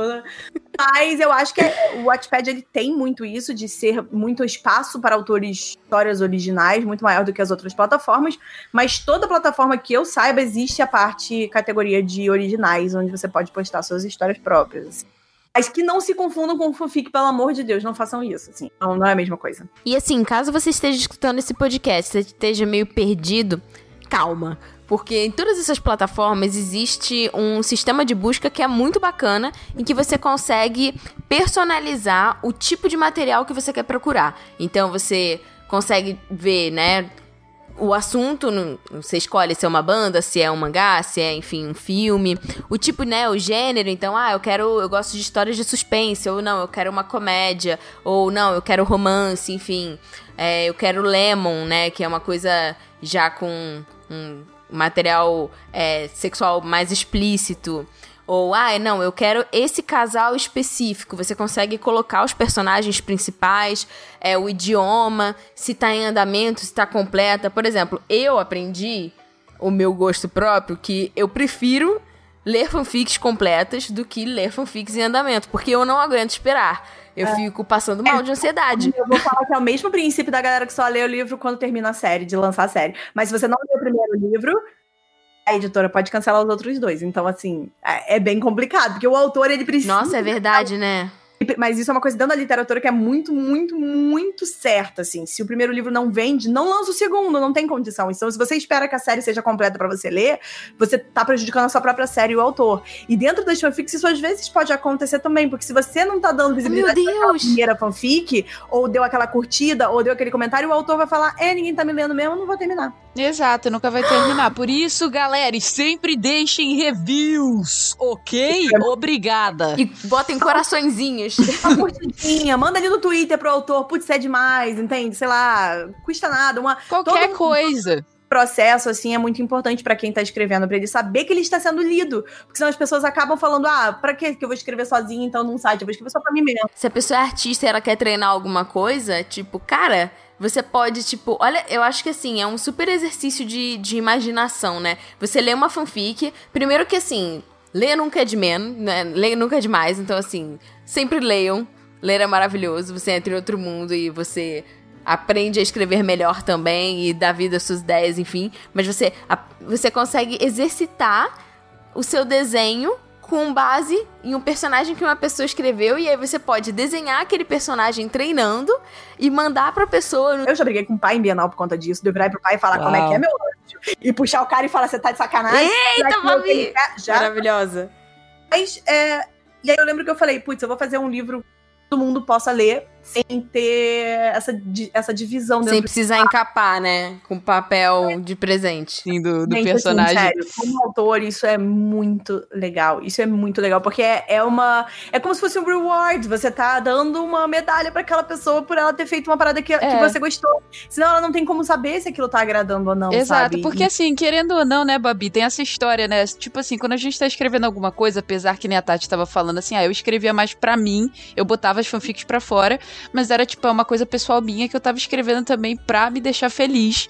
mas eu acho que o Wattpad ele tem muito isso de ser muito espaço para autores histórias originais, muito maior do que as outras plataformas. Mas toda plataforma que eu saiba existe a parte categoria de originais, onde você pode postar suas histórias próprias. assim. Mas que não se confundam com fanfic, pelo amor de Deus, não façam isso, assim. Não, não é a mesma coisa. E assim, caso você esteja escutando esse podcast, você esteja meio perdido, calma. Porque em todas essas plataformas existe um sistema de busca que é muito bacana, em que você consegue personalizar o tipo de material que você quer procurar. Então você consegue ver, né, o assunto, você escolhe se é uma banda, se é um mangá, se é, enfim, um filme. O tipo, né, o gênero, então, ah, eu quero, eu gosto de histórias de suspense, ou não, eu quero uma comédia, ou não, eu quero romance, enfim. É, eu quero Lemon, né, que é uma coisa já com um material é, sexual mais explícito. Ou, ah, não, eu quero esse casal específico. Você consegue colocar os personagens principais, é, o idioma, se tá em andamento, se tá completa. Por exemplo, eu aprendi o meu gosto próprio que eu prefiro ler fanfics completas do que ler fanfics em andamento, porque eu não aguento esperar. Eu fico passando mal de ansiedade. Eu vou falar que é o mesmo princípio da galera que só lê o livro quando termina a série, de lançar a série. Mas se você não lê o primeiro livro, a editora pode cancelar os outros dois. Então, assim, é é bem complicado, porque o autor, ele precisa. Nossa, é verdade, né? Mas isso é uma coisa dentro da literatura que é muito, muito, muito certa, assim. Se o primeiro livro não vende, não lança o segundo, não tem condição. Então, se você espera que a série seja completa pra você ler, você tá prejudicando a sua própria série e o autor. E dentro das fanfics, isso às vezes pode acontecer também, porque se você não tá dando visibilidade pra primeira fanfic, ou deu aquela curtida, ou deu aquele comentário, o autor vai falar: é, ninguém tá me lendo mesmo, eu não vou terminar. Exato, nunca vai terminar. Por isso, galera, sempre deixem reviews, ok? Obrigada. E botem coraçõezinhos. Uma curtidinha, manda ali no Twitter pro autor, putz, é demais, entende? Sei lá, custa nada. Uma, Qualquer todo- coisa. processo, assim, é muito importante pra quem tá escrevendo, pra ele saber que ele está sendo lido. Porque senão as pessoas acabam falando, ah, pra que que eu vou escrever sozinho, então, num site? Eu vou escrever só pra mim mesmo. Se a pessoa é artista e ela quer treinar alguma coisa, tipo, cara, você pode, tipo, olha, eu acho que assim, é um super exercício de, de imaginação, né? Você lê uma fanfic, primeiro que assim, ler nunca é de menos, né? Ler nunca é demais, então assim, sempre leiam. Ler é maravilhoso, você entra em outro mundo e você aprende a escrever melhor também e dá vida às suas ideias, enfim. Mas você, você consegue exercitar o seu desenho com base em um personagem que uma pessoa escreveu e aí você pode desenhar aquele personagem treinando e mandar pra pessoa. Eu já briguei com o pai em Bienal por conta disso, de virar pro pai e falar como é Uau. que é meu lanche. E puxar o cara e falar, você tá de sacanagem? Eita, Já que eu Babi! tenho- Já, Maravilhosa. Mas, é, e aí eu lembro que eu falei, putz, eu vou fazer um livro que todo mundo possa ler sem ter essa, essa divisão dentro Sem precisar encapar, né? Com papel de presente. Sim, do, do Gente, personagem. Assim, sério, como autor, isso é muito legal. Isso é muito legal, porque é, é uma. É como se fosse um reward. Você tá dando uma medalha pra aquela pessoa por ela ter feito uma parada que, que É. você gostou. Senão ela não tem como saber se aquilo tá agradando ou não. Exato, sabe? porque assim, querendo ou não, né, Babi, tem essa história, né? Tipo assim, quando a gente tá escrevendo alguma coisa, apesar que nem a Tati tava falando assim, ah, eu escrevia mais pra mim, eu botava as fanfics pra fora, mas era tipo uma coisa pessoal minha que eu tava escrevendo também pra me deixar feliz.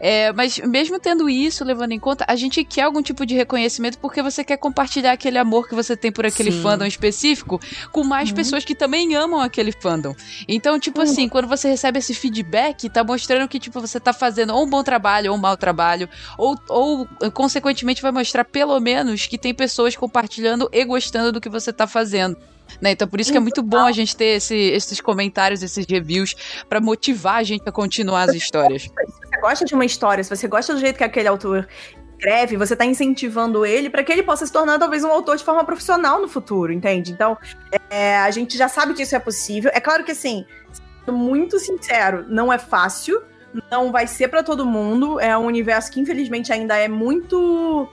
É, mas mesmo tendo isso, levando em conta, a gente quer algum tipo de reconhecimento porque você quer compartilhar aquele amor que você tem por aquele Sim. fandom específico com mais Uhum. pessoas que também amam aquele fandom. Então, tipo assim, quando você recebe esse feedback, tá mostrando que, tipo, você tá fazendo ou um bom trabalho ou um mau trabalho, ou, ou consequentemente vai mostrar pelo menos que tem pessoas compartilhando e gostando do que você tá fazendo. Né? Então, por isso que é muito bom a gente ter esse- esses comentários, esses reviews, pra motivar a gente a continuar as histórias. Se você gosta de uma história, se você gosta do jeito que aquele autor escreve, você tá incentivando ele para que ele possa se tornar talvez um autor de forma profissional no futuro, entende? Então, é, a gente já sabe que isso é possível. É claro que assim, sendo muito sincero, não é fácil, não vai ser para todo mundo. É um universo que infelizmente ainda é muito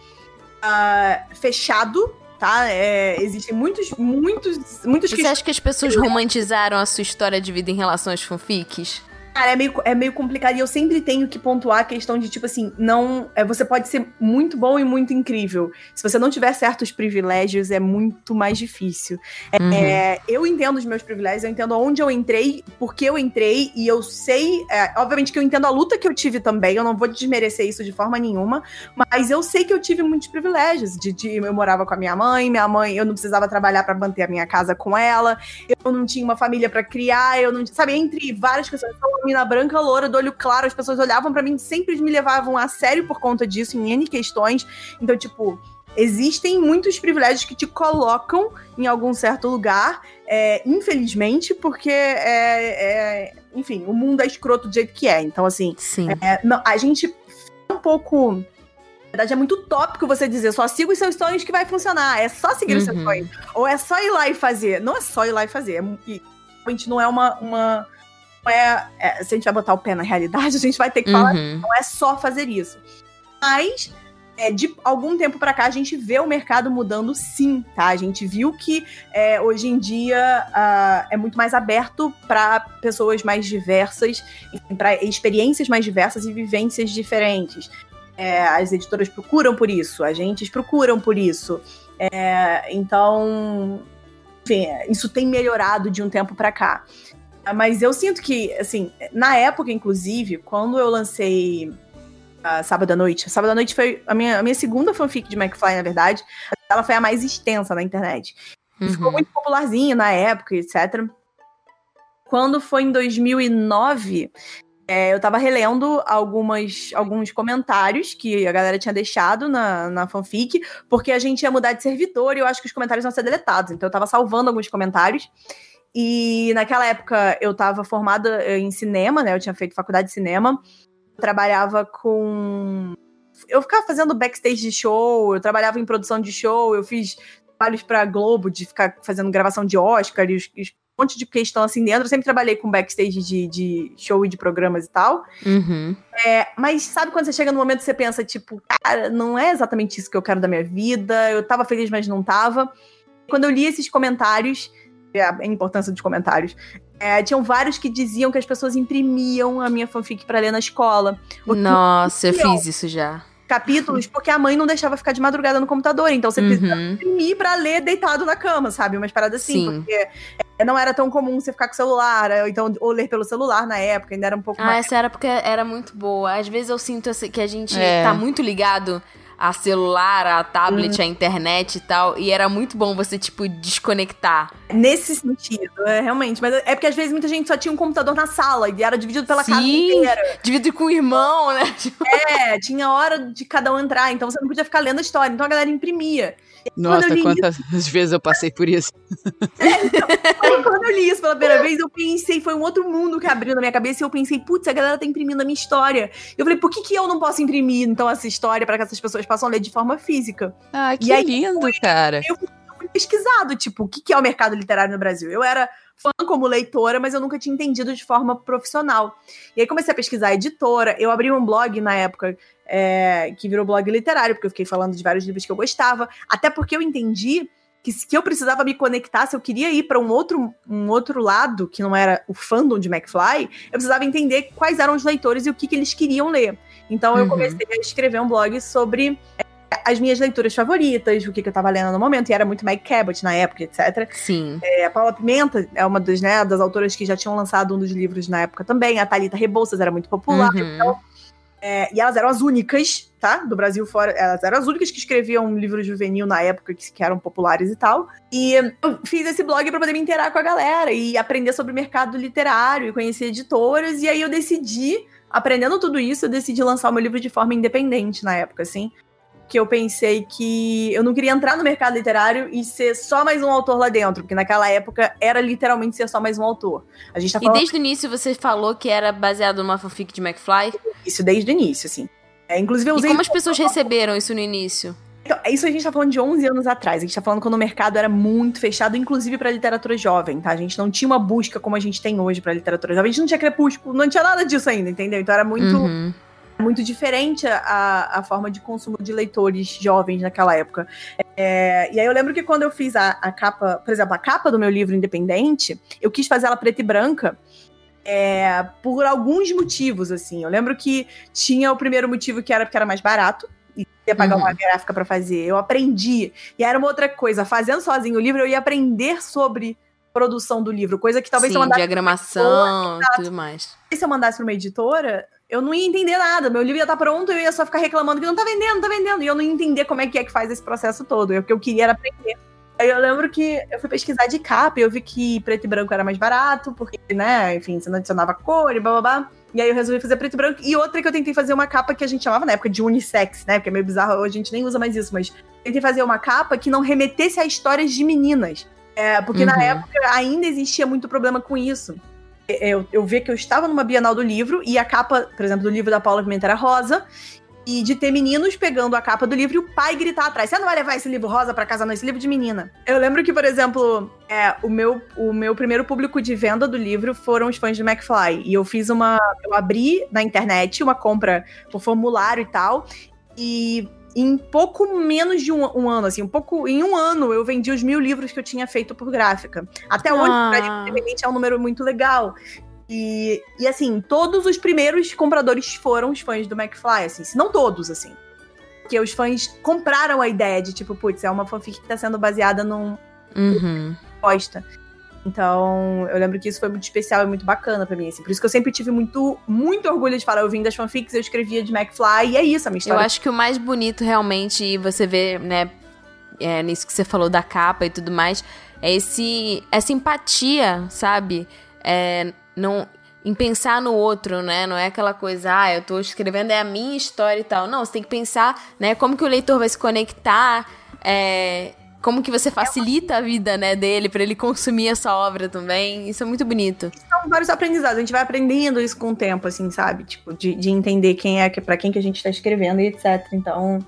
ah, fechado, tá? É, existem muitos, muitos, muitos Você acha que as pessoas romantizaram a sua história de vida em relação às fanfics? Cara, é meio, é meio complicado e eu sempre tenho que pontuar a questão de, tipo assim, não. É, você pode ser muito bom e muito incrível. Se você não tiver certos privilégios, é muito mais difícil. É, Uhum. é, eu entendo os meus privilégios, eu entendo onde eu entrei, por que eu entrei, e eu sei. é, obviamente que eu entendo a luta que eu tive também, eu não vou desmerecer isso de forma nenhuma, mas eu sei que eu tive muitos privilégios. De, de- eu morava com a minha mãe, minha mãe, eu não precisava trabalhar pra manter a minha casa com ela, eu não tinha uma família pra criar, eu não. Sabe, entre várias questões. Uma mina branca, loura, do olho claro, as pessoas olhavam pra mim, sempre me levavam a sério por conta disso, em N questões. Então, tipo. Existem muitos privilégios que te colocam em algum certo lugar, é, infelizmente, porque é, é, enfim, o mundo é escroto do jeito que é. Então, assim, Sim. é, não, a gente é um pouco. Na verdade, é muito utópico você dizer só siga os seus sonhos que vai funcionar. É só seguir os seus Uhum. sonhos. Ou é só ir lá e fazer. Não é só ir lá e fazer. É, e, realmente não é uma. uma é, é, se a gente vai botar o pé na realidade, a gente vai ter que falar Uhum. não é só fazer isso. Mas é, de algum tempo pra cá a gente vê o mercado mudando sim, tá? A gente viu que é, hoje em dia ah, é muito mais aberto para pessoas mais diversas, para experiências mais diversas e vivências diferentes. É, as editoras procuram por isso, agentes procuram por isso. É, então, enfim, isso tem melhorado de um tempo pra cá. Ah, Mas eu sinto que, assim, na época, inclusive, quando eu lancei a Sábado à Noite, Sábado à Noite foi a minha, a minha segunda fanfic de McFly, na verdade. Ela foi a mais extensa na internet. E Ficou Uhum. muito popularzinho na época, etc. Quando foi em 2009, é, eu tava relendo algumas, alguns comentários que a galera tinha deixado na, na fanfic, porque a gente ia mudar de servidor e eu acho que os comentários iam ser deletados. Então eu tava salvando alguns comentários. E naquela época eu tava formada eh, em cinema, né? Eu tinha feito faculdade de cinema. Eu trabalhava com. Eu ficava fazendo backstage de show, eu trabalhava em produção de show, eu fiz trabalhos pra Globo de ficar fazendo gravação de Oscar e os, os- um monte de questão assim dentro. Eu sempre trabalhei com backstage de, de show e de programas e tal. Uhum. É, mas sabe quando você chega no momento que você pensa, tipo, cara, não é exatamente isso que eu quero da minha vida, eu tava feliz, mas não tava. Quando eu li esses comentários, a importância dos comentários, é, tinham vários que diziam que as pessoas imprimiam a minha fanfic pra ler na escola. Nossa, eu fiz isso já. Capítulos, porque a mãe não deixava ficar de madrugada no computador, então você precisa Uhum. imprimir pra ler deitado na cama, sabe? Umas paradas assim, Sim. porque é, não era tão comum você ficar com o celular, ou então ou ler pelo celular na época, ainda era um pouco Ah, mais. essa era porque era muito boa. Às vezes eu sinto que a gente É. tá muito ligado a celular, a tablet, a internet e tal. E era muito bom você, tipo, desconectar. Nesse sentido, é realmente. Mas é porque às vezes muita gente só tinha um computador na sala e era dividido pela casa Sim. inteira. Dividir com o irmão, né? É, tinha hora de cada um entrar, então você não podia ficar lendo a história. Então a galera imprimia. Nossa, quantas vezes eu passei por isso. Aí quando eu li isso pela primeira vez, eu pensei, foi um outro mundo que abriu na minha cabeça e eu pensei, putz, a galera tá imprimindo a minha história. Eu falei, por que, que eu não posso imprimir então essa história pra que essas pessoas possam ler de forma física? Ah, que aí lindo, cara. Eu fui pesquisado, tipo, o que, que é o mercado literário no Brasil? Eu era fã como leitora, mas eu nunca tinha entendido de forma profissional. E aí comecei a pesquisar editora, eu abri um blog na época é, que virou blog literário, porque eu fiquei falando de vários livros que eu gostava, até porque eu entendi que, se- que eu precisava me conectar, se eu queria ir para um outro, um outro lado, que não era o fandom de McFly, eu precisava entender quais eram os leitores e o que, que eles queriam ler. Então eu Uhum. comecei a escrever um blog sobre as minhas leituras favoritas, o que, que eu tava lendo no momento, e era muito Meg Cabot na época, etc. Sim. É, a Paula Pimenta é uma das, né, das autoras que já tinham lançado um dos livros na época também. A Thalita Rebouças era muito popular. Uhum. Então, é, e elas eram as únicas, tá? Do Brasil fora. Elas eram as únicas que escreviam um livro juvenil na época, que, que eram populares e tal. E eu fiz esse blog pra poder me inteirar com a galera e aprender sobre o mercado literário e conhecer editoras. E aí eu decidi, aprendendo tudo isso, eu decidi lançar o meu livro de forma independente na época, assim. Que eu pensei que eu não queria entrar no mercado literário e ser só mais um autor lá dentro, porque naquela época era literalmente ser só mais um autor. A gente tá E falando desde o início você falou que era baseado numa fanfic de McFly. isso desde o início, assim. É, inclusive eu E usei como as pessoas receberam isso no início? Então, isso a gente tá falando de 11 anos atrás. A gente tá falando quando o mercado era muito fechado, inclusive pra literatura jovem, tá? A gente não tinha uma busca como a gente tem hoje pra literatura jovem. A gente não tinha crepúsculo, não tinha nada disso ainda, entendeu? Então era muito, Uhum. Muito diferente a, a forma de consumo de leitores jovens naquela época. É, e aí eu lembro que quando eu fiz a, a capa, por exemplo, a capa do meu livro independente, eu quis fazer ela preta e branca. é, por alguns motivos, assim. Eu lembro que tinha o primeiro motivo que era porque era mais barato, e ia pagar Uhum. uma gráfica pra fazer. Eu aprendi. E era uma outra coisa. Fazendo sozinho o livro, eu ia aprender sobre produção do livro. Coisa que talvez se eu Sim, mandasse, diagramação e tudo mais. se eu mandasse pra uma editora, eu não ia entender nada. Meu livro ia estar pronto, eu ia só ficar reclamando que não tá vendendo, não tá vendendo. E eu não ia entender como é que é que faz esse processo todo. O que eu queria era aprender. Aí eu lembro que eu fui pesquisar de capa e eu vi que preto e branco era mais barato, porque, né, enfim, você não adicionava cor e blá blá blá. E aí eu resolvi fazer preto e branco. E outra que eu tentei fazer uma capa que a gente chamava na época de unissex, né? Porque é meio bizarro, hoje a gente nem usa mais isso, mas tentei fazer uma capa que não remetesse a histórias de meninas. É, porque na Uhum. época ainda existia muito problema com isso. Eu, eu vi que eu estava numa Bienal do livro e a capa, por exemplo, do livro da Paula Pimenta era rosa. E de ter meninos pegando a capa do livro e o pai gritar atrás: Você não vai levar esse livro rosa pra casa, não, esse livro de menina. Eu lembro que, por exemplo, é, o, meu, o meu primeiro público de venda do livro foram os fãs de McFly. E eu fiz uma. Eu abri na internet uma compra por formulário e tal. E em pouco menos de um, um ano, assim, um pouco. Em um ano eu vendi os mil livros que eu tinha feito por gráfica. Até hoje, Ah. pra livro independente, é um número muito legal. E, e assim, todos os primeiros compradores foram os fãs do McFly, assim, se não todos, assim. Porque os fãs compraram a ideia de, tipo, putz, é uma fanfic que tá sendo baseada num Uhum. bosta. Então, eu lembro que isso foi muito especial e muito bacana pra mim, assim. Por isso que eu sempre tive muito, muito orgulho de falar, eu vim das fanfics, eu escrevia de McFly, e é isso, a minha Eu história. acho que o mais bonito realmente, e você vê, né, é, nisso que você falou da capa e tudo mais, é esse, essa empatia, sabe? É, não, em pensar no outro, né? Não é aquela coisa, ah, eu tô escrevendo é a minha história e tal. Não, você tem que pensar, né, como que o leitor vai se conectar, é, como que você facilita a vida, né, dele pra ele consumir essa obra também. Isso é muito bonito. São vários aprendizados, a gente vai aprendendo isso com o tempo, assim, sabe? Tipo, de, de entender quem é, que para quem que a gente tá escrevendo e etc. Então,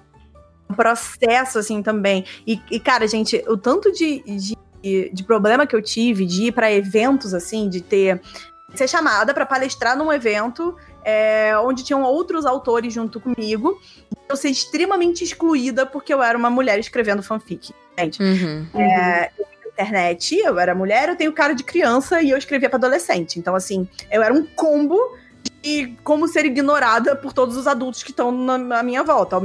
um processo, assim, também. E, e, cara, gente, o tanto de, de, de problema que eu tive de ir pra eventos, assim, de ter. Ser chamada pra palestrar num evento é, onde tinham outros autores junto comigo. E eu ser extremamente excluída porque eu era uma mulher escrevendo fanfic. Gente, Uhum. é, eu internet, eu era mulher, eu tenho cara de criança e eu escrevia pra adolescente. Então, assim, eu era um combo de como ser ignorada por todos os adultos que estão na, na minha volta.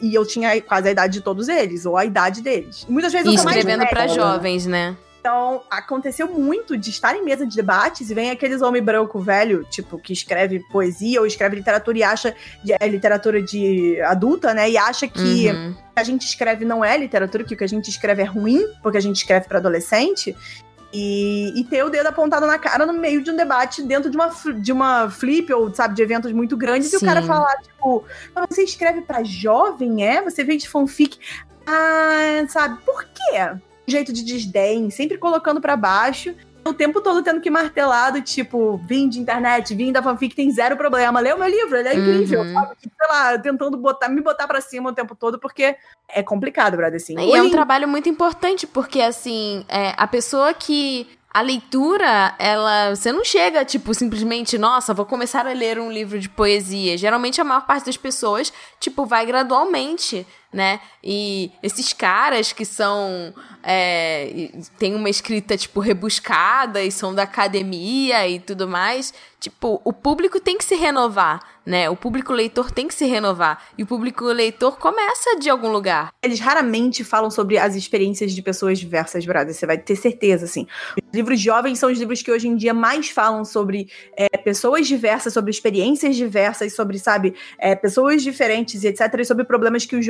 E eu tinha quase a idade de todos eles, ou a idade deles. Muitas vezes E eu escrevendo pra velha. jovens, né? Então, aconteceu muito de estar em mesa de debates e vem aqueles homem branco velho, tipo, que escreve poesia ou escreve literatura e acha é literatura de adulta, né? E acha que Uhum. o que a gente escreve não é literatura, que o que a gente escreve é ruim, porque a gente escreve pra adolescente. E, e ter o dedo apontado na cara no meio de um debate dentro de uma, de uma flip ou, sabe, de eventos muito grandes e o cara Sim. falar, tipo, "Mas você escreve pra jovem, é? Você vem de fanfic. Ah, sabe, por quê? Jeito de desdém, sempre colocando pra baixo. O tempo todo tendo que martelado, tipo, vim de internet, vim da fanfic, tem zero problema. Lê o meu livro, ele é incrível, Uhum. sabe? Tipo, sei lá, tentando botar, me botar pra cima o tempo todo, porque é complicado, brother, assim. E é um trabalho muito importante, porque assim, é, a pessoa que. A leitura, ela. Você não chega, tipo, simplesmente, nossa, vou começar a ler um livro de poesia. Geralmente a maior parte das pessoas, tipo, vai gradualmente, né? E esses caras que são. É, tem uma escrita, tipo, rebuscada e são da academia e tudo mais. Tipo, o público tem que se renovar, né? O público leitor tem que se renovar. E o público leitor começa de algum lugar. Eles raramente falam sobre as experiências de pessoas diversas, brother. Você vai ter certeza, assim. Os livros jovens são os livros que hoje em dia mais falam sobre é, pessoas diversas, sobre experiências diversas, sobre, sabe, é, pessoas diferentes e etc. E sobre problemas que os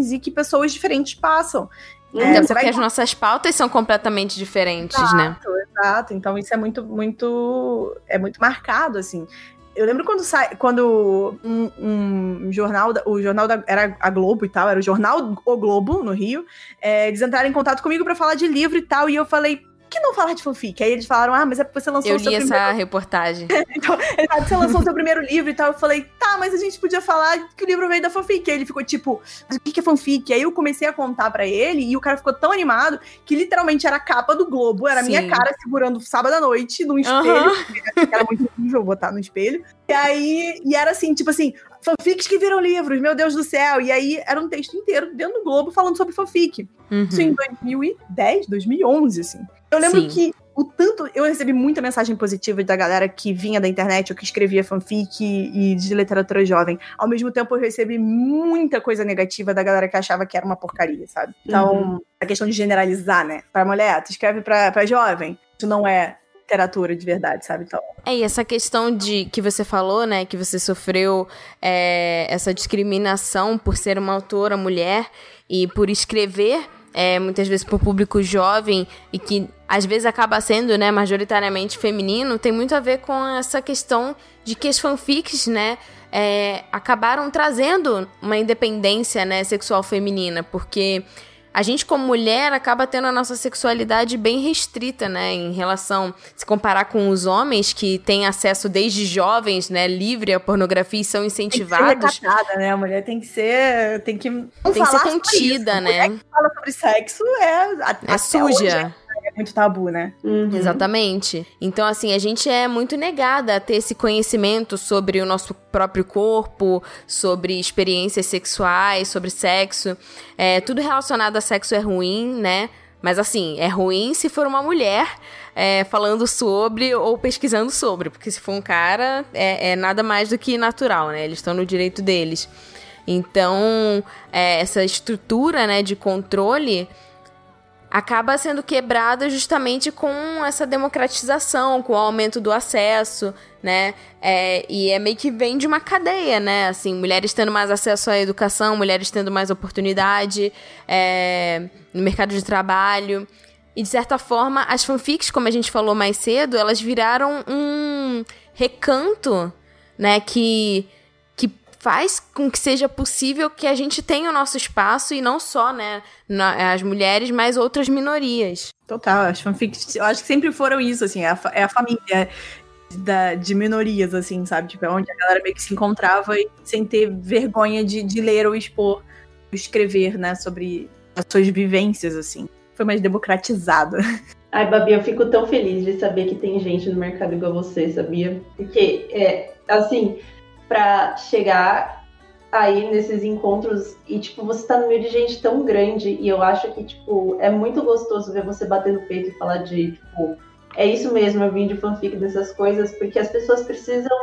e que pessoas diferentes passam. É, É, porque vai as nossas pautas são completamente diferentes, né? Exato, exato. Então isso é muito, muito, é muito marcado, assim. Eu lembro quando sai, quando um, um jornal, o jornal da, era a Globo e tal, era o jornal O Globo no Rio, é, eles entraram em contato comigo pra falar de livro e tal, e eu falei, que não falar de fanfic? Aí eles falaram, ah, mas é porque você lançou Eu o seu li essa primeiro reportagem. então, você lançou seu primeiro livro e tal. Eu falei, tá, mas a gente podia falar que o livro veio da fanfic. Aí ele ficou tipo, mas o que é fanfic? Aí eu comecei a contar pra ele e o cara ficou tão animado que literalmente era a capa do Globo, era a minha cara segurando sábado à noite num espelho. Que Era muito horrível botar no espelho. E aí, e era assim, tipo assim, fanfics que viram livros, meu Deus do céu. E aí era um texto inteiro dentro do Globo falando sobre fanfic. Uhum. Isso em 2010, 2011, assim. Eu lembro Sim. que o tanto. Eu recebi muita mensagem positiva da galera que vinha da internet ou que escrevia fanfic e de literatura jovem. Ao mesmo tempo, eu recebi muita coisa negativa da galera que achava que era uma porcaria, sabe? Então, a questão de generalizar, né? Pra mulher, tu escreve pra, pra jovem. Isso não é literatura de verdade, sabe? Então. É, e essa questão de que você falou, né, que você sofreu é, essa discriminação por ser uma autora mulher e por escrever é, muitas vezes para o público jovem e que às vezes acaba sendo, né, majoritariamente feminino, tem muito a ver com essa questão de que as fanfics, né, é, acabaram trazendo uma independência, né, sexual feminina, porque a gente como mulher acaba tendo a nossa sexualidade bem restrita, né, em relação se comparar com os homens que têm acesso desde jovens, né, livre à pornografia e são Tem que ser incentivados. recatada, né? A mulher tem que ser. Tem que. Tem que ser contida, né? Mulher que fala sobre sexo é. a- É suja. É muito tabu, né? Uhum. Exatamente. Então, assim, a gente é muito negada a ter esse conhecimento sobre o nosso próprio corpo, sobre experiências sexuais, sobre sexo. É, tudo relacionado a sexo é ruim, né? Mas, assim, é ruim se for uma mulher é, falando sobre ou pesquisando sobre. Porque se for um cara, é, é nada mais do que natural, né? Eles estão no direito deles. Então, é, essa estrutura né, de controle acaba sendo quebrada justamente com essa democratização, com o aumento do acesso, né? É, e é meio que vem de uma cadeia, né? Assim, mulheres tendo mais acesso à educação, mulheres tendo mais oportunidade é, no mercado de trabalho. E de certa forma, as fanfics, como a gente falou mais cedo, elas viraram um recanto, né? Que faz com que seja possível que a gente tenha o nosso espaço e não só, né, na- as mulheres, mas outras minorias. Total, as fanfics, eu acho que sempre foram isso, assim, é a, é a família da, de minorias, assim, sabe? Tipo, é onde a galera meio que se encontrava e sem ter vergonha de, de ler ou expor, escrever, né, sobre as suas vivências, assim. Foi mais democratizado. Ai, Babi, eu fico tão feliz de saber que tem gente no mercado igual você, sabia? Porque, é, assim, pra chegar aí nesses encontros e, tipo, você tá no meio de gente tão grande e eu acho que, tipo, é muito gostoso ver você bater no peito e falar de, tipo, é isso mesmo, eu vim de fanfic dessas coisas, porque as pessoas precisam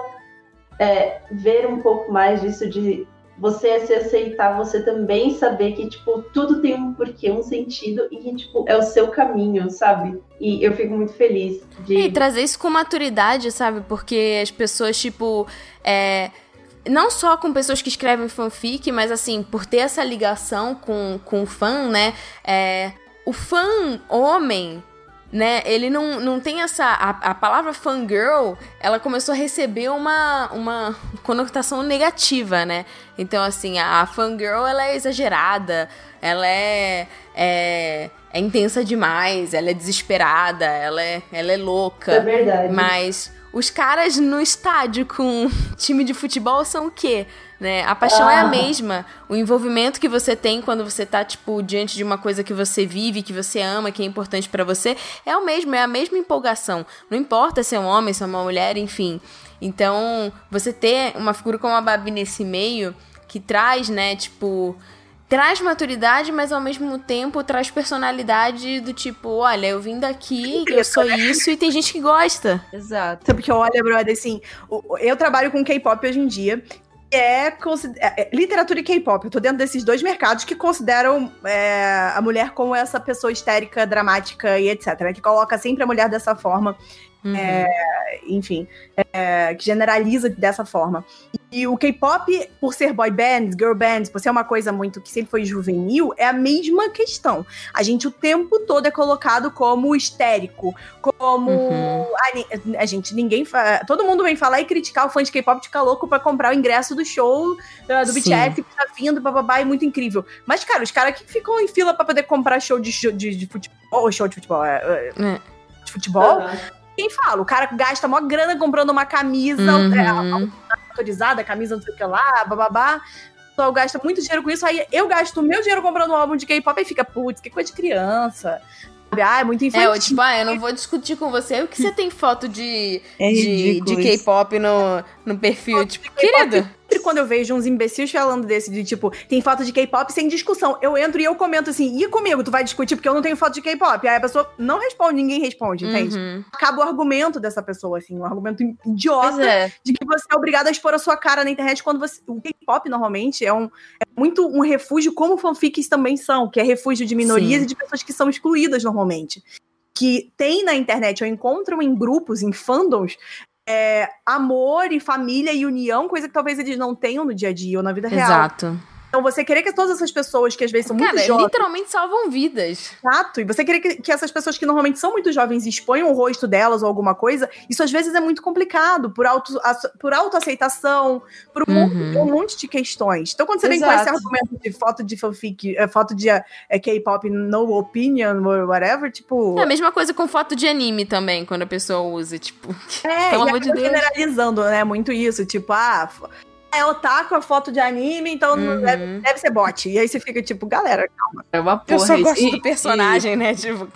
é, ver um pouco mais disso de você se aceitar, você também saber que, tipo, tudo tem um porquê, um sentido e que, tipo, é o seu caminho, sabe? E eu fico muito feliz de. E trazer isso com maturidade, sabe? Porque as pessoas, tipo, é, não só com pessoas que escrevem fanfic, mas assim, por ter essa ligação com, com o fã, né? É, o fã homem, né? Ele não, não tem essa. A, a palavra fangirl, ela começou a receber uma, uma conotação negativa, né? Então, assim, a, a fangirl, ela é exagerada, ela é. é é intensa demais, ela é desesperada, ela é, ela é louca. É verdade. Mas os caras no estádio com time de futebol são o quê? Né? A paixão é a Ah. mesma. O envolvimento que você tem quando você tá, tipo, diante de uma coisa que você vive, que você ama, que é importante pra você, é o mesmo, é a mesma empolgação. Não importa se é um homem, se é uma mulher, enfim. Então, você ter uma figura como a Babi nesse meio, que traz, né, tipo, traz maturidade, mas ao mesmo tempo traz personalidade do tipo, olha, eu vim daqui, eu sou isso, e tem gente que gosta. Exato. Porque olha, brother, assim, eu trabalho com K-pop hoje em dia. É, é, é, literatura e K-pop. Eu tô dentro desses dois mercados que consideram é, a mulher como essa pessoa histérica, dramática e etc. né? Que coloca sempre a mulher dessa forma. Uhum. enfim, é, que generaliza dessa forma. E o K-pop, por ser boy bands, girl bands, por ser uma coisa muito que sempre foi juvenil, é a mesma questão. A gente o tempo todo é colocado como histérico, como Uhum. a, a gente ninguém, fa- todo mundo vem falar e criticar o fã de K-pop de ficar louco pra comprar o ingresso do show uh, do Sim. BTS que tá vindo, bababá, é muito incrível. Mas cara, os caras que ficam em fila pra poder comprar show de, show de, de futebol, ou show de futebol, é, é, É. de futebol, Aham. Quem fala? O cara gasta mó grana comprando uma camisa é, Uhum. autorizada, camisa não sei o que lá, bababá. O pessoal gasta muito dinheiro com isso. Aí eu gasto o meu dinheiro comprando um álbum de K-pop e fica, putz, que coisa de criança. Ah, é muito É, infantil. eu, tipo, ah, eu não vou discutir com você. O que você tem foto de, É de, de. K-pop no, no perfil? Tipo, querido. Sempre quando eu vejo uns imbecis falando desse, de tipo, tem foto de K-pop sem discussão, eu entro e eu comento assim, e comigo, tu vai discutir porque eu não tenho foto de K-pop? Aí a pessoa não responde, ninguém responde, entende? Uhum. Acaba o argumento dessa pessoa, assim, um argumento idiota. É. de que você é obrigado a expor a sua cara na internet quando você. O K-pop normalmente é, um, é muito um refúgio, como fanfics também são, que é refúgio de minorias Sim. e de pessoas que são excluídas normalmente. Que tem na internet ou encontram em grupos, em fandoms, é, amor e família e união, coisa que talvez eles não tenham no dia a dia ou na vida real. Exato. Então você querer que todas essas pessoas que às vezes são muito Cara, jovens. literalmente salvam vidas. Exato. E você querer que, que essas pessoas que normalmente são muito jovens exponham o rosto delas ou alguma coisa, isso às vezes é muito complicado, por, auto, por autoaceitação, por um, monte, Uhum. um monte de questões. Então, quando você vem com esse Exato. argumento de foto de fanfic, é, foto de é, K-pop no opinion, or whatever, tipo. É a mesma coisa com foto de anime também, quando a pessoa usa, tipo. É, Pelo amor de Deus. generalizando, né? Muito isso. Tipo, ah, é otaku a foto de anime, então Uhum. deve, deve ser bot. E aí você fica tipo, galera, É uma porra. Eu só gosto E- do personagem, né? Tipo.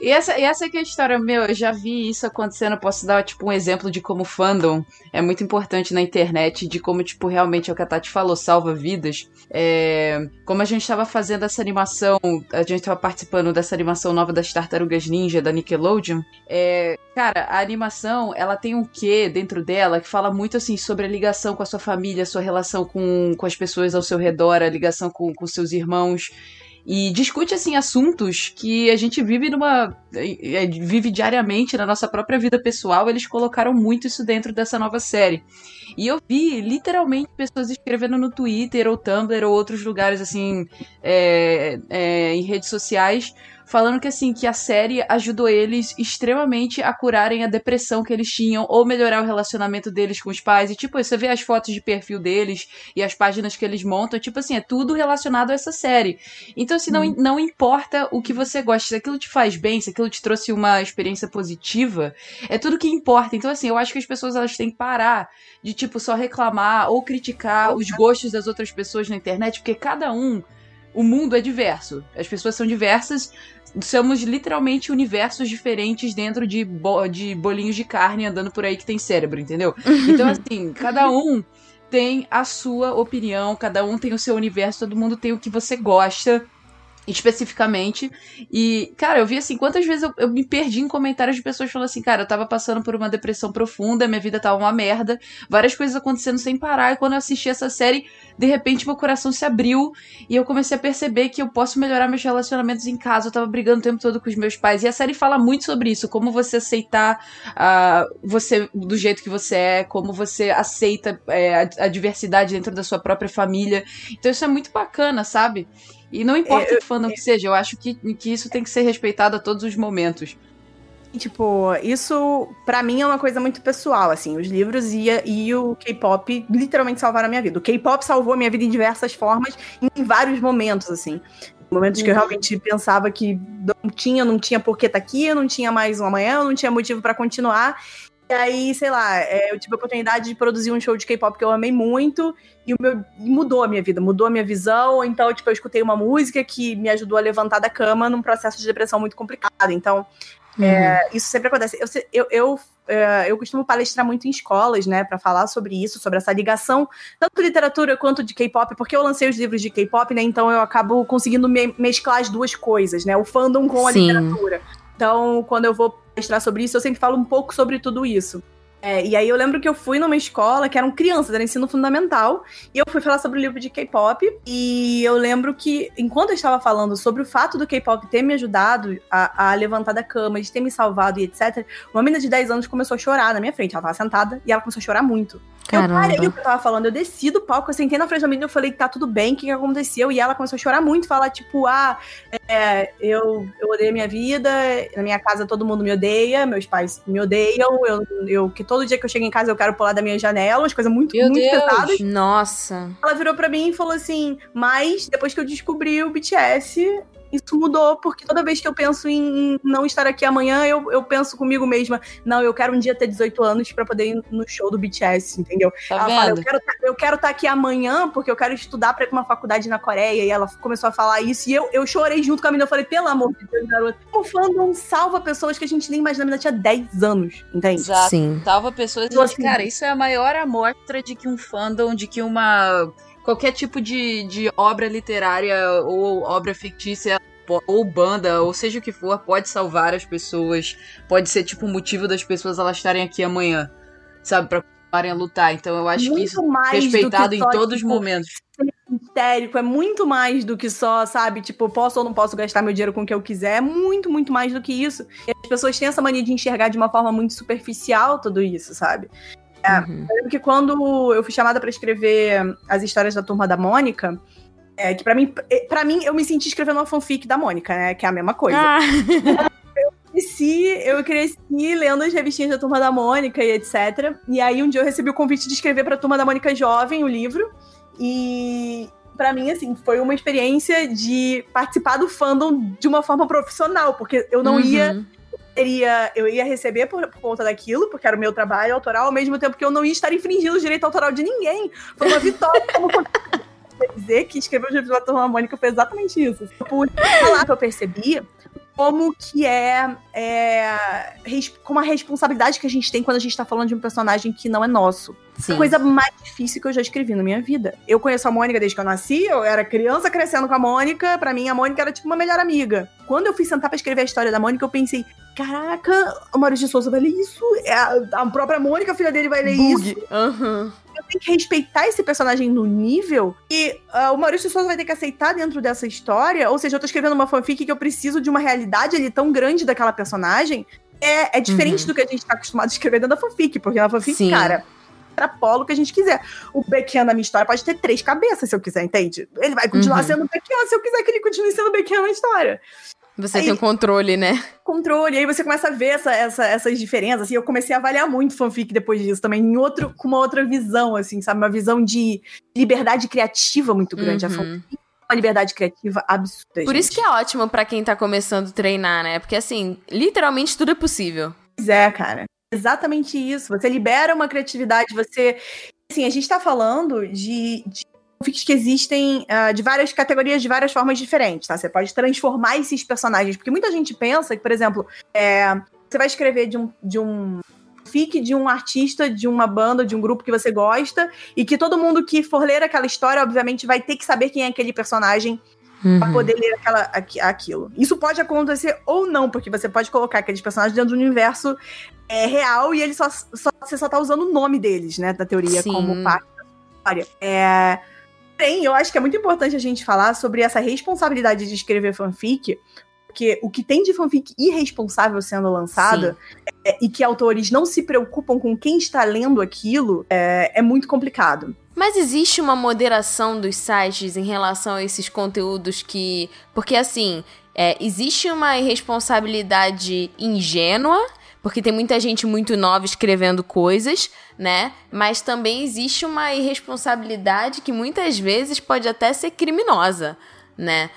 E essa, e essa é a história, meu, eu já vi isso acontecendo, posso dar, tipo, um exemplo de como fandom é muito importante na internet, de como, tipo, realmente é o que a Tati falou, salva vidas. É, como a gente tava fazendo essa animação, a gente tava participando dessa animação nova das Tartarugas Ninja, da Nickelodeon, é, cara, a animação, ela tem um quê dentro dela que fala muito, assim, sobre a ligação com a sua família, a sua relação com, com as pessoas ao seu redor, a ligação com, com seus irmãos, e discute assim assuntos que a gente vive numa é, vive diariamente na nossa própria vida pessoal. Eles colocaram muito isso dentro dessa nova série. E eu vi literalmente pessoas escrevendo no Twitter ou Tumblr ou outros lugares assim é, é, em redes sociais falando que assim que a série ajudou eles extremamente a curarem a depressão que eles tinham ou melhorar o relacionamento deles com os pais. E tipo você vê as fotos de perfil deles e as páginas que eles montam tipo assim é tudo relacionado a essa série. Então assim não, não importa o que você gosta se aquilo te faz bem se aquilo te trouxe uma experiência positiva é tudo que importa. Então assim eu acho que as pessoas elas têm que parar de tipo só reclamar ou criticar os gostos das outras pessoas na internet porque cada um o mundo é diverso. As pessoas são diversas. Somos literalmente universos diferentes dentro de, bo de bolinhos de carne andando por aí que tem cérebro, entendeu? Então, assim, cada um tem a sua opinião, cada um tem o seu universo, todo mundo tem o que você gosta especificamente. E, cara, eu vi assim, quantas vezes eu, eu, me perdi em comentários de pessoas falando assim, cara, eu tava passando por uma depressão profunda, minha vida tava uma merda, várias coisas acontecendo sem parar, e quando eu assisti essa série, de repente meu coração se abriu e eu comecei a perceber que eu posso melhorar meus relacionamentos em casa, eu tava brigando o tempo todo com os meus pais, e a série fala muito sobre isso, como você aceitar uh, você do jeito que você é, como você aceita é, a, a diversidade dentro da sua própria família, então isso é muito bacana, sabe? E não importa É, que fandom que seja, eu acho que, que isso tem que ser respeitado a todos os momentos. Tipo, isso pra mim é uma coisa muito pessoal, assim. Os livros e, e o K-pop literalmente salvaram a minha vida. O K-pop salvou a minha vida em diversas formas, em vários momentos, assim. Momentos que eu realmente pensava que não tinha, não tinha por que tá aqui, não tinha mais um amanhã, não tinha motivo para continuar. E aí, sei lá, é, eu tive a oportunidade de produzir um show de K-pop que eu amei muito e o meu e mudou a minha vida, mudou a minha visão. Então, tipo, eu escutei uma música que me ajudou a levantar da cama num processo de depressão muito complicado. Então, É, isso sempre acontece. Eu, eu, eu, é, eu costumo palestrar muito em escolas, né, pra falar sobre isso, sobre essa ligação, tanto literatura quanto de K-pop, porque eu lancei os livros de K-pop, né, então eu acabo conseguindo me- mesclar as duas coisas, né, o fandom com a Sim. literatura. Então, quando eu vou palestrar sobre isso, eu sempre falo um pouco sobre tudo isso. É, e aí eu lembro que eu fui numa escola que eram crianças, era ensino fundamental, e eu fui falar sobre o livro de K-pop, e eu lembro que, enquanto eu estava falando sobre o fato do K-pop ter me ajudado a, a levantar da cama, de ter me salvado e etc., uma menina de 10 anos começou a chorar na minha frente, ela tava sentada, e ela começou a chorar muito. Eu parei o Caramba. que eu tava falando, eu desci do palco, eu sentei na frente da menina, eu falei que tá tudo bem, o que, que aconteceu? E ela começou a chorar muito, falar tipo, ah, é, eu, eu odeio minha vida, na minha casa todo mundo me odeia, meus pais me odeiam, eu, eu que todo dia que eu chego em casa eu quero pular da minha janela, umas coisas muito, Meu muito Deus. pesadas. Nossa. Ela virou pra mim e falou assim, mas depois que eu descobri o BTS, isso mudou, porque toda vez que eu penso em não estar aqui amanhã, eu, eu penso comigo mesma, não, eu quero um dia ter 18 anos pra poder ir no show do BTS, entendeu? Tá ela fala, eu quero tá- eu quero estar aqui amanhã porque eu quero estudar pra ir pra uma faculdade na Coreia. E ela começou a falar isso. E eu, eu chorei junto com a menina. Eu falei, pelo amor de Deus, garota. O fandom salva pessoas que a gente nem imagina. A menina tinha 10 anos, entende? Exato. Sim. Salva pessoas. Então, assim- cara, isso é a maior amostra de que um fandom, de que uma. Qualquer tipo de, de obra literária ou obra fictícia. Ou banda, ou seja o que for, pode salvar as pessoas. Pode ser, tipo, o motivo das pessoas elas estarem aqui amanhã, sabe? Pra continuarem a lutar. Então eu acho que isso muito mais respeitado em todos os tipo, momentos. histérico, é muito mais do que só, sabe, tipo, posso ou não posso gastar meu dinheiro com o que eu quiser, é muito, muito mais do que isso. E as pessoas têm essa mania de enxergar de uma forma muito superficial tudo isso, sabe? É. Uhum. Eu lembro que quando eu fui chamada pra escrever as histórias da Turma da Mônica, é, que pra mim, para mim, eu me senti escrevendo uma fanfic da Mônica, né, que é a mesma coisa. Ah, cresci, eu cresci lendo as revistinhas da Turma da Mônica e etc. E aí um dia eu recebi o convite de escrever pra Turma da Mônica Jovem o livro. E pra mim, assim, foi uma experiência de participar do fandom de uma forma profissional, porque eu não uhum. ia teria, eu ia receber por, por conta daquilo, porque era o meu trabalho autoral, ao mesmo tempo que eu não ia estar infringindo o direito autoral de ninguém. Foi uma vitória. como dizer que escrever o livro da Turma Mônica foi exatamente isso. Pude falar que eu percebi como que é, é como a responsabilidade que a gente tem quando a gente tá falando de um personagem que não é nosso. Sim. A coisa mais difícil que eu já escrevi na minha vida. Eu conheço a Mônica desde que eu nasci, eu era criança crescendo com a Mônica, pra mim a Mônica era tipo uma melhor amiga. Quando eu fui sentar pra escrever a história da Mônica, eu pensei, caraca, o Maurício de Souza vai ler isso, é a, própria Mônica, a filha dele, vai ler isso. Bug. Eu tenho que respeitar esse personagem no nível e ah, o Maurício Souza vai ter que aceitar dentro dessa história, ou seja, eu tô escrevendo uma fanfic que eu preciso de uma realidade ali tão grande daquela personagem. É, é diferente Uhum. do que a gente tá acostumado a escrever dentro da fanfic, porque na fanfic, Sim. cara, extrapola o que a gente quiser. O Bequian na minha história pode ter três cabeças, se eu quiser, entende? Ele vai continuar Uhum. sendo Bequian se eu quiser que ele continue sendo Bequian na história. Você Aí- tem o controle, né? Controle, aí você começa a ver essa, essa- essas diferenças, assim, eu comecei a avaliar muito fanfic depois disso também, em outro, com uma outra visão, assim, sabe? Uma visão de liberdade criativa muito grande. A Uhum. fanfic é uma liberdade criativa absurda, Por isso que é ótimo pra quem tá começando a treinar, né? Porque assim, literalmente tudo é possível. Pois é, cara. Exatamente isso. Você libera uma criatividade, você. Assim, a gente tá falando de, de fanfics que existem ah, de várias categorias, de várias formas diferentes, tá? Você pode transformar esses personagens. Porque muita gente pensa que, por exemplo, é, você vai escrever de um. De um fic de um artista, de uma banda, de um grupo que você gosta, e que todo mundo que for ler aquela história, obviamente, vai ter que saber quem é aquele personagem pra Uhum. poder ler aquela, aqui- aquilo. Isso pode acontecer ou não, porque você pode colocar aqueles personagens dentro do universo é, real e ele só, só- você só tá usando o nome deles, né, da teoria, Sim. como parte da história. É, porém, eu acho que é muito importante a gente falar sobre essa responsabilidade de escrever fanfic, porque o que tem de fanfic irresponsável sendo lançado é, e que autores não se preocupam com quem está lendo aquilo é, é muito complicado. Mas existe uma moderação dos sites em relação a esses conteúdos que. Porque assim, é, existe uma irresponsabilidade ingênua. Porque tem muita gente muito nova escrevendo coisas, né? Mas também existe uma irresponsabilidade que muitas vezes pode até ser criminosa, né?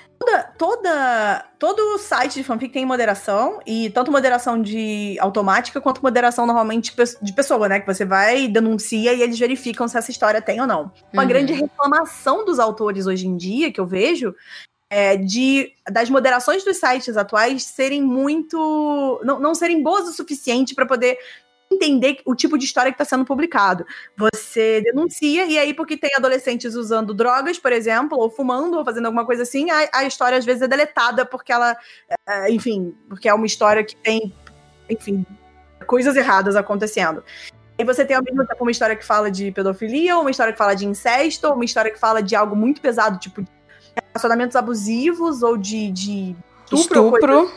toda todo site de fanfic tem moderação e tanto moderação de automática quanto moderação normalmente de pessoa, né? Que você vai denuncia e eles verificam se essa história tem ou não. Uma Uhum. grande reclamação dos autores hoje em dia que eu vejo é, de das moderações dos sites atuais serem muito. não, não serem boas o suficiente para poder entender o tipo de história que está sendo publicado. Você denuncia, e aí, porque tem adolescentes usando drogas, por exemplo, ou fumando, ou fazendo alguma coisa assim, a, a história às vezes é deletada porque ela. é, enfim, porque é uma história que tem. Enfim, coisas erradas acontecendo. E você tem ao mesmo tempo uma história que fala de pedofilia, uma história que fala de incesto, uma história que fala de algo muito pesado, tipo relacionamentos abusivos, ou de, de estupro, Estupro.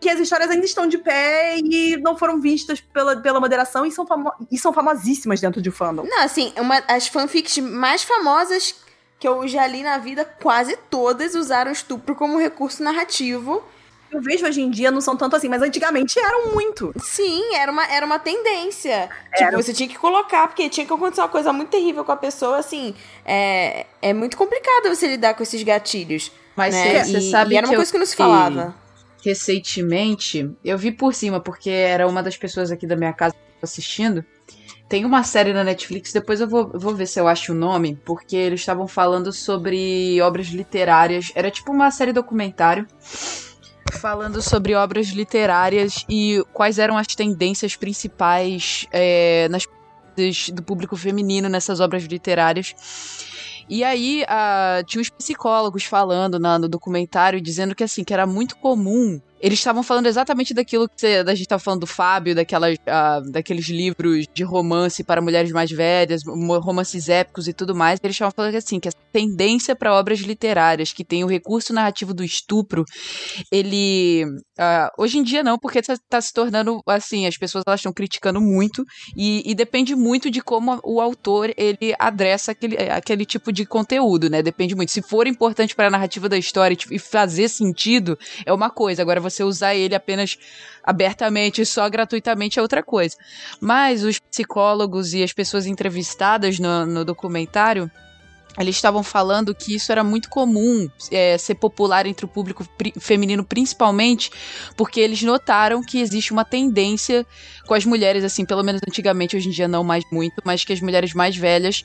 que as histórias ainda estão de pé e não foram vistas pela, pela moderação e são, famo e são famosíssimas dentro de fandom. Não, assim, uma, as fanfics mais famosas que eu já li na vida, quase todas usaram estupro como recurso narrativo. Eu vejo hoje em dia não são tanto assim, mas antigamente eram muito. Sim, era uma, era uma tendência. Era. Tipo, você tinha que colocar, porque tinha que acontecer uma coisa muito terrível com a pessoa, assim. É, é muito complicado você lidar com esses gatilhos. Mas né? você E- sabe e era uma que coisa eu que não se falava. Recentemente, eu vi por cima, porque era uma das pessoas aqui da minha casa que eu tô assistindo. Tem uma série na Netflix, depois eu vou, eu vou ver se eu acho o nome, porque eles estavam falando sobre obras literárias. Era tipo uma série documentário falando sobre obras literárias e quais eram as tendências principais é, nas do público feminino nessas obras literárias. E aí, ah, tinha os psicólogos falando na- no documentário, dizendo que assim, que era muito comum. Eles estavam falando exatamente daquilo que a gente estava falando do Fábio, daquelas, ah, daqueles livros de romance para mulheres mais velhas, romances épicos e tudo mais. Eles estavam falando assim, que essa tendência para obras literárias que tem o recurso narrativo do estupro, ele. ah, hoje em dia não, porque tá, tá se tornando assim, as pessoas estão criticando muito e, e depende muito de como o autor ele adressa aquele, aquele tipo de conteúdo, né? Depende muito. Se for importante para a narrativa da história tipo, e fazer sentido, é uma coisa. Agora, você usar ele apenas abertamente e só gratuitamente é outra coisa. Mas os psicólogos e as pessoas entrevistadas no, no documentário. Eles estavam falando que isso era muito comum é, ser popular entre o público feminino, principalmente porque eles notaram que existe uma tendência com as mulheres, assim, pelo menos antigamente, hoje em dia não mais muito, mas que as mulheres mais velhas,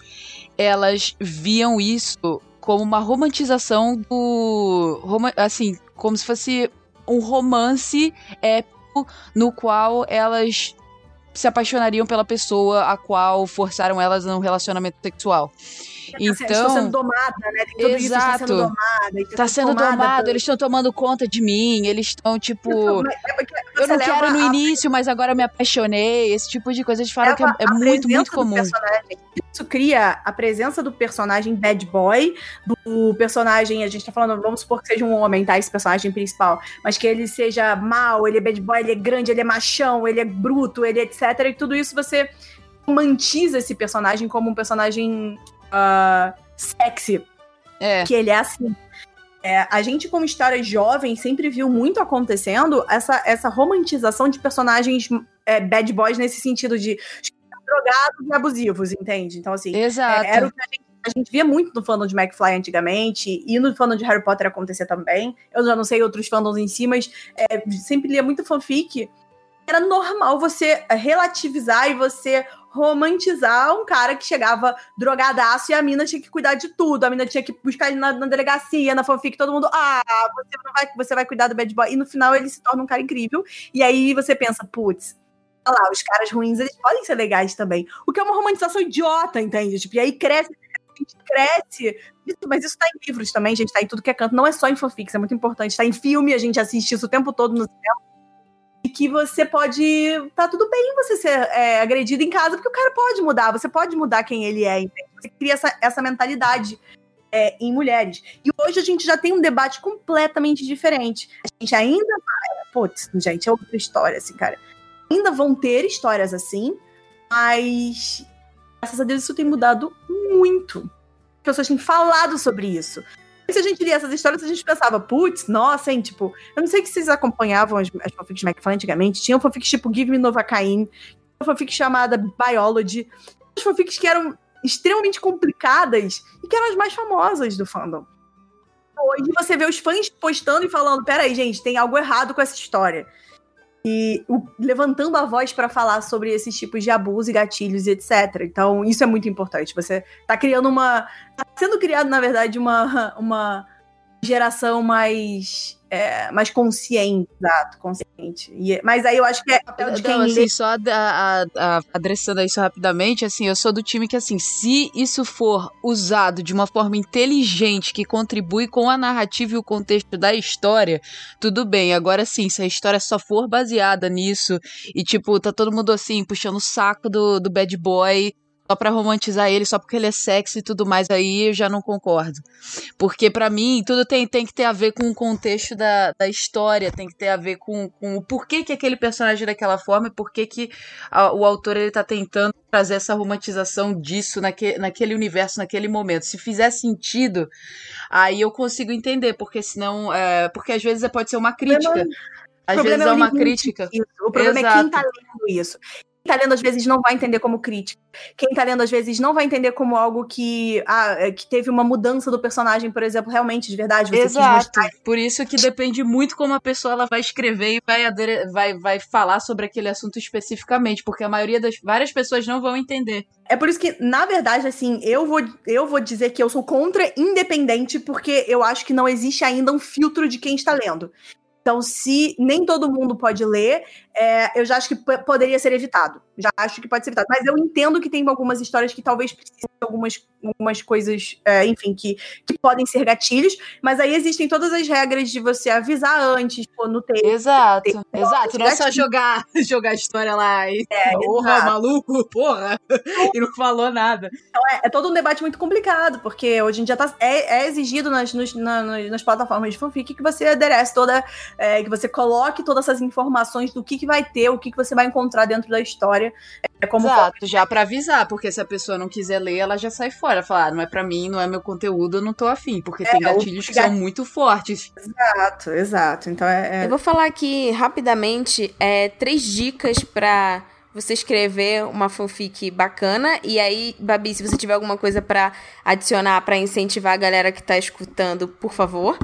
elas viam isso como uma romantização do... assim, como se fosse um romance épico no qual elas se apaixonariam pela pessoa a qual forçaram elas num relacionamento sexual. Assim, Estou sendo Então, domada, né? Tem tudo isso, está Exato. sendo domada. tá sendo tomada domado, por- eles estão tomando conta de mim, eles estão tipo, É eu não quero leva no a- início, mas agora eu me apaixonei, esse tipo de coisa. Eles falam que é, leva é a muito, muito comum. personagem. Isso cria a presença do personagem bad boy, do personagem, a gente tá falando, vamos supor que seja um homem, tá? Esse personagem principal. Mas que ele seja mal, ele é bad boy, ele é grande, ele é machão, ele é bruto, ele é etc. E tudo isso você romantiza esse personagem como um personagem ah, sexy. É. Que ele é assim. É, a gente, como história jovem, sempre viu muito acontecendo essa, essa romantização de personagens é, bad boys nesse sentido de drogados e abusivos, entende? Então, assim, Exato. é, era o que a gente, a gente via muito no fandom de McFly antigamente, e no fandom de Harry Potter acontecia também. Eu já não sei outros fandoms em si, mas é, sempre lia muito fanfic. Era normal você relativizar e você romantizar um cara que chegava drogadaço e a mina tinha que cuidar de tudo. A mina tinha que buscar ele na, na delegacia, na fanfic, todo mundo, ah, você, vai, você vai cuidar do bad boy. E no final ele se torna um cara incrível. E aí você pensa, putz, lá, os caras ruins, eles podem ser legais também. O que é uma romantização idiota, entende? Tipo, e aí cresce, cresce. Isso- mas isso tá em livros também, gente, tá em tudo que é canto. Não é só em fanfics, é muito importante. Tá em filme, a gente assiste isso o tempo todo no cinema. E que você pode. Tá tudo bem você ser é, agredido em casa, porque o cara pode mudar, você pode mudar quem ele é, entende? Você cria essa, essa mentalidade é, em mulheres. E hoje a gente já tem um debate completamente diferente. A gente ainda. Putz, gente, é outra história, assim, cara. Ainda vão ter histórias assim, mas graças a Deus isso tem mudado muito. As pessoas têm falado sobre isso. Se a gente lia essas histórias, a gente pensava, putz, nossa, hein, tipo, eu não sei que vocês acompanhavam as, as fanfics de McFly antigamente, tinham fanfics tipo Give Me Novocaine, uma fanfic chamada Biology, as fanfics que eram extremamente complicadas e que eram as mais famosas do fandom. Hoje você vê os fãs postando e falando, peraí, gente, tem algo errado com essa história. E o- levantando a voz pra falar sobre esses tipos de abuso e gatilhos e etc. Então, isso é muito importante. Você tá criando uma. Tá sendo criado, na verdade, uma, uma geração mais. É, mais consciente, exato, consciente. E- mas aí eu acho que é papel de quem Não, lê. assim, só a, a, a- adressando isso rapidamente, assim, eu sou do time que, assim, se isso for usado de uma forma inteligente, que contribui com a narrativa e o contexto da história, tudo bem. Agora, sim, se a história só for baseada nisso e, tipo, tá todo mundo, assim, puxando o saco do, do bad boy só pra romantizar ele, só porque ele é sexy e tudo mais, aí eu já não concordo. Porque pra mim, tudo tem, tem que ter a ver com o contexto da, da história, tem que ter a ver com, com o porquê que aquele personagem é daquela forma e porquê que a- o autor ele tá tentando trazer essa romantização disso naque, naquele universo, naquele momento. Se fizer sentido, aí eu consigo entender, porque senão. É, porque às vezes pode ser uma crítica. Às problema vezes é é o uma crítica. Isso. O problema é quem tá lendo isso. Quem tá lendo, às vezes, não vai entender como crítica. Quem tá lendo, às vezes, não vai entender como algo que, ah, é, que teve uma mudança do personagem, por exemplo, realmente, de verdade. Você Exato. Por isso que depende muito como a pessoa ela vai escrever e vai, vai, vai falar sobre aquele assunto especificamente, porque a maioria das várias pessoas não vão entender. É por isso que, na verdade, assim, eu vou, eu vou dizer que eu sou contra independente, porque eu acho que não existe ainda um filtro de quem está lendo. Então, se nem todo mundo pode ler, é, eu já acho que poderia ser evitado. Já acho que pode ser evitado. Mas eu entendo que tem algumas histórias que talvez precisem de algumas, algumas coisas, é, enfim, que, que podem ser gatilhos. Mas aí existem todas as regras de você avisar antes, pô, no texto. Exato, exato. Não é só jogar, jogar a história lá e. porra, exato. maluco, porra! E não falou nada. É, é todo um debate muito complicado, porque hoje em dia tá, é, é exigido nas, nos- na- nas- nas plataformas de fanfic que você aderece toda, é, que você coloque todas essas informações do que, que vai ter, o que, que você vai encontrar dentro da história. É como Exato, já pra avisar, porque se a pessoa não quiser ler, ela já sai fora. Falar, ah, não é pra mim, não é meu conteúdo, eu não tô afim. Porque tem o gatilhos que são muito fortes. Exato, exato. Então é. é- Eu vou falar aqui rapidamente é, três dicas pra você escrever uma fanfic bacana. E aí, Babi, se você tiver alguma coisa pra adicionar pra incentivar a galera que tá escutando, por favor.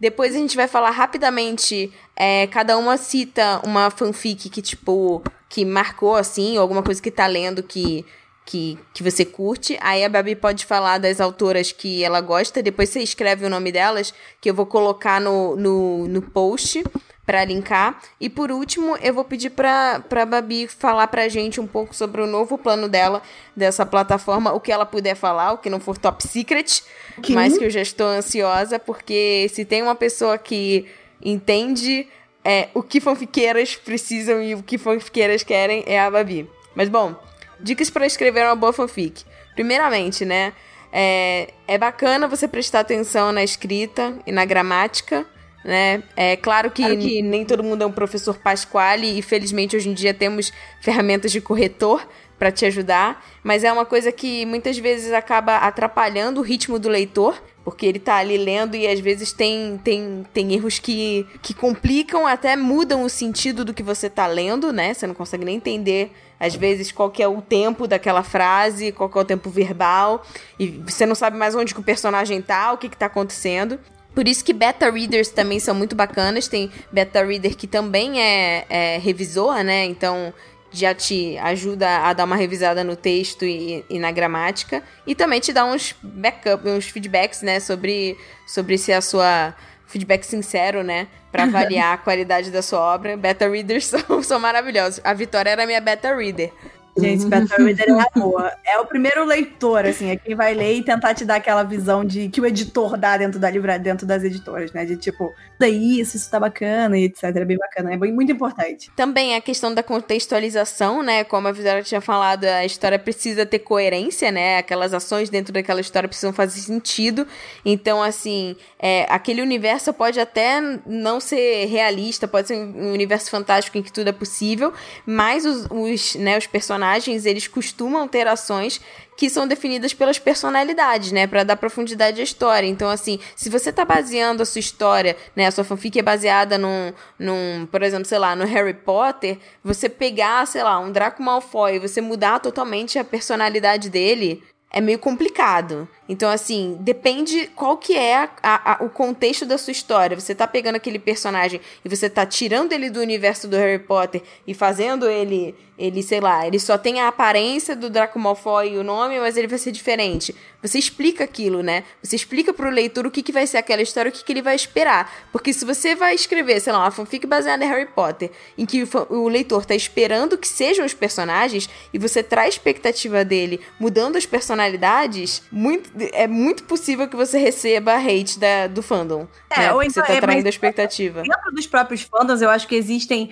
Depois a gente vai falar rapidamente. é, cada uma cita uma fanfic que, tipo, que marcou assim, ou alguma coisa que tá lendo que. Que, que você curte. Aí a Babi pode falar das autoras que ela gosta. Depois você escreve o nome delas, que eu vou colocar no, no, no post pra linkar. E por último, eu vou pedir pra, pra Babi falar pra gente um pouco sobre o novo plano dela, dessa plataforma, o que ela puder falar, o que não for top secret, Que- mas que eu já estou ansiosa, porque se tem uma pessoa que entende é, o que fanfiqueiras precisam e o que fanfiqueiras querem, é a Babi. Mas bom, dicas pra escrever uma boa fanfic. Primeiramente, né? É, é bacana você prestar atenção na escrita e na gramática, né? É claro que, nem todo mundo é um professor Pasquale e felizmente hoje em dia temos ferramentas de corretor para te ajudar, mas é uma coisa que muitas vezes acaba atrapalhando o ritmo do leitor, porque ele tá ali lendo e às vezes tem, tem, tem erros que, que complicam, até mudam o sentido do que você tá lendo, né? Você não consegue nem entender às vezes qual que é o tempo daquela frase, qual que é o tempo verbal, e você não sabe mais onde que o personagem tá, o que que tá acontecendo. Por isso que beta readers também são muito bacanas. Tem beta reader que também é, é revisor, né? Então já te ajuda a dar uma revisada no texto e, e na gramática. E também te dá uns backup, uns feedbacks, né? Sobre, sobre se a sua. Feedback sincero, né? Pra avaliar a qualidade da sua obra. Beta readers são, são maravilhosos. A Vitória era minha beta reader. Gente, Beta Reader é a boa. É o primeiro leitor, assim, é quem vai ler e tentar te dar aquela visão de que o editor dá dentro da livra, dentro das editoras, né? De tipo, daí isso, isso tá bacana e etc. É bem bacana, é bem- muito importante. Também a questão da contextualização, né? Como a Vitória tinha falado, a história precisa ter coerência, né? Aquelas ações dentro daquela história precisam fazer sentido. Então, assim, é, aquele universo pode até não ser realista, pode ser um universo fantástico em que tudo é possível, mas os, os, né, os personagens, eles costumam ter ações que são definidas pelas personalidades, né, Pra dar profundidade à história. Então, assim, se você tá baseando a sua história, né, a sua fanfic é baseada num, num, por exemplo, sei lá, no Harry Potter, você pegar, sei lá, um Draco Malfoy e você mudar totalmente a personalidade dele, é meio complicado. Então, assim, depende qual que é a- a- o contexto da sua história. Você tá pegando aquele personagem e você tá tirando ele do universo do Harry Potter e fazendo ele, ele, sei lá, ele só tem a aparência do Draco Malfoy e o nome, mas ele vai ser diferente. Você explica aquilo, né? Você explica pro leitor o que, que vai ser aquela história, o que, que ele vai esperar. Porque se você vai escrever, sei lá, uma fanfic baseada em Harry Potter, em que o leitor tá esperando que sejam os personagens, e você traz a expectativa dele mudando as personalidades, muito, é muito possível que você receba hate da, do fandom. É, né? ou Porque você então- tá é, traindo a expectativa. Dentro dos próprios fandoms, eu acho que existem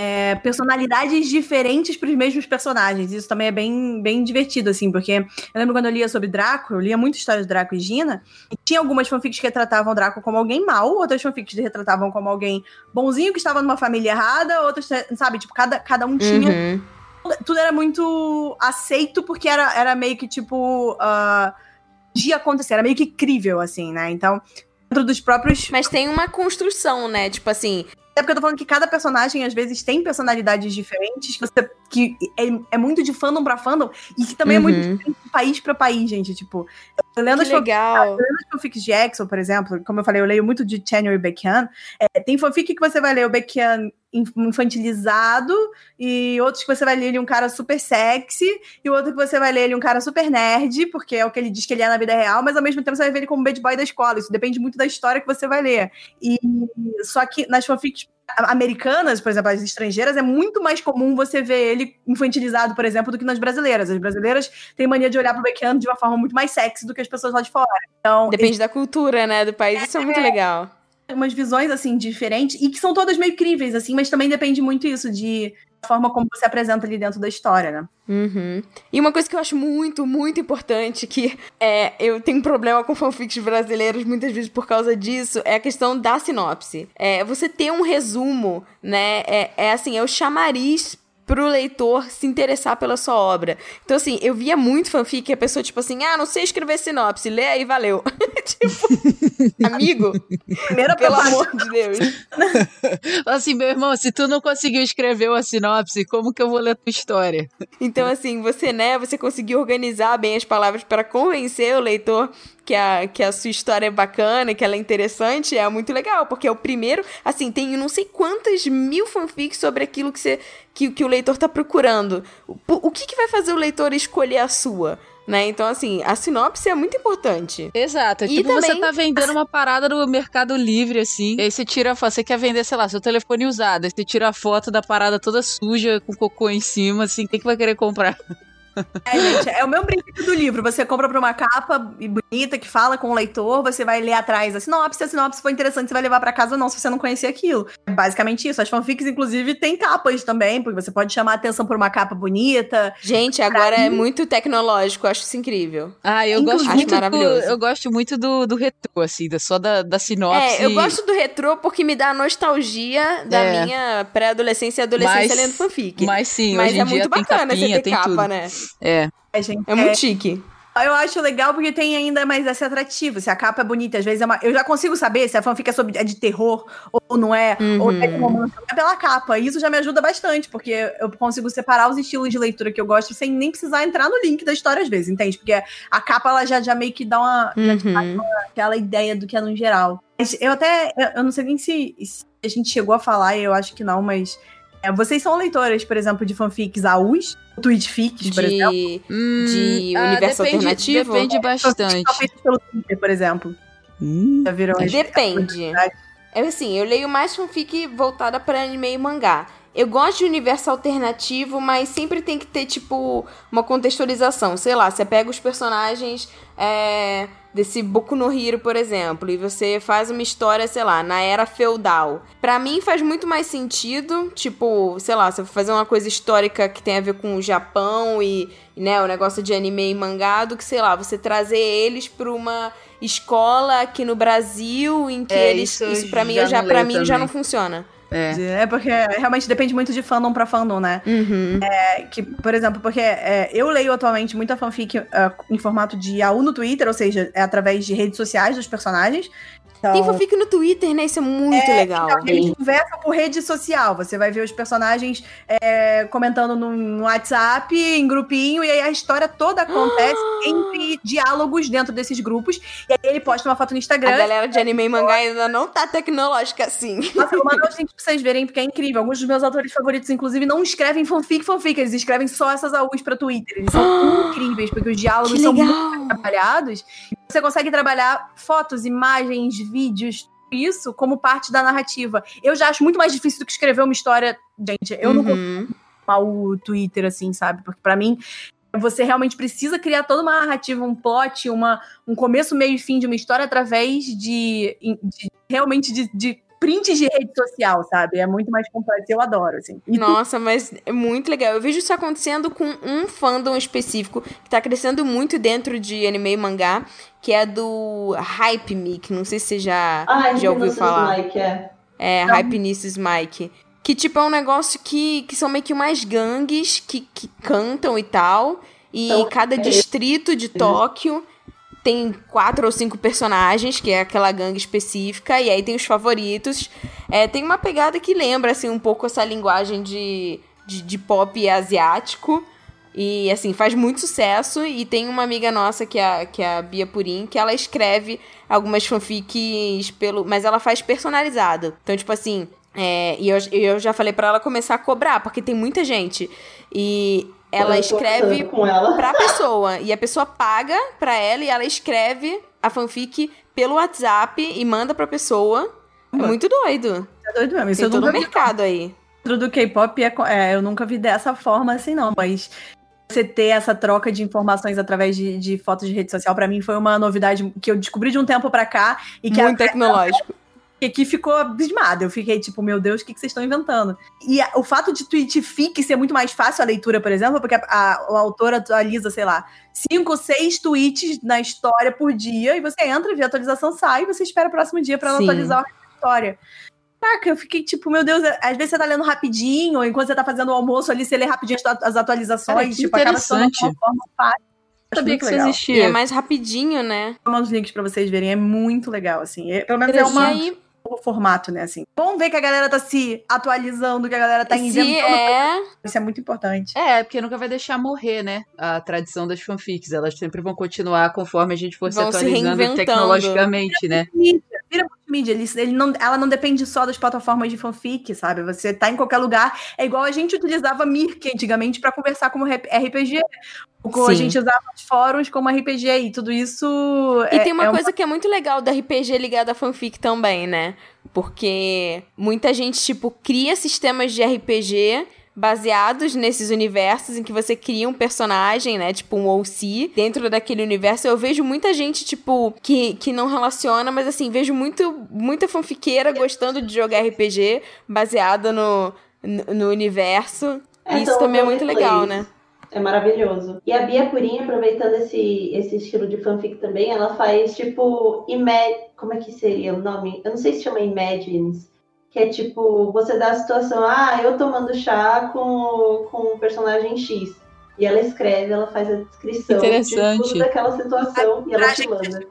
é, personalidades diferentes para os mesmos personagens. Isso também é bem, bem divertido, assim, porque eu lembro quando eu lia sobre Draco, eu lia muita história de Draco e Gina, e tinha algumas fanfics que retratavam Draco como alguém mau, outras fanfics que retratavam como alguém bonzinho que estava numa família errada, outras, sabe, tipo, cada, cada um tinha Uhum. tudo era muito aceito porque era, era meio que tipo. Uh, de acontecer, era meio que crível, assim, né? Então, dentro dos próprios. Mas tem uma construção, né? Tipo assim, É porque eu tô falando que cada personagem, às vezes, tem personalidades diferentes, que, você, que é, é muito de fandom pra fandom, e que também é muito Uhum. diferente de país pra país, gente. Tipo, eu lendo que as fanfics de Exo, por exemplo, como eu falei, eu leio muito de Chanel e Beckham. É, tem fanfic que você vai ler o Beckham inf- infantilizado, e outros que você vai ler ele um cara super sexy, e outro que você vai ler ele um cara super nerd, porque é o que ele diz que ele é na vida real, mas ao mesmo tempo você vai ver ele como bad boy da escola. Isso depende muito da história que você vai ler. E só que nas fanfics americanas, por exemplo, as estrangeiras, é muito mais comum você ver ele infantilizado, por exemplo, do que nas brasileiras. As brasileiras têm mania de olhar pro Beckham de uma forma muito mais sexy do que as pessoas lá de fora. Então, Depende da cultura, né? Do país. Isso é muito legal. umas visões assim diferentes e que são todas meio críveis assim, mas também depende muito isso de forma como você apresenta ali dentro da história, né? Uhum. E uma coisa que eu acho muito, muito importante, que é, eu tenho um problema com fanfics brasileiros muitas vezes por causa disso, é a questão da sinopse. É, você ter um resumo, né? É, é assim, é o chamariz pro leitor se interessar pela sua obra. Então, assim, eu via muito fanfic que a pessoa, tipo assim, ah, não sei escrever sinopse, lê aí, valeu. tipo, amigo, Primeira pelo amor de Deus. Assim, meu irmão, se tu não conseguiu escrever uma sinopse, como que eu vou ler a tua história? Então, assim, você, né, você conseguiu organizar bem as palavras para convencer o leitor que a, que a sua história é bacana, que ela é interessante, é muito legal, porque é o primeiro, assim, tem não sei quantas mil fanfics sobre aquilo que, você, que, que o leitor tá procurando. O, o que, que vai fazer o leitor escolher a sua? Né? Então, assim, a sinopse é muito importante. Exato. É E tipo, você também- tá vendendo uma parada no Mercado Livre, assim. E aí você tira a foto, você quer vender, sei lá, seu telefone usado. Aí você tira a foto da parada toda suja, com cocô em cima, assim. Quem que vai querer comprar? É, gente, é o mesmo princípio do livro. Você compra pra uma capa bonita que fala com o leitor, você vai ler atrás a sinopse, se a sinopse for interessante, você vai levar pra casa ou não, se você não conhecer aquilo. É basicamente isso. As fanfics, inclusive, têm capas também, porque você pode chamar a atenção por uma capa bonita. Gente, agora é muito tecnológico, eu acho isso incrível. Ah, eu Inclusive- gosto muito Acho do, maravilhoso. Eu gosto muito do, do retrô, assim, da, só da, da sinopse. É, eu gosto do retrô porque me dá nostalgia da É. minha pré-adolescência e adolescência Mas- lendo fanfic. Mas sim, Mas hoje é em dia muito tem bacana capinha, você ter tem capa, tudo. né? É. É, gente, É muito chique. Eu acho legal porque tem ainda mais esse atrativo. Se a capa é bonita, às vezes é uma. Eu já consigo saber se a fanfic é, sobre... é de terror ou não é, ou é de romance. É pela capa. E isso já me ajuda bastante, porque eu consigo separar os estilos de leitura que eu gosto sem nem precisar entrar no link da história, às vezes, entende? Porque a capa ela já, já meio que dá uma. Uhum. aquela ideia do que é no geral. Mas eu até. Eu, eu não sei nem se, se a gente chegou a falar, eu acho que não, mas. É, vocês são leitoras, por exemplo, de fanfics AUs, tweetfics, por exemplo. De... Hum, De ah, universo depende, alternativo? Depende Fanfics bastante. pelo Twitter, por exemplo. Hum, Já viram Depende. É assim, eu leio mais fanfic voltada pra anime e mangá. Eu gosto de universo alternativo, mas sempre tem que ter, tipo, uma contextualização. Sei lá, você pega os personagens é, desse Boku no Hero, por exemplo, e você faz uma história, sei lá, na era feudal. Pra mim faz muito mais sentido, tipo, sei lá, você fazer uma coisa histórica que tem a ver com o Japão e, né, o negócio de anime e mangá, do que, sei lá, você trazer eles pra uma escola aqui no Brasil em que É, eles. isso Isso, pra mim, já leio mim já não funciona. É. É porque realmente depende muito de fandom pra fandom, né? Uhum. É que, por exemplo, porque é, eu leio atualmente muita fanfic ah, em formato de AU no Twitter, ou seja, é através de redes sociais dos personagens. Então, Tem fanfic no Twitter, né? Isso é muito legal. então, eles conversam por rede social. Você vai ver os personagens é, comentando no, no WhatsApp, em grupinho, e aí a história toda acontece entre diálogos dentro desses grupos. E aí ele posta uma foto no A Instagram. galera de anime e mangá ainda não tá tecnológica assim. Nossa, eu os links pra vocês verem, porque é incrível. Alguns dos meus autores favoritos, inclusive, não escrevem fanfic, fanfic. Eles escrevem só essas AUs pra Twitter. Eles são incríveis, porque os diálogos são muito trabalhados. Você consegue trabalhar fotos, imagens, vídeos, isso como parte da narrativa. Eu já acho muito mais difícil do que escrever uma história. Gente, eu não Uhum. mal o Twitter, assim, sabe? Porque pra mim, você realmente precisa criar toda uma narrativa, um plot, uma, um começo, meio e fim de uma história através de, de- realmente de, de prints de rede social, sabe? É muito mais complexo, eu adoro, assim. E Nossa, mas é muito legal. Eu vejo isso acontecendo com um fandom específico que tá crescendo muito dentro de anime e mangá, que é do Hype que não sei se você já, Ah, já ouviu falar. Mike, é. É, Hypenices Mike. Que, tipo, é um negócio que, que são meio que umas gangues que, que cantam e tal. E Então, cada é- distrito de Tóquio tem quatro ou cinco personagens, que é aquela gangue específica. E aí tem os favoritos. É, tem uma pegada que lembra, assim, um pouco essa linguagem de, de, de pop asiático. E, assim, faz muito sucesso. E tem uma amiga nossa, que é, a- que é a Bia Purim, que ela escreve algumas fanfics pelo. Mas ela faz personalizado. Então, tipo assim. é, e eu, eu já falei pra ela começar a cobrar, porque tem muita gente. E ela escreve com ela. pra pessoa. E a pessoa paga pra ela e ela escreve a fanfic pelo WhatsApp e manda pra pessoa. É muito doido. é doido mesmo. Isso Tem todo o vi mercado aí. dentro do K-pop, é, é, eu nunca vi dessa forma assim, não, mas você ter essa troca de informações através de, de fotos de rede social, pra mim foi uma novidade que eu descobri de um tempo pra cá e que Muito tecnológico. Que aqui ficou abismada. Eu fiquei tipo, meu Deus, o que, que vocês estão inventando? E a- o fato de tweet fique ser muito mais fácil a leitura, por exemplo, porque a, a, o autor atualiza, sei lá, cinco, seis tweets na história por dia, e você entra, vê a atualização, sai, e você espera o próximo dia pra ela Sim. atualizar a história. Caraca, eu fiquei tipo, meu Deus, às vezes você tá lendo rapidinho, ou enquanto você tá fazendo o almoço ali, você lê rapidinho as, as atualizações, Cara, que tipo, acaba sendo interessante. uma forma fácil. Eu sabia que isso legal. E existia. é mais rapidinho, né? Vou mandar os links pra vocês verem, é muito legal, assim. É- pelo menos é E uma, aí, o formato, né, assim. Vamos ver que a galera tá se atualizando, que a galera tá se inventando. é. Isso é muito importante. É, porque nunca vai deixar morrer, né? A tradição das fanfics. Elas sempre vão continuar conforme a gente for se Vão se atualizando reinventando. tecnologicamente, né? Mídia, vira multimídia. Ele, ele não, ela não depende só das plataformas de fanfic, sabe? Você tá em qualquer lugar. É igual a gente utilizava Mirk antigamente pra conversar como RPG. Ou a Sim. gente usava os fóruns como RPG. E tudo isso. E é, tem uma é coisa que é muito legal da RPG ligada à fanfic também, né? Porque muita gente, tipo, cria sistemas de RPG baseados nesses universos em que você cria um personagem, né? Tipo um OC dentro daquele universo. Eu vejo muita gente, tipo, que, que não relaciona, mas assim, vejo muito, muita fanfiqueira gostando de jogar RPG baseada no, no, no universo. É, Isso são também é muito legal, né? É maravilhoso. E a Bia Purim, aproveitando esse, esse estilo de fanfic também, ela faz tipo. Ima- Como é que seria o nome? Eu não sei se chama Imagines. Que é tipo, você dá a situação, ah, eu tomando chá com, com o personagem X. E ela escreve, ela faz a descrição Interessante. de tudo daquela situação e ela te manda.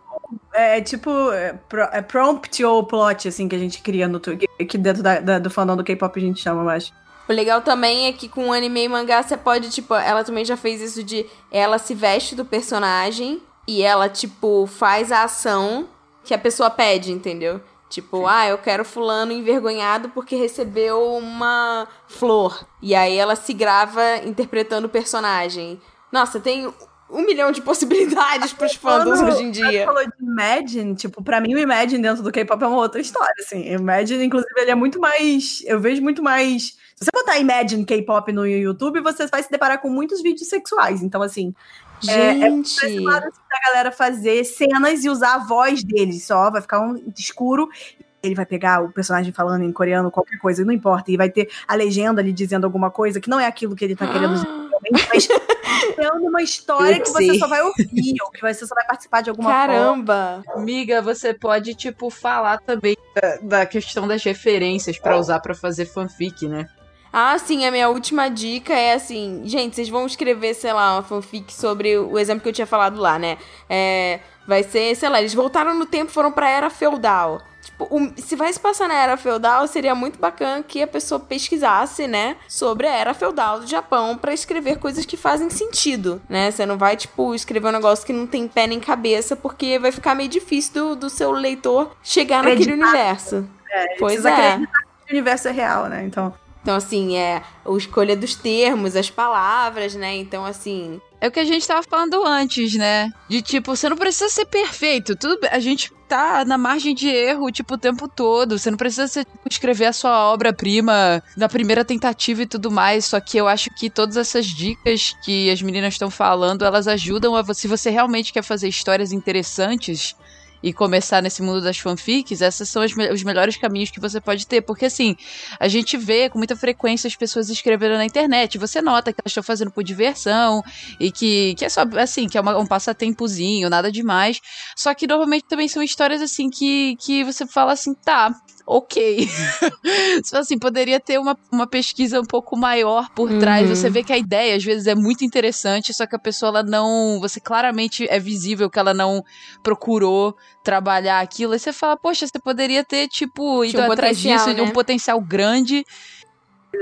É tipo é, pro- é prompt ou plot, assim, que a gente cria no Twitter. Que dentro da- da- do fandom do K-pop a gente chama, eu acho. O legal também é que com anime e mangá você pode, tipo, ela também já fez isso de ela se veste do personagem e ela, tipo, faz a ação que a pessoa pede, entendeu? Tipo, ah, eu quero fulano envergonhado porque recebeu uma flor. E aí ela se grava interpretando o personagem. Nossa, tem um milhão de possibilidades pros fandoms hoje em Você dia. falou de Imagine, tipo, pra mim o Imagine dentro do K-pop é uma outra história, assim. Imagine, inclusive, ele é muito mais. Eu vejo muito mais. Se você botar Imagine K-pop no YouTube, você vai se deparar com muitos vídeos sexuais. Então, assim, é- é Gente, esse lado assim, da galera fazer cenas e usar a voz deles só, vai ficar um escuro. Ele vai pegar o personagem falando em coreano, qualquer coisa, não importa. E vai ter a legenda ali dizendo alguma coisa que não é aquilo que ele tá querendo dizer, mas criando uma história que você só vai ouvir, ou que você só vai participar de alguma forma. caramba. Amiga, você pode, tipo, falar também da, da questão das referências pra usar pra fazer fanfic, né? Ah, sim, a minha última dica é assim, gente, vocês vão escrever, sei lá, uma fanfic sobre o exemplo que eu tinha falado lá, né? É, vai ser, sei lá, eles voltaram no tempo, foram pra era feudal. Tipo, se vai se passar na era feudal, seria muito bacana que a pessoa pesquisasse, né, sobre a era feudal do Japão pra escrever coisas que fazem sentido, né? Você não vai, tipo, escrever um negócio que não tem pé nem cabeça, porque vai ficar meio difícil do, do seu leitor chegar naquele Acreditar. universo. pois precisa é. acreditar que o universo é real, né? Então. Então, assim, é a escolha dos termos, as palavras, né? Então, assim. É o que a gente tava falando antes, né? De tipo, você não precisa ser perfeito. Tudo a gente tá na margem de erro, tipo, o tempo todo. Você não precisa ser, tipo, escrever a sua obra-prima na primeira tentativa e tudo mais. Só que eu acho que todas essas dicas que as meninas estão falando, elas ajudam a. Se você realmente quer fazer histórias interessantes e começar nesse mundo das fanfics, esses são me- os melhores caminhos que você pode ter. Porque, assim, a gente vê com muita frequência as pessoas escrevendo na internet. Você nota que elas estão fazendo por diversão e que, que é só, assim, que é uma- um passatempozinho, nada demais. Só que normalmente também são histórias, assim, que, que você fala assim, tá. Ok. Assim, poderia ter uma, uma pesquisa um pouco maior por trás. Uhum. Você vê que a ideia, às vezes, é muito interessante, só que a pessoa, ela não. Você claramente é visível que ela não procurou trabalhar aquilo. Aí você fala, poxa, você poderia ter, tipo, ido um atrás potencial, disso, de né? um potencial grande.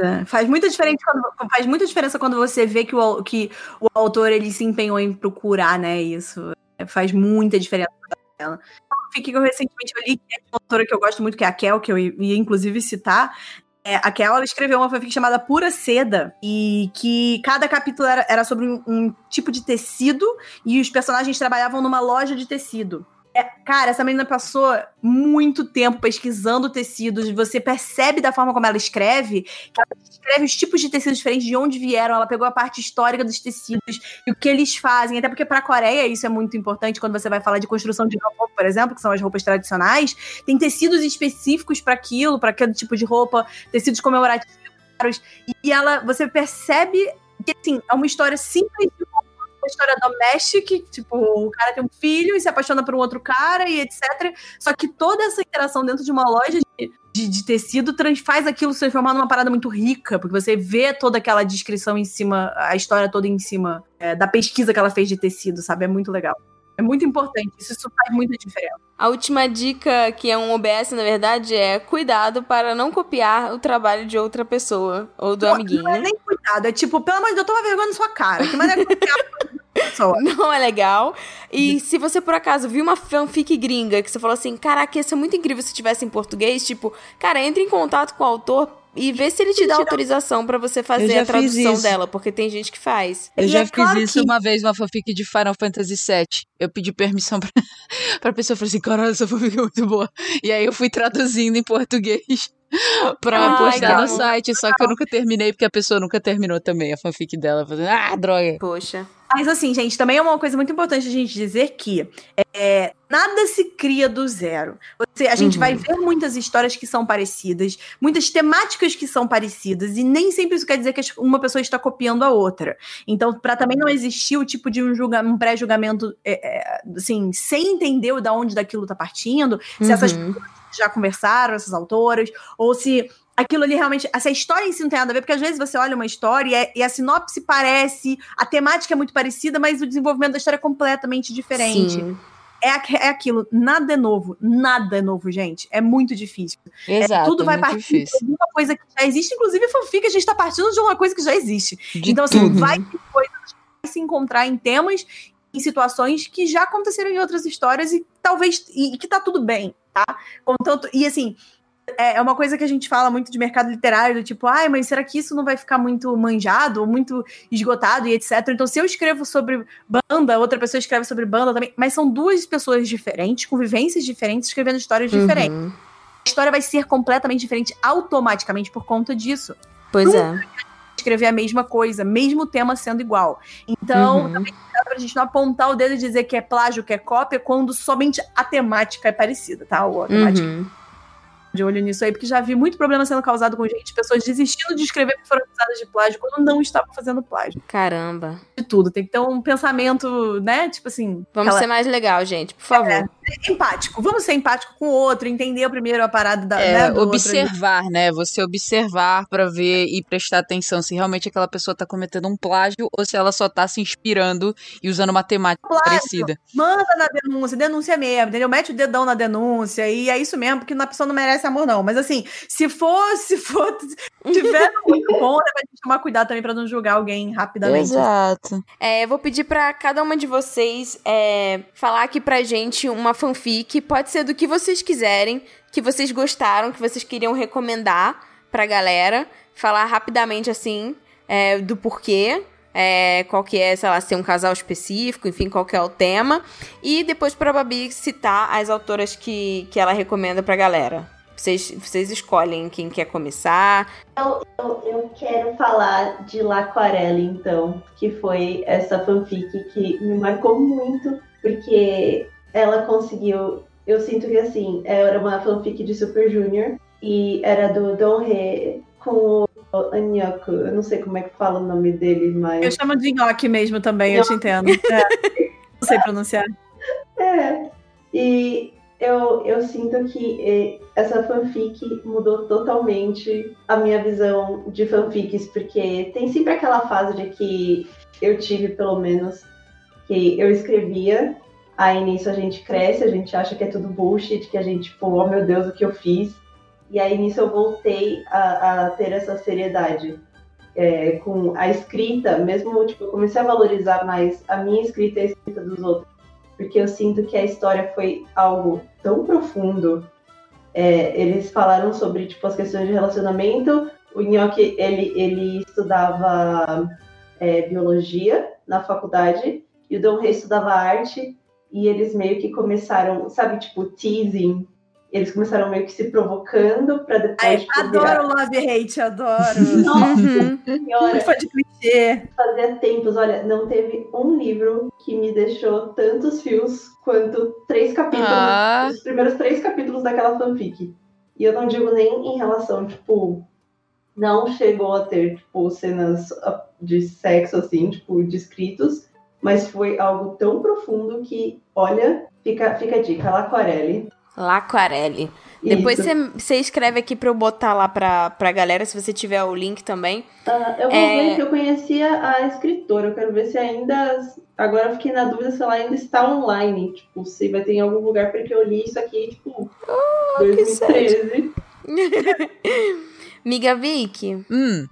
É, Faz muita diferença quando, faz muita diferença quando você vê que o, que o autor ele se empenhou em procurar, né? Isso É, faz muita diferença. Ela. Que eu recentemente li que é uma autora que eu gosto muito, que é a Kel, que eu ia inclusive citar. É, a Kel ela escreveu uma fanfic chamada Pura Seda, e que cada capítulo era, era sobre um, um tipo de tecido, e os personagens trabalhavam numa loja de tecido. É, cara, essa menina passou muito tempo pesquisando tecidos. Você percebe da forma como ela escreve que ela escreve os tipos de tecidos diferentes, de onde vieram. Ela pegou a parte histórica dos tecidos e o que eles fazem. Até porque para a Coreia isso é muito importante quando você vai falar de construção de roupa, por exemplo, que são as roupas tradicionais. Tem tecidos específicos para aquilo, para aquele tipo de roupa, tecidos comemorativos. E ela, você percebe que assim, é uma história simples de uma história doméstica, tipo, o cara tem um filho e se apaixona por um outro cara e etc. Só que toda essa interação dentro de uma loja de, de, de tecido trans, faz aquilo se transformar numa parada muito rica, porque você vê toda aquela descrição em cima, a história toda em cima é, da pesquisa que ela fez de tecido, sabe? É muito legal. É muito importante, isso, isso faz muita diferença. A última dica, que é um OBS, na verdade, é cuidado para não copiar o trabalho de outra pessoa ou do Pô, amiguinho. Não é nem é tipo, pelo amor de Deus, toma vergonha na sua cara. Que maneira que pessoa. Não é legal. E se você por acaso viu uma fanfic gringa que você falou assim, caraca, ia ser muito incrível se tivesse em português, tipo, cara, entre em contato com o autor e vê se ele te dá autorização pra você fazer a tradução isso. dela, porque tem gente que faz. Eu E já é fiz claro isso que- uma vez, uma fanfic de Final Fantasy VII. Eu pedi permissão pra, pra pessoa, falei assim, caralho, essa fanfic é muito boa. E aí eu fui traduzindo em português pra Ai, postar no calma. site, só que eu nunca terminei, porque a pessoa nunca terminou também a fanfic dela. Fazendo, ah, droga. Poxa. Mas assim, gente, também é uma coisa muito importante a gente dizer que é, nada se cria do zero. Você- a gente Uhum. vai ver muitas histórias que são parecidas, muitas temáticas que são parecidas, e nem sempre isso quer dizer que uma pessoa está copiando a outra. Então, para também não existir o tipo de um, julga- um pré-julgamento, é, é, assim, sem entender da onde daquilo tá partindo, se essas Uhum. Já conversaram, essas autoras, ou se aquilo ali realmente. Se a história em si não tem nada a ver, porque às vezes você olha uma história e, é- e a sinopse parece, a temática é muito parecida, mas o desenvolvimento da história é completamente diferente. Sim. É, é aquilo, nada é novo, nada é novo, gente. É muito difícil. É, Exato, tudo vai partir difícil. de alguma coisa que já existe, inclusive fanfic, a gente tá partindo de uma coisa que já existe. De então, assim, tudo. vai ter coisas vai se encontrar em temas, em situações que já aconteceram em outras histórias e talvez. E, e que tá tudo bem, tá? Contanto, e assim. É é uma coisa que a gente fala muito de mercado literário, do tipo, ai, mas será que isso não vai ficar muito manjado, ou muito esgotado e etc. Então, se eu escrevo sobre banda, outra pessoa escreve sobre banda também, mas são duas pessoas diferentes, com vivências diferentes, escrevendo histórias diferentes. Uhum. A história vai ser completamente diferente automaticamente por conta disso Pois é. Escrever a mesma coisa, mesmo tema sendo igual. Então, Uhum. também dá pra gente não apontar o dedo e dizer que é plágio, que é cópia, quando somente a temática é parecida, tá? Ou a temática Uhum. De olho nisso aí, porque já vi muito problema sendo causado com gente, pessoas desistindo de escrever porque foram acusadas de plágio quando não estavam fazendo plágio. Caramba. De tudo. Tem que ter um pensamento, né? Tipo assim. Vamos aquela- ser mais legal, gente, por favor. É, empático. Vamos ser empático com o outro, entender primeiro a parada da, É, né, do outro observar, né? Você observar pra ver e prestar atenção se realmente aquela pessoa tá cometendo um plágio ou se ela só tá se inspirando e usando uma temática Plágio. parecida. Manda na denúncia, denuncia mesmo, entendeu? Mete o dedão na denúncia e é isso mesmo, porque a pessoa não merece amor, não. Mas assim, se for, se for, tiver muito bom, é pra gente tomar cuidado também pra não julgar alguém rapidamente. Exato. É, eu vou pedir pra cada uma de vocês é, falar aqui pra gente uma fanfic. Pode ser do que vocês quiserem, que vocês gostaram, que vocês queriam recomendar pra galera. Falar rapidamente assim, é, do porquê. é, qual que é, sei lá, se é um casal específico, enfim, qual que é o tema. E depois pra Babi citar as autoras que, que ela recomenda pra galera. Vocês, vocês escolhem quem quer começar. Eu, eu quero falar de L'Aquarelle, então, que foi essa fanfic que me marcou muito, porque ela conseguiu. Eu sinto que assim, era uma fanfic de Super Junior e era do Don He com o Anyaku. Eu não sei como é que fala o nome dele, mas. Eu chamo de nhoque mesmo também, eu te entendo. É. Não sei pronunciar. É. E eu, eu sinto que eh, essa fanfic mudou totalmente a minha visão de fanfics, porque tem sempre aquela fase de que eu tive, pelo menos, que eu escrevia, aí nisso a gente cresce, a gente acha que é tudo bullshit, que a gente, tipo, oh meu Deus, o que eu fiz? E aí nisso eu voltei a, a ter essa seriedade. é, com a escrita, mesmo tipo, eu comecei a valorizar mais a minha escrita e a escrita dos outros porque eu sinto que a história foi algo tão profundo. É, eles falaram sobre tipo as questões de relacionamento. O Nhoque ele ele estudava é, biologia na faculdade e o Dom Rei estudava arte e eles meio que começaram, sabe, tipo teasing. Eles começaram meio que se provocando para depois Ai, tipo, virar- adoro love hate, adoro. Nossa Uhum. senhora, fã de clichê. fazia tempos, olha, não teve um livro que me deixou tantos fios quanto três capítulos, Ah. os primeiros três capítulos daquela fanfic. E eu não digo nem em relação, tipo, não chegou a ter, tipo, cenas ah, de sexo, assim, tipo, descritos, mas foi algo tão profundo que, olha, fica, fica a dica, Laquarelle. Laquarelle. Depois Isso. você você escreve aqui pra eu botar lá pra, pra galera, se você tiver o link também. Ah, eu vou É. ver que eu conhecia a escritora. Eu quero ver se ainda. Agora eu fiquei na dúvida se ela ainda está online. Tipo, se vai ter em algum lugar, porque eu li isso aqui, tipo, Ah, 2013. Miga Vicky, Hum,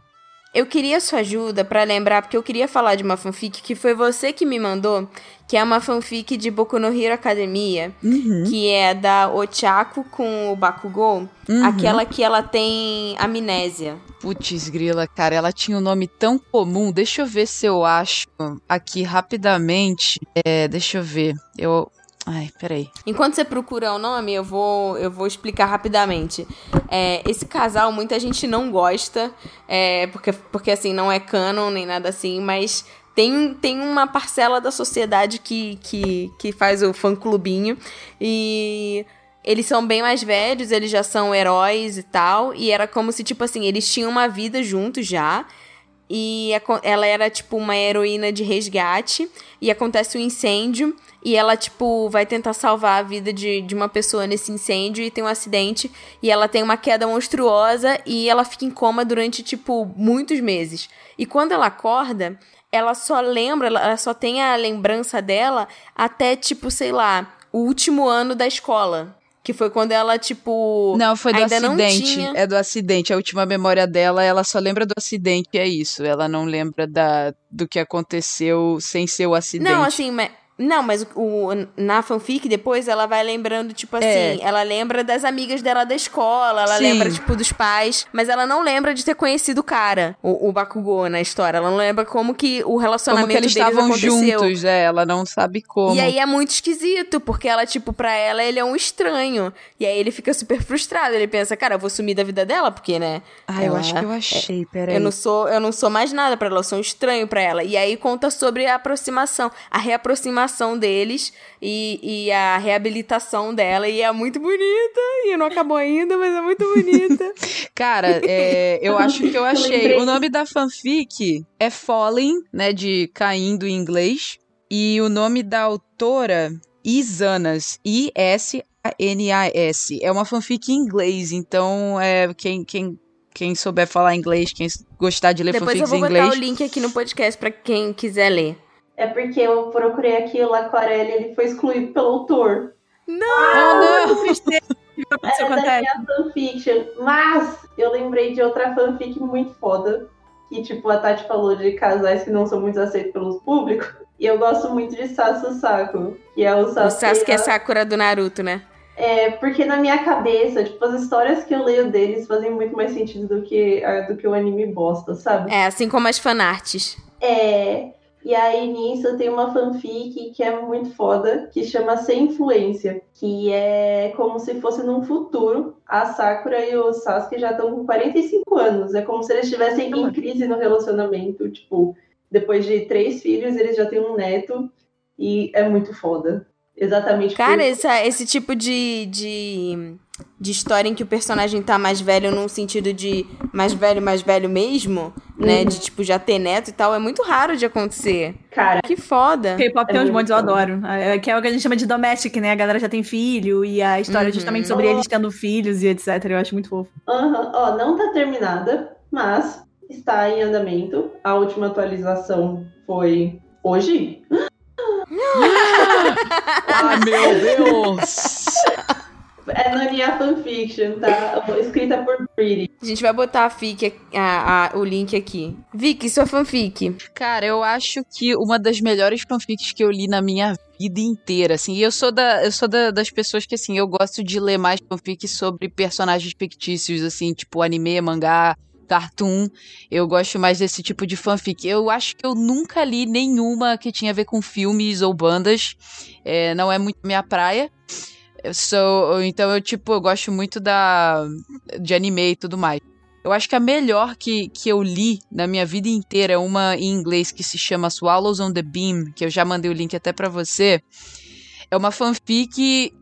eu queria sua ajuda pra lembrar, porque eu queria falar de uma fanfic que foi você que me mandou, que é uma fanfic de Boku no Hero Academia, uhum, que é da Ochako com o Bakugou, uhum. aquela que ela tem amnésia. Putz, grila, cara, ela tinha um nome tão comum. Deixa eu ver se eu acho aqui rapidamente. É, deixa eu ver. Eu. Ai, peraí. Enquanto você procura o nome, eu vou, eu vou explicar rapidamente. É, esse casal, muita gente não gosta, é, porque, porque assim, não é canon nem nada assim, mas tem, tem uma parcela da sociedade que, que, que faz o fã-clubinho. E eles são bem mais velhos, eles já são heróis e tal. E era como se, tipo assim, eles tinham uma vida juntos já. E ela era, tipo, uma heroína de resgate. E acontece um incêndio. E ela, tipo, vai tentar salvar a vida de, de uma pessoa nesse incêndio. E tem um acidente. E ela tem uma queda monstruosa. E ela fica em coma durante, tipo, muitos meses. E quando ela acorda, ela só lembra, ela só tem a lembrança dela até, tipo, sei lá, o último ano da escola. Que foi quando ela, tipo. Não, foi do ainda não acidente. tinha- É do acidente. A última memória dela, ela só lembra do acidente, é isso. Ela não lembra da, do que aconteceu sem ser o acidente. Não, assim, mas. Não, mas o, na fanfic depois ela vai lembrando, tipo assim, É. ela lembra das amigas dela da escola, ela Sim. lembra, tipo, dos pais, mas ela não lembra de ter conhecido o cara, o, o Bakugou na história. Ela não lembra como que o Como relacionamento que eles estavam aconteceu. juntos, é, ela não sabe como. E aí é muito esquisito, porque ela, tipo, pra ela, ele é um estranho. E aí ele fica super frustrado. Ele pensa, cara, eu vou sumir da vida dela, porque, né? Ah, eu acho que eu achei, peraí. Eu não sou, eu não sou mais nada pra ela, eu sou um estranho pra ela. E aí conta sobre a aproximação, a reaproximação deles e, e a reabilitação dela. E é muito bonita. E não acabou ainda, mas é muito bonita. Cara, é, eu acho que eu achei. O nome da fanfic é Falling, né? De caindo em inglês. E o nome da autora Isanas. I-S-A-N-A-S. É uma fanfic em inglês, então é, quem, quem, quem souber falar inglês, quem gostar de ler Depois eu fanfics vou em botar inglês. o link aqui no podcast pra quem quiser ler. É porque eu procurei aqui o Laquarelli, ele foi excluído pelo autor. Ah, não! Tristeza. Isso É da acontece. minha fanfiction. Mas eu lembrei de outra fanfic muito foda. Que, tipo, a Tati falou de casais que não são muito aceitos pelos públicos. E eu gosto muito de Sasu Saku. Que é o O Sasuke. Sasuke é Sakura do Naruto, né? É, porque na minha cabeça, tipo, as histórias que eu leio deles fazem muito mais sentido do que, a- do que o anime bosta, sabe? É, assim como as fanarts. É. E aí nisso tem uma fanfic que é muito foda, que chama Sem Influência, que é como se fosse num futuro. A Sakura e o Sasuke já estão com 45 anos. É como se eles estivessem em crise no relacionamento. Tipo, depois de três filhos, eles já têm um neto. E é muito foda. Exatamente. Cara, por- essa, esse tipo de, de, de história em que o personagem tá mais velho num sentido de mais velho, mais velho mesmo, né? Uhum. De tipo já ter neto e tal, é muito raro de acontecer. Cara, Que foda. K-pop tem É uns muito montes, eu adoro. É, Que é o que a gente chama de domestic, né? A galera já tem filho e a história é Uhum. justamente sobre eles tendo filhos e etc. Eu acho muito fofo. Aham, Ó, não tá terminada, mas está em andamento. A última atualização foi hoje. Ah, meu Deus! É no Nia Fanfiction, tá? Escrita por Pretty. A gente vai botar a fic, a, a- o link aqui. Vicky, sua fanfic. Cara, eu acho que uma das melhores fanfics que eu li na minha vida inteira, assim, e eu sou da, eu sou da- das pessoas que, assim, eu gosto de ler mais fanfics sobre personagens fictícios, assim, tipo anime, mangá, cartoon, eu gosto mais desse tipo de fanfic. Eu acho que eu nunca li nenhuma que tinha a ver com filmes ou bandas, é, não é muito minha praia. Eu sou, então eu, tipo, eu gosto muito da, de anime e tudo mais. Eu acho que a melhor que, que eu li na minha vida inteira é uma em inglês que se chama Swallows on the Beam, que eu já mandei o link até pra você. É uma fanfic.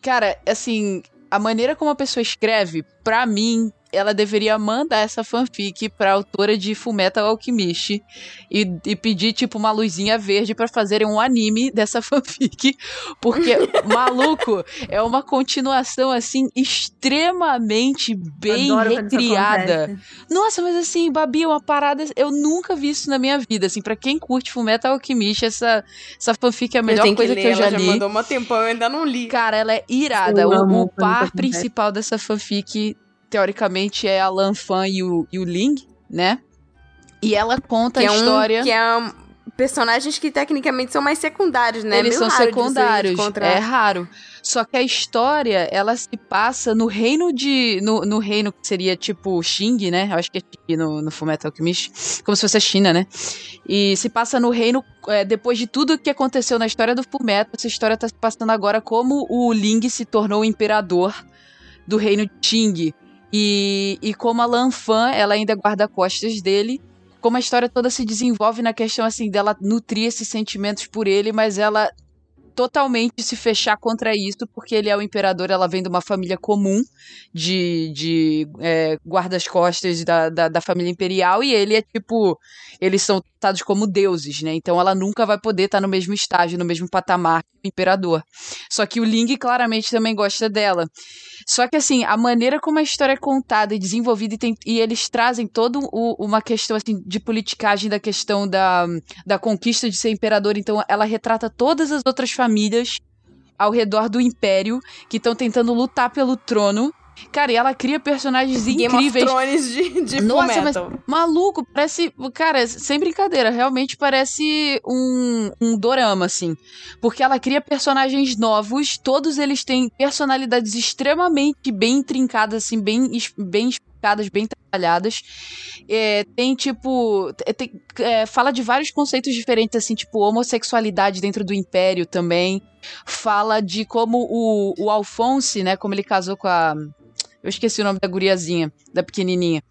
Cara, assim, a maneira como a pessoa escreve, pra mim, ela deveria mandar essa fanfic pra autora de Fullmetal Alchemist e, e pedir, tipo, uma luzinha verde pra fazerem um anime dessa fanfic. Porque, maluco, é uma continuação, assim, extremamente bem Adoro recriada. Nossa, mas assim, Babi, é uma parada. Eu nunca vi isso na minha vida. Assim, pra quem curte Fullmetal Alchemist, essa, essa fanfic é a melhor coisa ler, que eu já ela li. já mandou uma tempão, eu ainda não li. Cara, ela é irada. Eu O, o par principal dessa fanfic, teoricamente, é a Lan Fan e o, e o Ling, né? E ela conta a é um, história. que é um- personagens que tecnicamente são mais secundários, né? Eles são você secundários, encontrar. é raro. Só que a história, ela se passa no reino de. No, no reino que seria tipo Xing, né? Eu acho que é Xing no, no Fullmetal Alchemist. Como se fosse a China, né? E se passa no reino. é, depois de tudo que aconteceu na história do Fullmetal, essa história tá se passando agora como o Ling se tornou o imperador do reino de Xing. E, e como a Lan Fan, ela ainda guarda costas dele como a história toda se desenvolve na questão assim dela nutrir esses sentimentos por ele, mas ela totalmente se fechar contra isso, porque ele é o imperador, ela vem de uma família comum de, de é, guardas-costas da, da, da família imperial, e ele é tipo. Eles são tratados como deuses, né? Então ela nunca vai poder estar no mesmo estágio, no mesmo patamar que o imperador. Só que o Ling claramente também gosta dela. Só que assim, a maneira como a história é contada e desenvolvida, e, tem- e eles trazem toda uma questão assim, de politicagem da questão da, da conquista de ser imperador. Então ela retrata todas as outras famílias ao redor do império que estão tentando lutar pelo trono. Cara, e ela cria personagens Game incríveis. of Thrones de, de Nossa, mas maluco, parece. Cara, sem brincadeira, realmente parece um, um dorama, assim. Porque ela cria personagens novos, todos eles têm personalidades extremamente bem intrincadas, assim, bem, bem explicadas, bem trabalhadas. É, tem, tipo. te- tem- é, fala de vários conceitos diferentes, assim, tipo, homossexualidade dentro do Império também. Fala de como o, o Alphonse, né, como ele casou com a. Eu esqueci o nome da guriazinha, da pequenininha.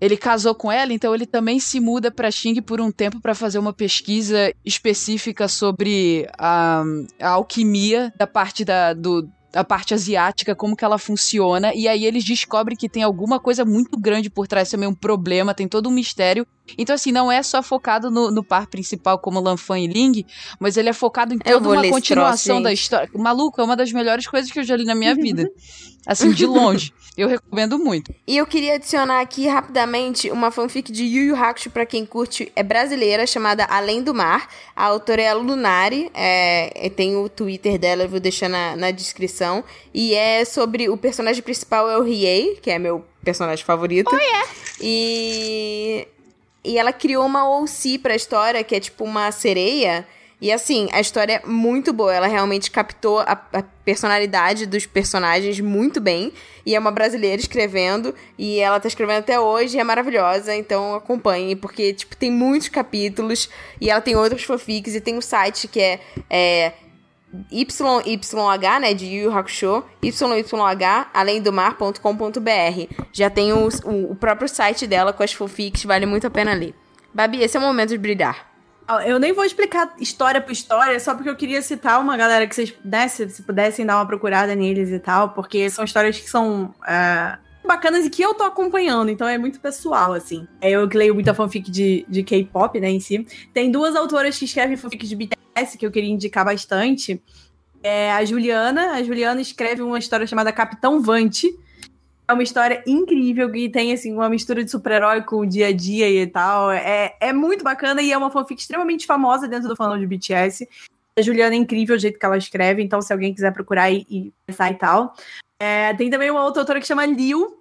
Ele casou com ela, então ele também se muda para Xing por um tempo para fazer uma pesquisa específica sobre a, a alquimia da parte da, do, da parte asiática, como que ela funciona, e aí eles descobrem que tem alguma coisa muito grande por trás também, um problema, tem todo um mistério, Então, assim, não é só focado no, no par principal como Lanfan e Ling, mas ele é focado em toda uma continuação troço, da história. Maluco, é uma das melhores coisas que eu já li na minha vida. Assim, de longe. Eu recomendo muito. E eu queria adicionar aqui rapidamente uma fanfic de Yu Yu Hakusho pra quem curte, é brasileira, chamada Além do Mar. A autora é a Lunari, é, tem o Twitter dela, eu vou deixar na, na descrição. E é sobre o personagem principal é o Riei, que é meu personagem favorito. E e ela criou uma OC pra história, que é tipo uma sereia. E assim, a história é muito boa. Ela realmente captou a, a personalidade dos personagens muito bem. E é uma brasileira escrevendo. E ela tá escrevendo até hoje e é maravilhosa. Então acompanhe, porque, tipo, tem muitos capítulos. E ela tem outros fanfics. E tem um site que é. é YYH, né, de Yu Hakusho, YYH, além do mar.com.br. Já tem o, o, o próprio site dela com as fanfics, vale muito a pena ler. Babi, esse é o momento de brilhar. Eu nem vou explicar história por história, só porque eu queria citar uma galera que vocês né, se, se pudessem dar uma procurada neles e tal, porque são histórias que são é, bacanas e que eu tô acompanhando, então é muito pessoal, assim. É, Eu que leio muita fanfic de, de K-pop, né, em si. Tem duas autoras que escrevem fanfic de BTS que eu queria indicar bastante. É a Juliana. A Juliana escreve uma história chamada Capitão Vante. É uma história incrível que tem assim uma mistura de super-herói com o dia a dia e tal. É, é muito bacana e é uma fanfic extremamente famosa dentro do fandom de BTS. A Juliana é incrível o jeito que ela escreve, então se alguém quiser procurar e, e pensar e tal. É, tem também uma outra autora que chama Liu,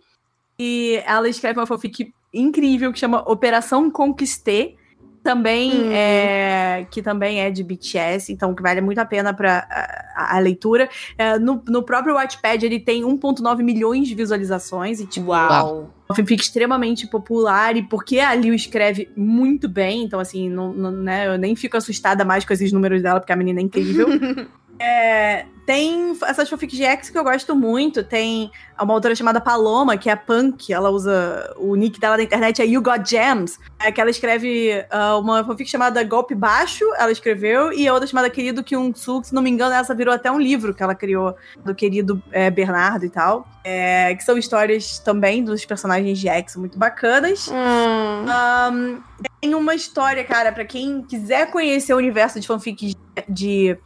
e ela escreve uma fanfic incrível que chama Operação Conquistê. Também Hum. é que também é de BTS, então que vale muito a pena para a, a leitura. É, no, no próprio Wattpad ele tem 1.9 milhões de visualizações e tipo Uau! uma fanfic extremamente popular e porque a Liu escreve muito bem, então assim, não, não- né, eu nem fico assustada mais com esses números dela, porque a menina é incrível. É, tem essas fanfics de X que eu gosto muito. Tem uma autora chamada Paloma, que é punk. Ela usa. O nick dela na internet é You Got Gems. É que ela escreve ah, uma fanfic chamada Golpe Baixo, ela escreveu, e outra chamada Querido Kyung-soo, que se não me engano, essa virou até um livro que ela criou do querido é, Bernardo e tal. É, que são histórias também dos personagens de X muito bacanas. Hum. Ahn, tem uma história, cara, pra quem quiser conhecer o universo de fanfics de, de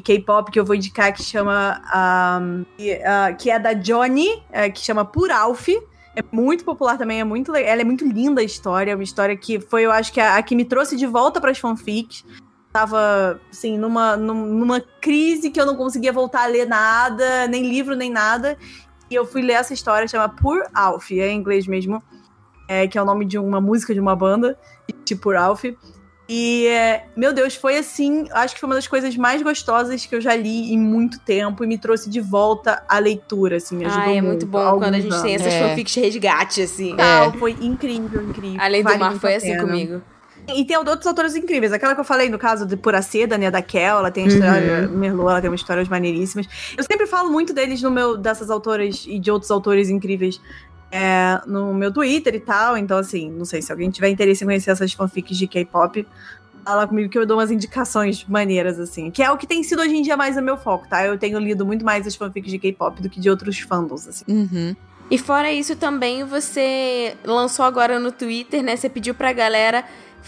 K-pop que eu vou indicar, que chama. ahn, que, ah, que é da Johnny, é, que chama Por Alf. É muito popular também, é muito Ela é muito linda a história. É uma história que foi, eu acho que a, a que me trouxe de volta pras fanfics. Tava, assim, numa, num- numa crise que eu não conseguia voltar a ler nada, nem livro, nem nada. E eu fui ler essa história, chama Por Alf, é em inglês mesmo é, que é o nome de uma música de uma banda, tipo Ralph. E, é, meu Deus, foi assim, acho que foi uma das coisas mais gostosas que eu já li em muito tempo e me trouxe de volta a leitura, assim, me ajudou Ai, é muito. muito bom quando a gente tem anos. essas É. fanfics de resgate, assim. Tal, Foi incrível, incrível. Além do Vale mar foi a assim comigo. E tem outros autores incríveis. Aquela que eu falei no caso de Pura Seda, né, da Kel, ela tem a história, Merlot, ela tem umas histórias maneiríssimas. Eu sempre falo muito deles no meu, dessas autoras e de outros autores incríveis é, no meu Twitter e tal. Então, assim, não sei se alguém tiver interesse em conhecer essas fanfics de K-pop, fala comigo que eu dou umas indicações maneiras, assim. Que é o que tem sido hoje em dia mais o meu foco, tá? Eu tenho lido muito mais as fanfics de K-pop do que de outros fandoms, assim. Uhum. E fora isso, também você lançou agora no Twitter, né? Você pediu pra galera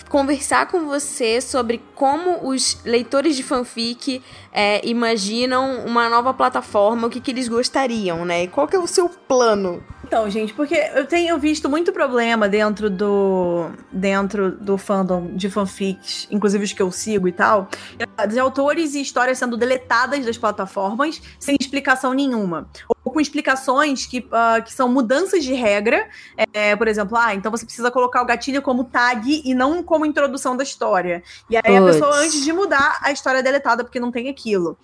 conversar com você sobre como os leitores de fanfic é, imaginam uma nova plataforma, o que, que eles gostariam, né? E qual que é o seu plano? Então, gente, porque eu tenho visto muito problema dentro do dentro do fandom de fanfics, inclusive os que eu sigo e tal, de autores e histórias sendo deletadas das plataformas sem explicação nenhuma. Ou com explicações que, ah, que são mudanças de regra. É, por exemplo, ah, então você precisa colocar o gatilho como tag e não como introdução da história. E aí a pessoa, antes de mudar, a história é deletada porque não tem aquilo.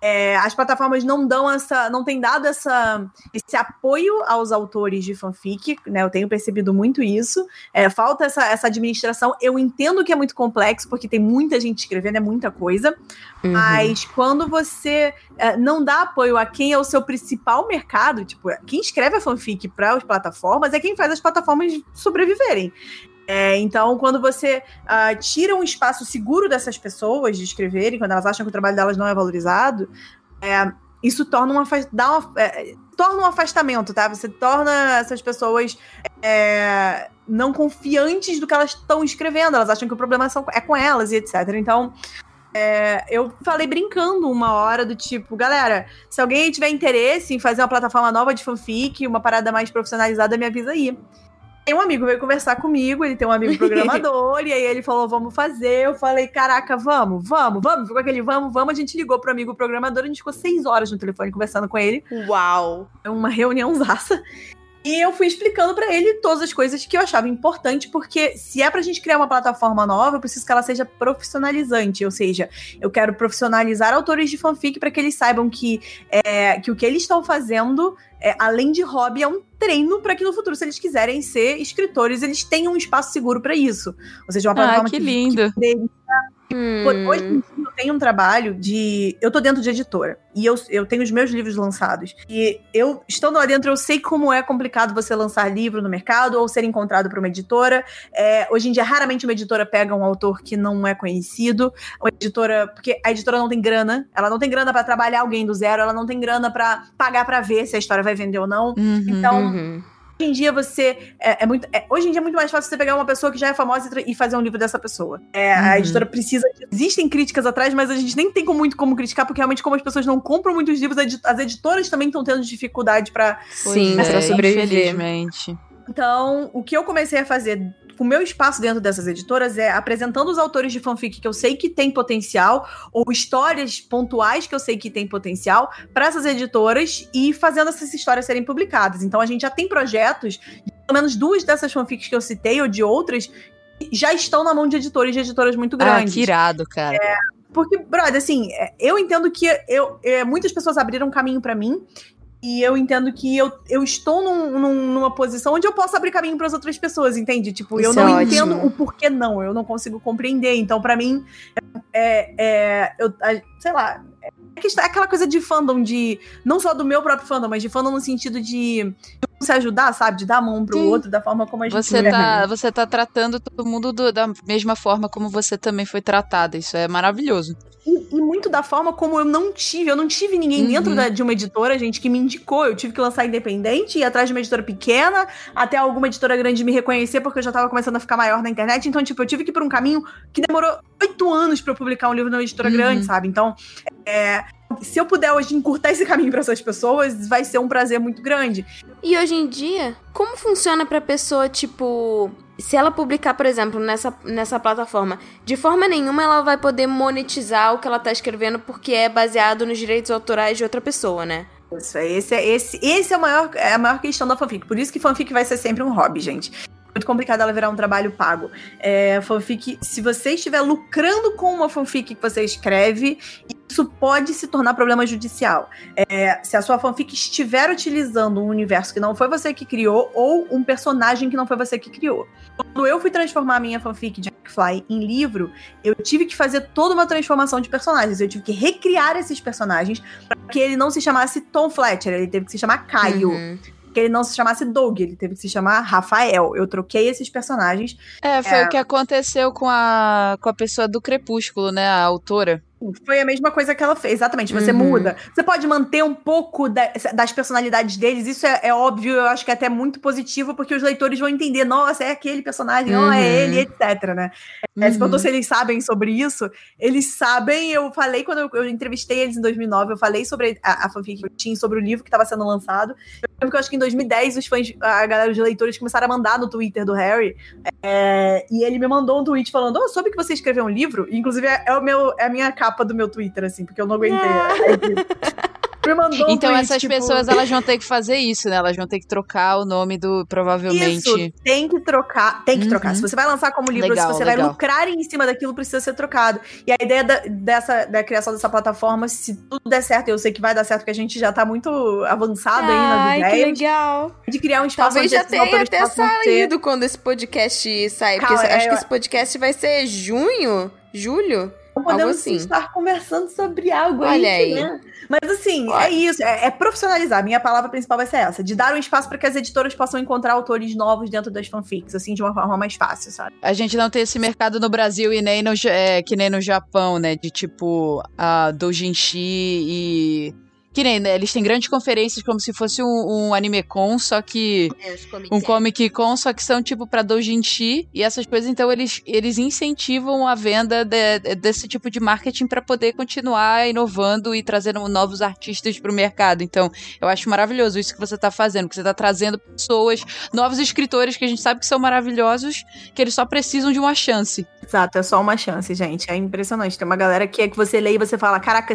É, as plataformas não dão essa. não têm dado essa, esse apoio aos autores de fanfic, né? Eu tenho percebido muito isso. É, falta essa, essa administração. Eu entendo que é muito complexo, porque tem muita gente escrevendo, é muita coisa. Uhum. Mas quando você é, não dá apoio a quem é o seu principal mercado, tipo, quem escreve a fanfic para as plataformas é quem faz as plataformas sobreviverem. É, então, quando você ah, tira um espaço seguro dessas pessoas de escreverem, quando elas acham que o trabalho delas não é valorizado, é, isso torna um, dá uma, é, torna um afastamento, tá? Você torna essas pessoas é, não confiantes do que elas estão escrevendo. Elas acham que o problema são- é com elas e etc. Então, é, eu falei brincando uma hora do tipo, galera, se alguém tiver interesse em fazer uma plataforma nova de fanfic, uma parada mais profissionalizada, me avisa aí. Aí um amigo veio conversar comigo, ele tem um amigo programador, e aí ele falou, vamos fazer. Eu falei, caraca, vamos, vamos, vamos. Ficou aquele vamos, vamos. A gente ligou pro amigo programador, a gente ficou seis horas no telefone conversando com ele. Uau! É uma reuniãozaça. E eu fui explicando pra ele todas as coisas que eu achava importante, porque se é pra gente criar uma plataforma nova, eu preciso que ela seja profissionalizante. Ou seja, eu quero profissionalizar autores de fanfic para que eles saibam que, é, que o que eles estão fazendo, é, além de hobby, é um treino para que no futuro, se eles quiserem ser escritores, eles tenham um espaço seguro pra isso. Ou seja, uma Ah, plataforma que lindo. Hum, Pô, Hoje em dia eu tenho um trabalho de. Eu tô dentro de editora. E eu, eu tenho os meus livros lançados. E eu, estando lá dentro, eu sei como é complicado você lançar livro no mercado ou ser encontrado por uma editora. É, hoje em dia, raramente uma editora pega um autor que não é conhecido. Uma editora. Porque a editora não tem grana. Ela não tem grana pra trabalhar alguém do zero. Ela não tem grana pra pagar pra ver se a história vai vender ou não. Uhum. Então, uhum. Hoje em dia você é, é muito. é- hoje em dia é muito mais fácil você pegar uma pessoa que já é famosa e e fazer um livro dessa pessoa. É, A Uhum. editora precisa. Existem críticas atrás, mas a gente nem tem como- muito como criticar, porque realmente, como as pessoas não compram muitos livros, a as editoras também estão tendo dificuldade pra. Sim, pra é, sobreviver. Infelizmente. Então, o que eu comecei a fazer o meu espaço dentro dessas editoras é apresentando os autores de fanfic que eu sei que tem potencial, ou histórias pontuais que eu sei que tem potencial, para essas editoras e fazendo essas histórias serem publicadas. Então, a gente já tem projetos, de pelo menos duas dessas fanfics que eu citei, ou de outras, que já estão na mão de editores de editoras muito Ah, grandes. que irado, cara. Porque, brother, assim, é, eu entendo que eu, é, muitas pessoas abriram um caminho pra mim. E eu entendo que eu, eu estou num- num- numa posição onde eu posso abrir caminho para as outras pessoas, entende? Tipo, eu Isso não é entendo ótimo. o porquê não, eu não consigo compreender. Então, pra mim, é, é, eu, a- sei lá, é que- é aquela coisa de fandom, de não só do meu próprio fandom, mas de fandom no sentido de se ajudar, sabe? De dar a mão pro Sim. outro da forma como a gente Você tá, você tá tratando todo mundo do- da mesma forma como você também foi tratada. Isso é maravilhoso. E, e muito da forma como eu não tive, eu não tive ninguém Uhum. dentro da- de uma editora, gente, que me indicou. Eu tive que lançar independente, ir atrás de uma editora pequena, até alguma editora grande me reconhecer, porque eu já tava começando a ficar maior na internet. Então, tipo, eu tive que ir por um caminho que demorou oito anos pra eu publicar um livro numa editora Uhum. grande, sabe? Então, é, se eu puder hoje encurtar esse caminho pra essas pessoas, vai ser um prazer muito grande. E hoje em dia, como funciona pra pessoa, tipo, se ela publicar, por exemplo, nessa, nessa plataforma, de forma nenhuma ela vai poder monetizar o que ela tá escrevendo porque é baseado nos direitos autorais de outra pessoa, né? Isso, é- esse, é- esse, esse é, o maior, é a maior questão da fanfic. Por isso que fanfic vai ser sempre um hobby, gente. Muito complicado ela virar um trabalho pago. É, fanfic, se você estiver lucrando com uma fanfic que você escreve, isso pode se tornar problema judicial. É, se a sua fanfic estiver utilizando um universo que não foi você que criou, ou um personagem que não foi você que criou. Quando eu fui transformar a minha fanfic de Fly em livro, eu tive que fazer toda uma transformação de personagens. Eu tive que recriar esses personagens para que ele não se chamasse Tom Fletcher, ele teve que se chamar Caio. Uhum. Que ele não se chamasse Doug, ele teve que se chamar Rafael. Eu troquei esses personagens. É, foi É. o que aconteceu com a, com a pessoa do Crepúsculo, né? A autora. Foi a mesma coisa que ela fez, exatamente. Você Uhum. muda. Você pode manter um pouco da- das personalidades deles, isso é, é óbvio, eu acho que é até muito positivo, porque os leitores vão entender, nossa, é aquele personagem, ó, é Uhum. ele, etc, né? É, Você Uhum. perguntou se eles sabem sobre isso. Eles sabem, eu falei quando eu, eu entrevistei eles em 2009, eu falei sobre a, a fanfic que eu tinha, sobre o livro que estava sendo lançado. Eu lembro que eu acho que em 2010 os fãs, a galera, os leitores começaram a mandar no Twitter do Harry, é, e ele me mandou um tweet falando, oh, soube que você escreveu um livro? Inclusive é, é o meu, é a minha capa do meu Twitter, assim, porque eu não aguentei. É incrível. me mandou um Então tweet, essas tipo, pessoas, elas vão ter que fazer isso, né? Elas vão ter que trocar o nome do, provavelmente... Isso, tem que trocar, tem que Uhum. trocar. Se você vai lançar como livro, Legal, se você vai legal. lucrar em cima daquilo, precisa ser trocado. E a ideia da, dessa, da criação dessa plataforma, se tudo der certo, eu sei que vai dar certo, porque a gente já tá muito avançado aí nas Ai, que ideias, legal. de criar um espaço Talvez já tenha até saído quando esse podcast sair. Porque Calma, acho é, que eu- esse podcast vai ser junho? Julho? Podemos algo assim. estar conversando sobre algo Olha aí, né? Mas assim, Olha. é isso, é, é profissionalizar. Minha palavra principal vai ser essa, de dar um espaço para que as editoras possam encontrar autores novos dentro das fanfics, assim, de uma forma mais fácil, sabe? A gente não tem esse mercado no Brasil e nem no, é, que nem no Japão, né? De tipo, a doujinshi e, Que nem, né? Eles têm grandes conferências como se fosse um, um anime con, só que. Um Comic Con, só que são tipo pra doujinshi e essas coisas. Então eles, eles incentivam a venda de- desse tipo de marketing pra poder continuar inovando e trazendo novos artistas pro mercado. Então eu acho maravilhoso isso que você tá fazendo, que você tá trazendo pessoas, novos escritores que a gente sabe que são maravilhosos, que eles só precisam de uma chance. Exato, é só uma chance, gente. É impressionante. Tem uma galera que é que você lê e você fala: caraca,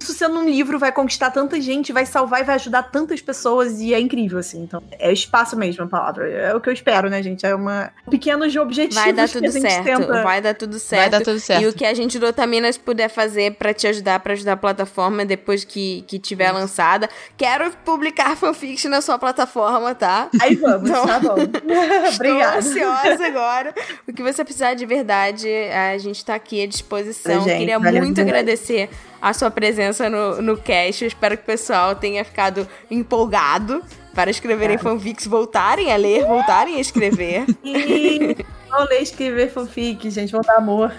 isso sendo um livro vai conquistar tanta gente, vai salvar e vai ajudar tantas pessoas, e é incrível, assim. Então, é espaço mesmo a palavra. É o que eu espero, né, gente? É uma pequenos objetivos Vai dar que a tudo gente certo. tenta. Vai dar tudo certo. Vai dar tudo certo. E o que a gente do Otaminas puder fazer pra te ajudar, pra ajudar a plataforma depois que, que tiver lançada. Quero publicar fanfiction na sua plataforma, tá? Aí vamos, Então- tá bom. Estou Obrigada. ansiosa agora. O que você precisar de verdade, a gente tá aqui à disposição. Gente, Queria muito de verdade. A sua presença no, no cast. Eu espero que o pessoal tenha ficado empolgado para escreverem fanfics, voltarem a ler, voltarem a escrever. E vou ler e escrever fanfic, gente. Vou dar amor.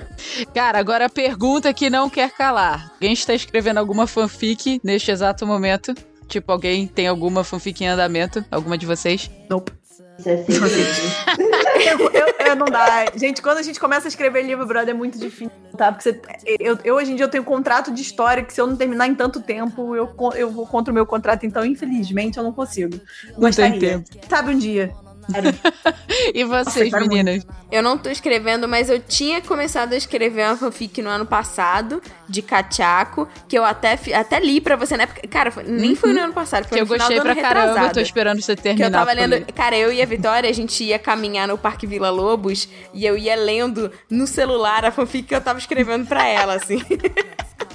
Cara, agora a pergunta que não quer calar. Alguém está escrevendo alguma fanfic neste exato momento? Tipo, alguém tem alguma fanfic em andamento? Alguma de vocês? Nope. É Eu, eu- eu não dá. Gente, quando a gente começa a escrever livro, brother, é muito difícil, tá? Porque você, eu, eu, hoje em dia eu tenho um contrato de história que se eu não terminar em tanto tempo, eu, eu vou contra o meu contrato. Então, infelizmente, eu não consigo. Não tem Gostaria. Sabe um dia. E vocês, muito. meninas? Eu não tô escrevendo, mas eu tinha começado a escrever uma fanfic no ano passado, de Cachaco, que eu até, até li pra você na época. Cara, foi- nem foi no ano passado, foi Que eu no final gostei do ano pra caramba, eu tô esperando você Que terminar. eu tava lendo. ler. Cara, eu e a Vitória, a gente ia caminhar no Parque Vila Lobos e eu ia lendo no celular a fanfic que eu tava escrevendo pra ela, assim.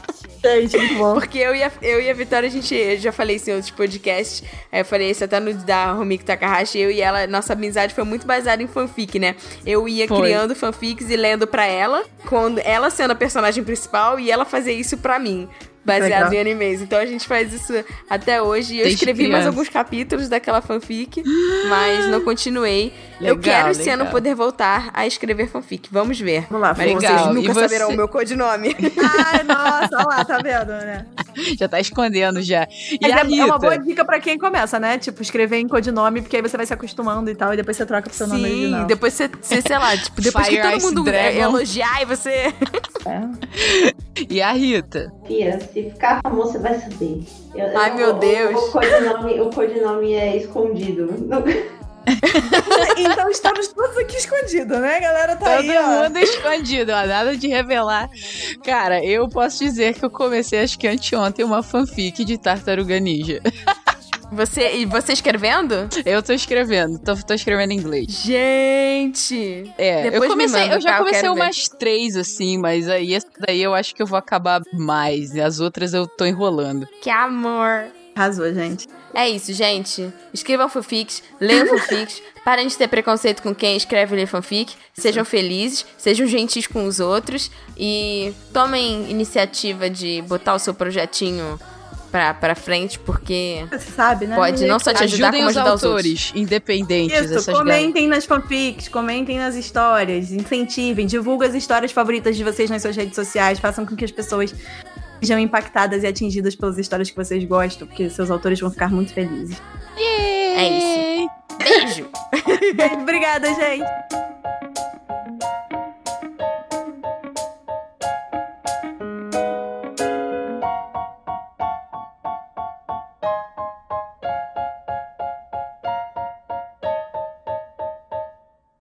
Gente, muito bom. Porque eu e a, eu e a Vitória, a gente. Eu já falei isso em outros podcasts. Eu falei isso até no da Romiko Takahashi. Eu e ela, nossa amizade foi muito baseada em fanfic, né? Eu ia Foi. criando fanfics e lendo pra ela, quando ela sendo a personagem principal e ela fazia isso pra mim. Baseado Legal. em animes. Então a gente faz isso até hoje. E eu Desde escrevi mais criança. alguns capítulos daquela fanfic, mas não continuei. eu Legal, quero esse ano legal. poder voltar a escrever fanfic. Vamos ver. Vamos lá, Mas Legal. vocês E nunca você- saberão o meu codinome. Ai, nossa, olha lá, tá vendo, né? Já tá escondendo já. E Mas é, é uma boa dica pra quem começa, né? Tipo, escrever em codinome, porque aí você vai se acostumando e tal, e depois você troca pro seu nome Sim, original. depois você, você, sei lá, tipo, depois Fire que todo Ice mundo Dragon. é, elogiar e você. E a Rita? Fia, se ficar famoso, você vai saber. Eu- Ai, eu- meu o- Deus. O, codinome, o codinome é escondido. Então estamos todos aqui escondidos, né? A galera tá Todo aí, ó. mundo escondido, ó, nada de revelar. Cara, eu posso dizer que eu comecei, acho que anteontem, uma fanfic de Tartaruga Ninja. Você, e você escrevendo? Eu tô escrevendo, tô, tô escrevendo em inglês. Gente! É, Depois eu me comecei, manda, eu já tá? Eu comecei ver. umas três, assim, mas aí essa daí eu acho que eu vou acabar mais. E as outras eu tô enrolando. Que amor! Arrasou, gente. É isso, gente. Escrevam fanfics, leiam fanfics, parem de ter preconceito com quem escreve e lê fanfic, sejam felizes, sejam gentis com os outros e tomem iniciativa de botar o seu projetinho pra, pra frente, porque Você sabe, né? pode não só te ajudar, Ajudem como os ajudar os outros. autores independentes, Isso, comentem nas fanfics, comentem nas histórias, incentivem, divulguem as histórias favoritas de vocês nas suas redes sociais, façam com que as pessoas sejam impactadas e atingidas pelas histórias que vocês gostam, porque seus autores vão ficar muito felizes. É isso. Beijo! Obrigada, gente!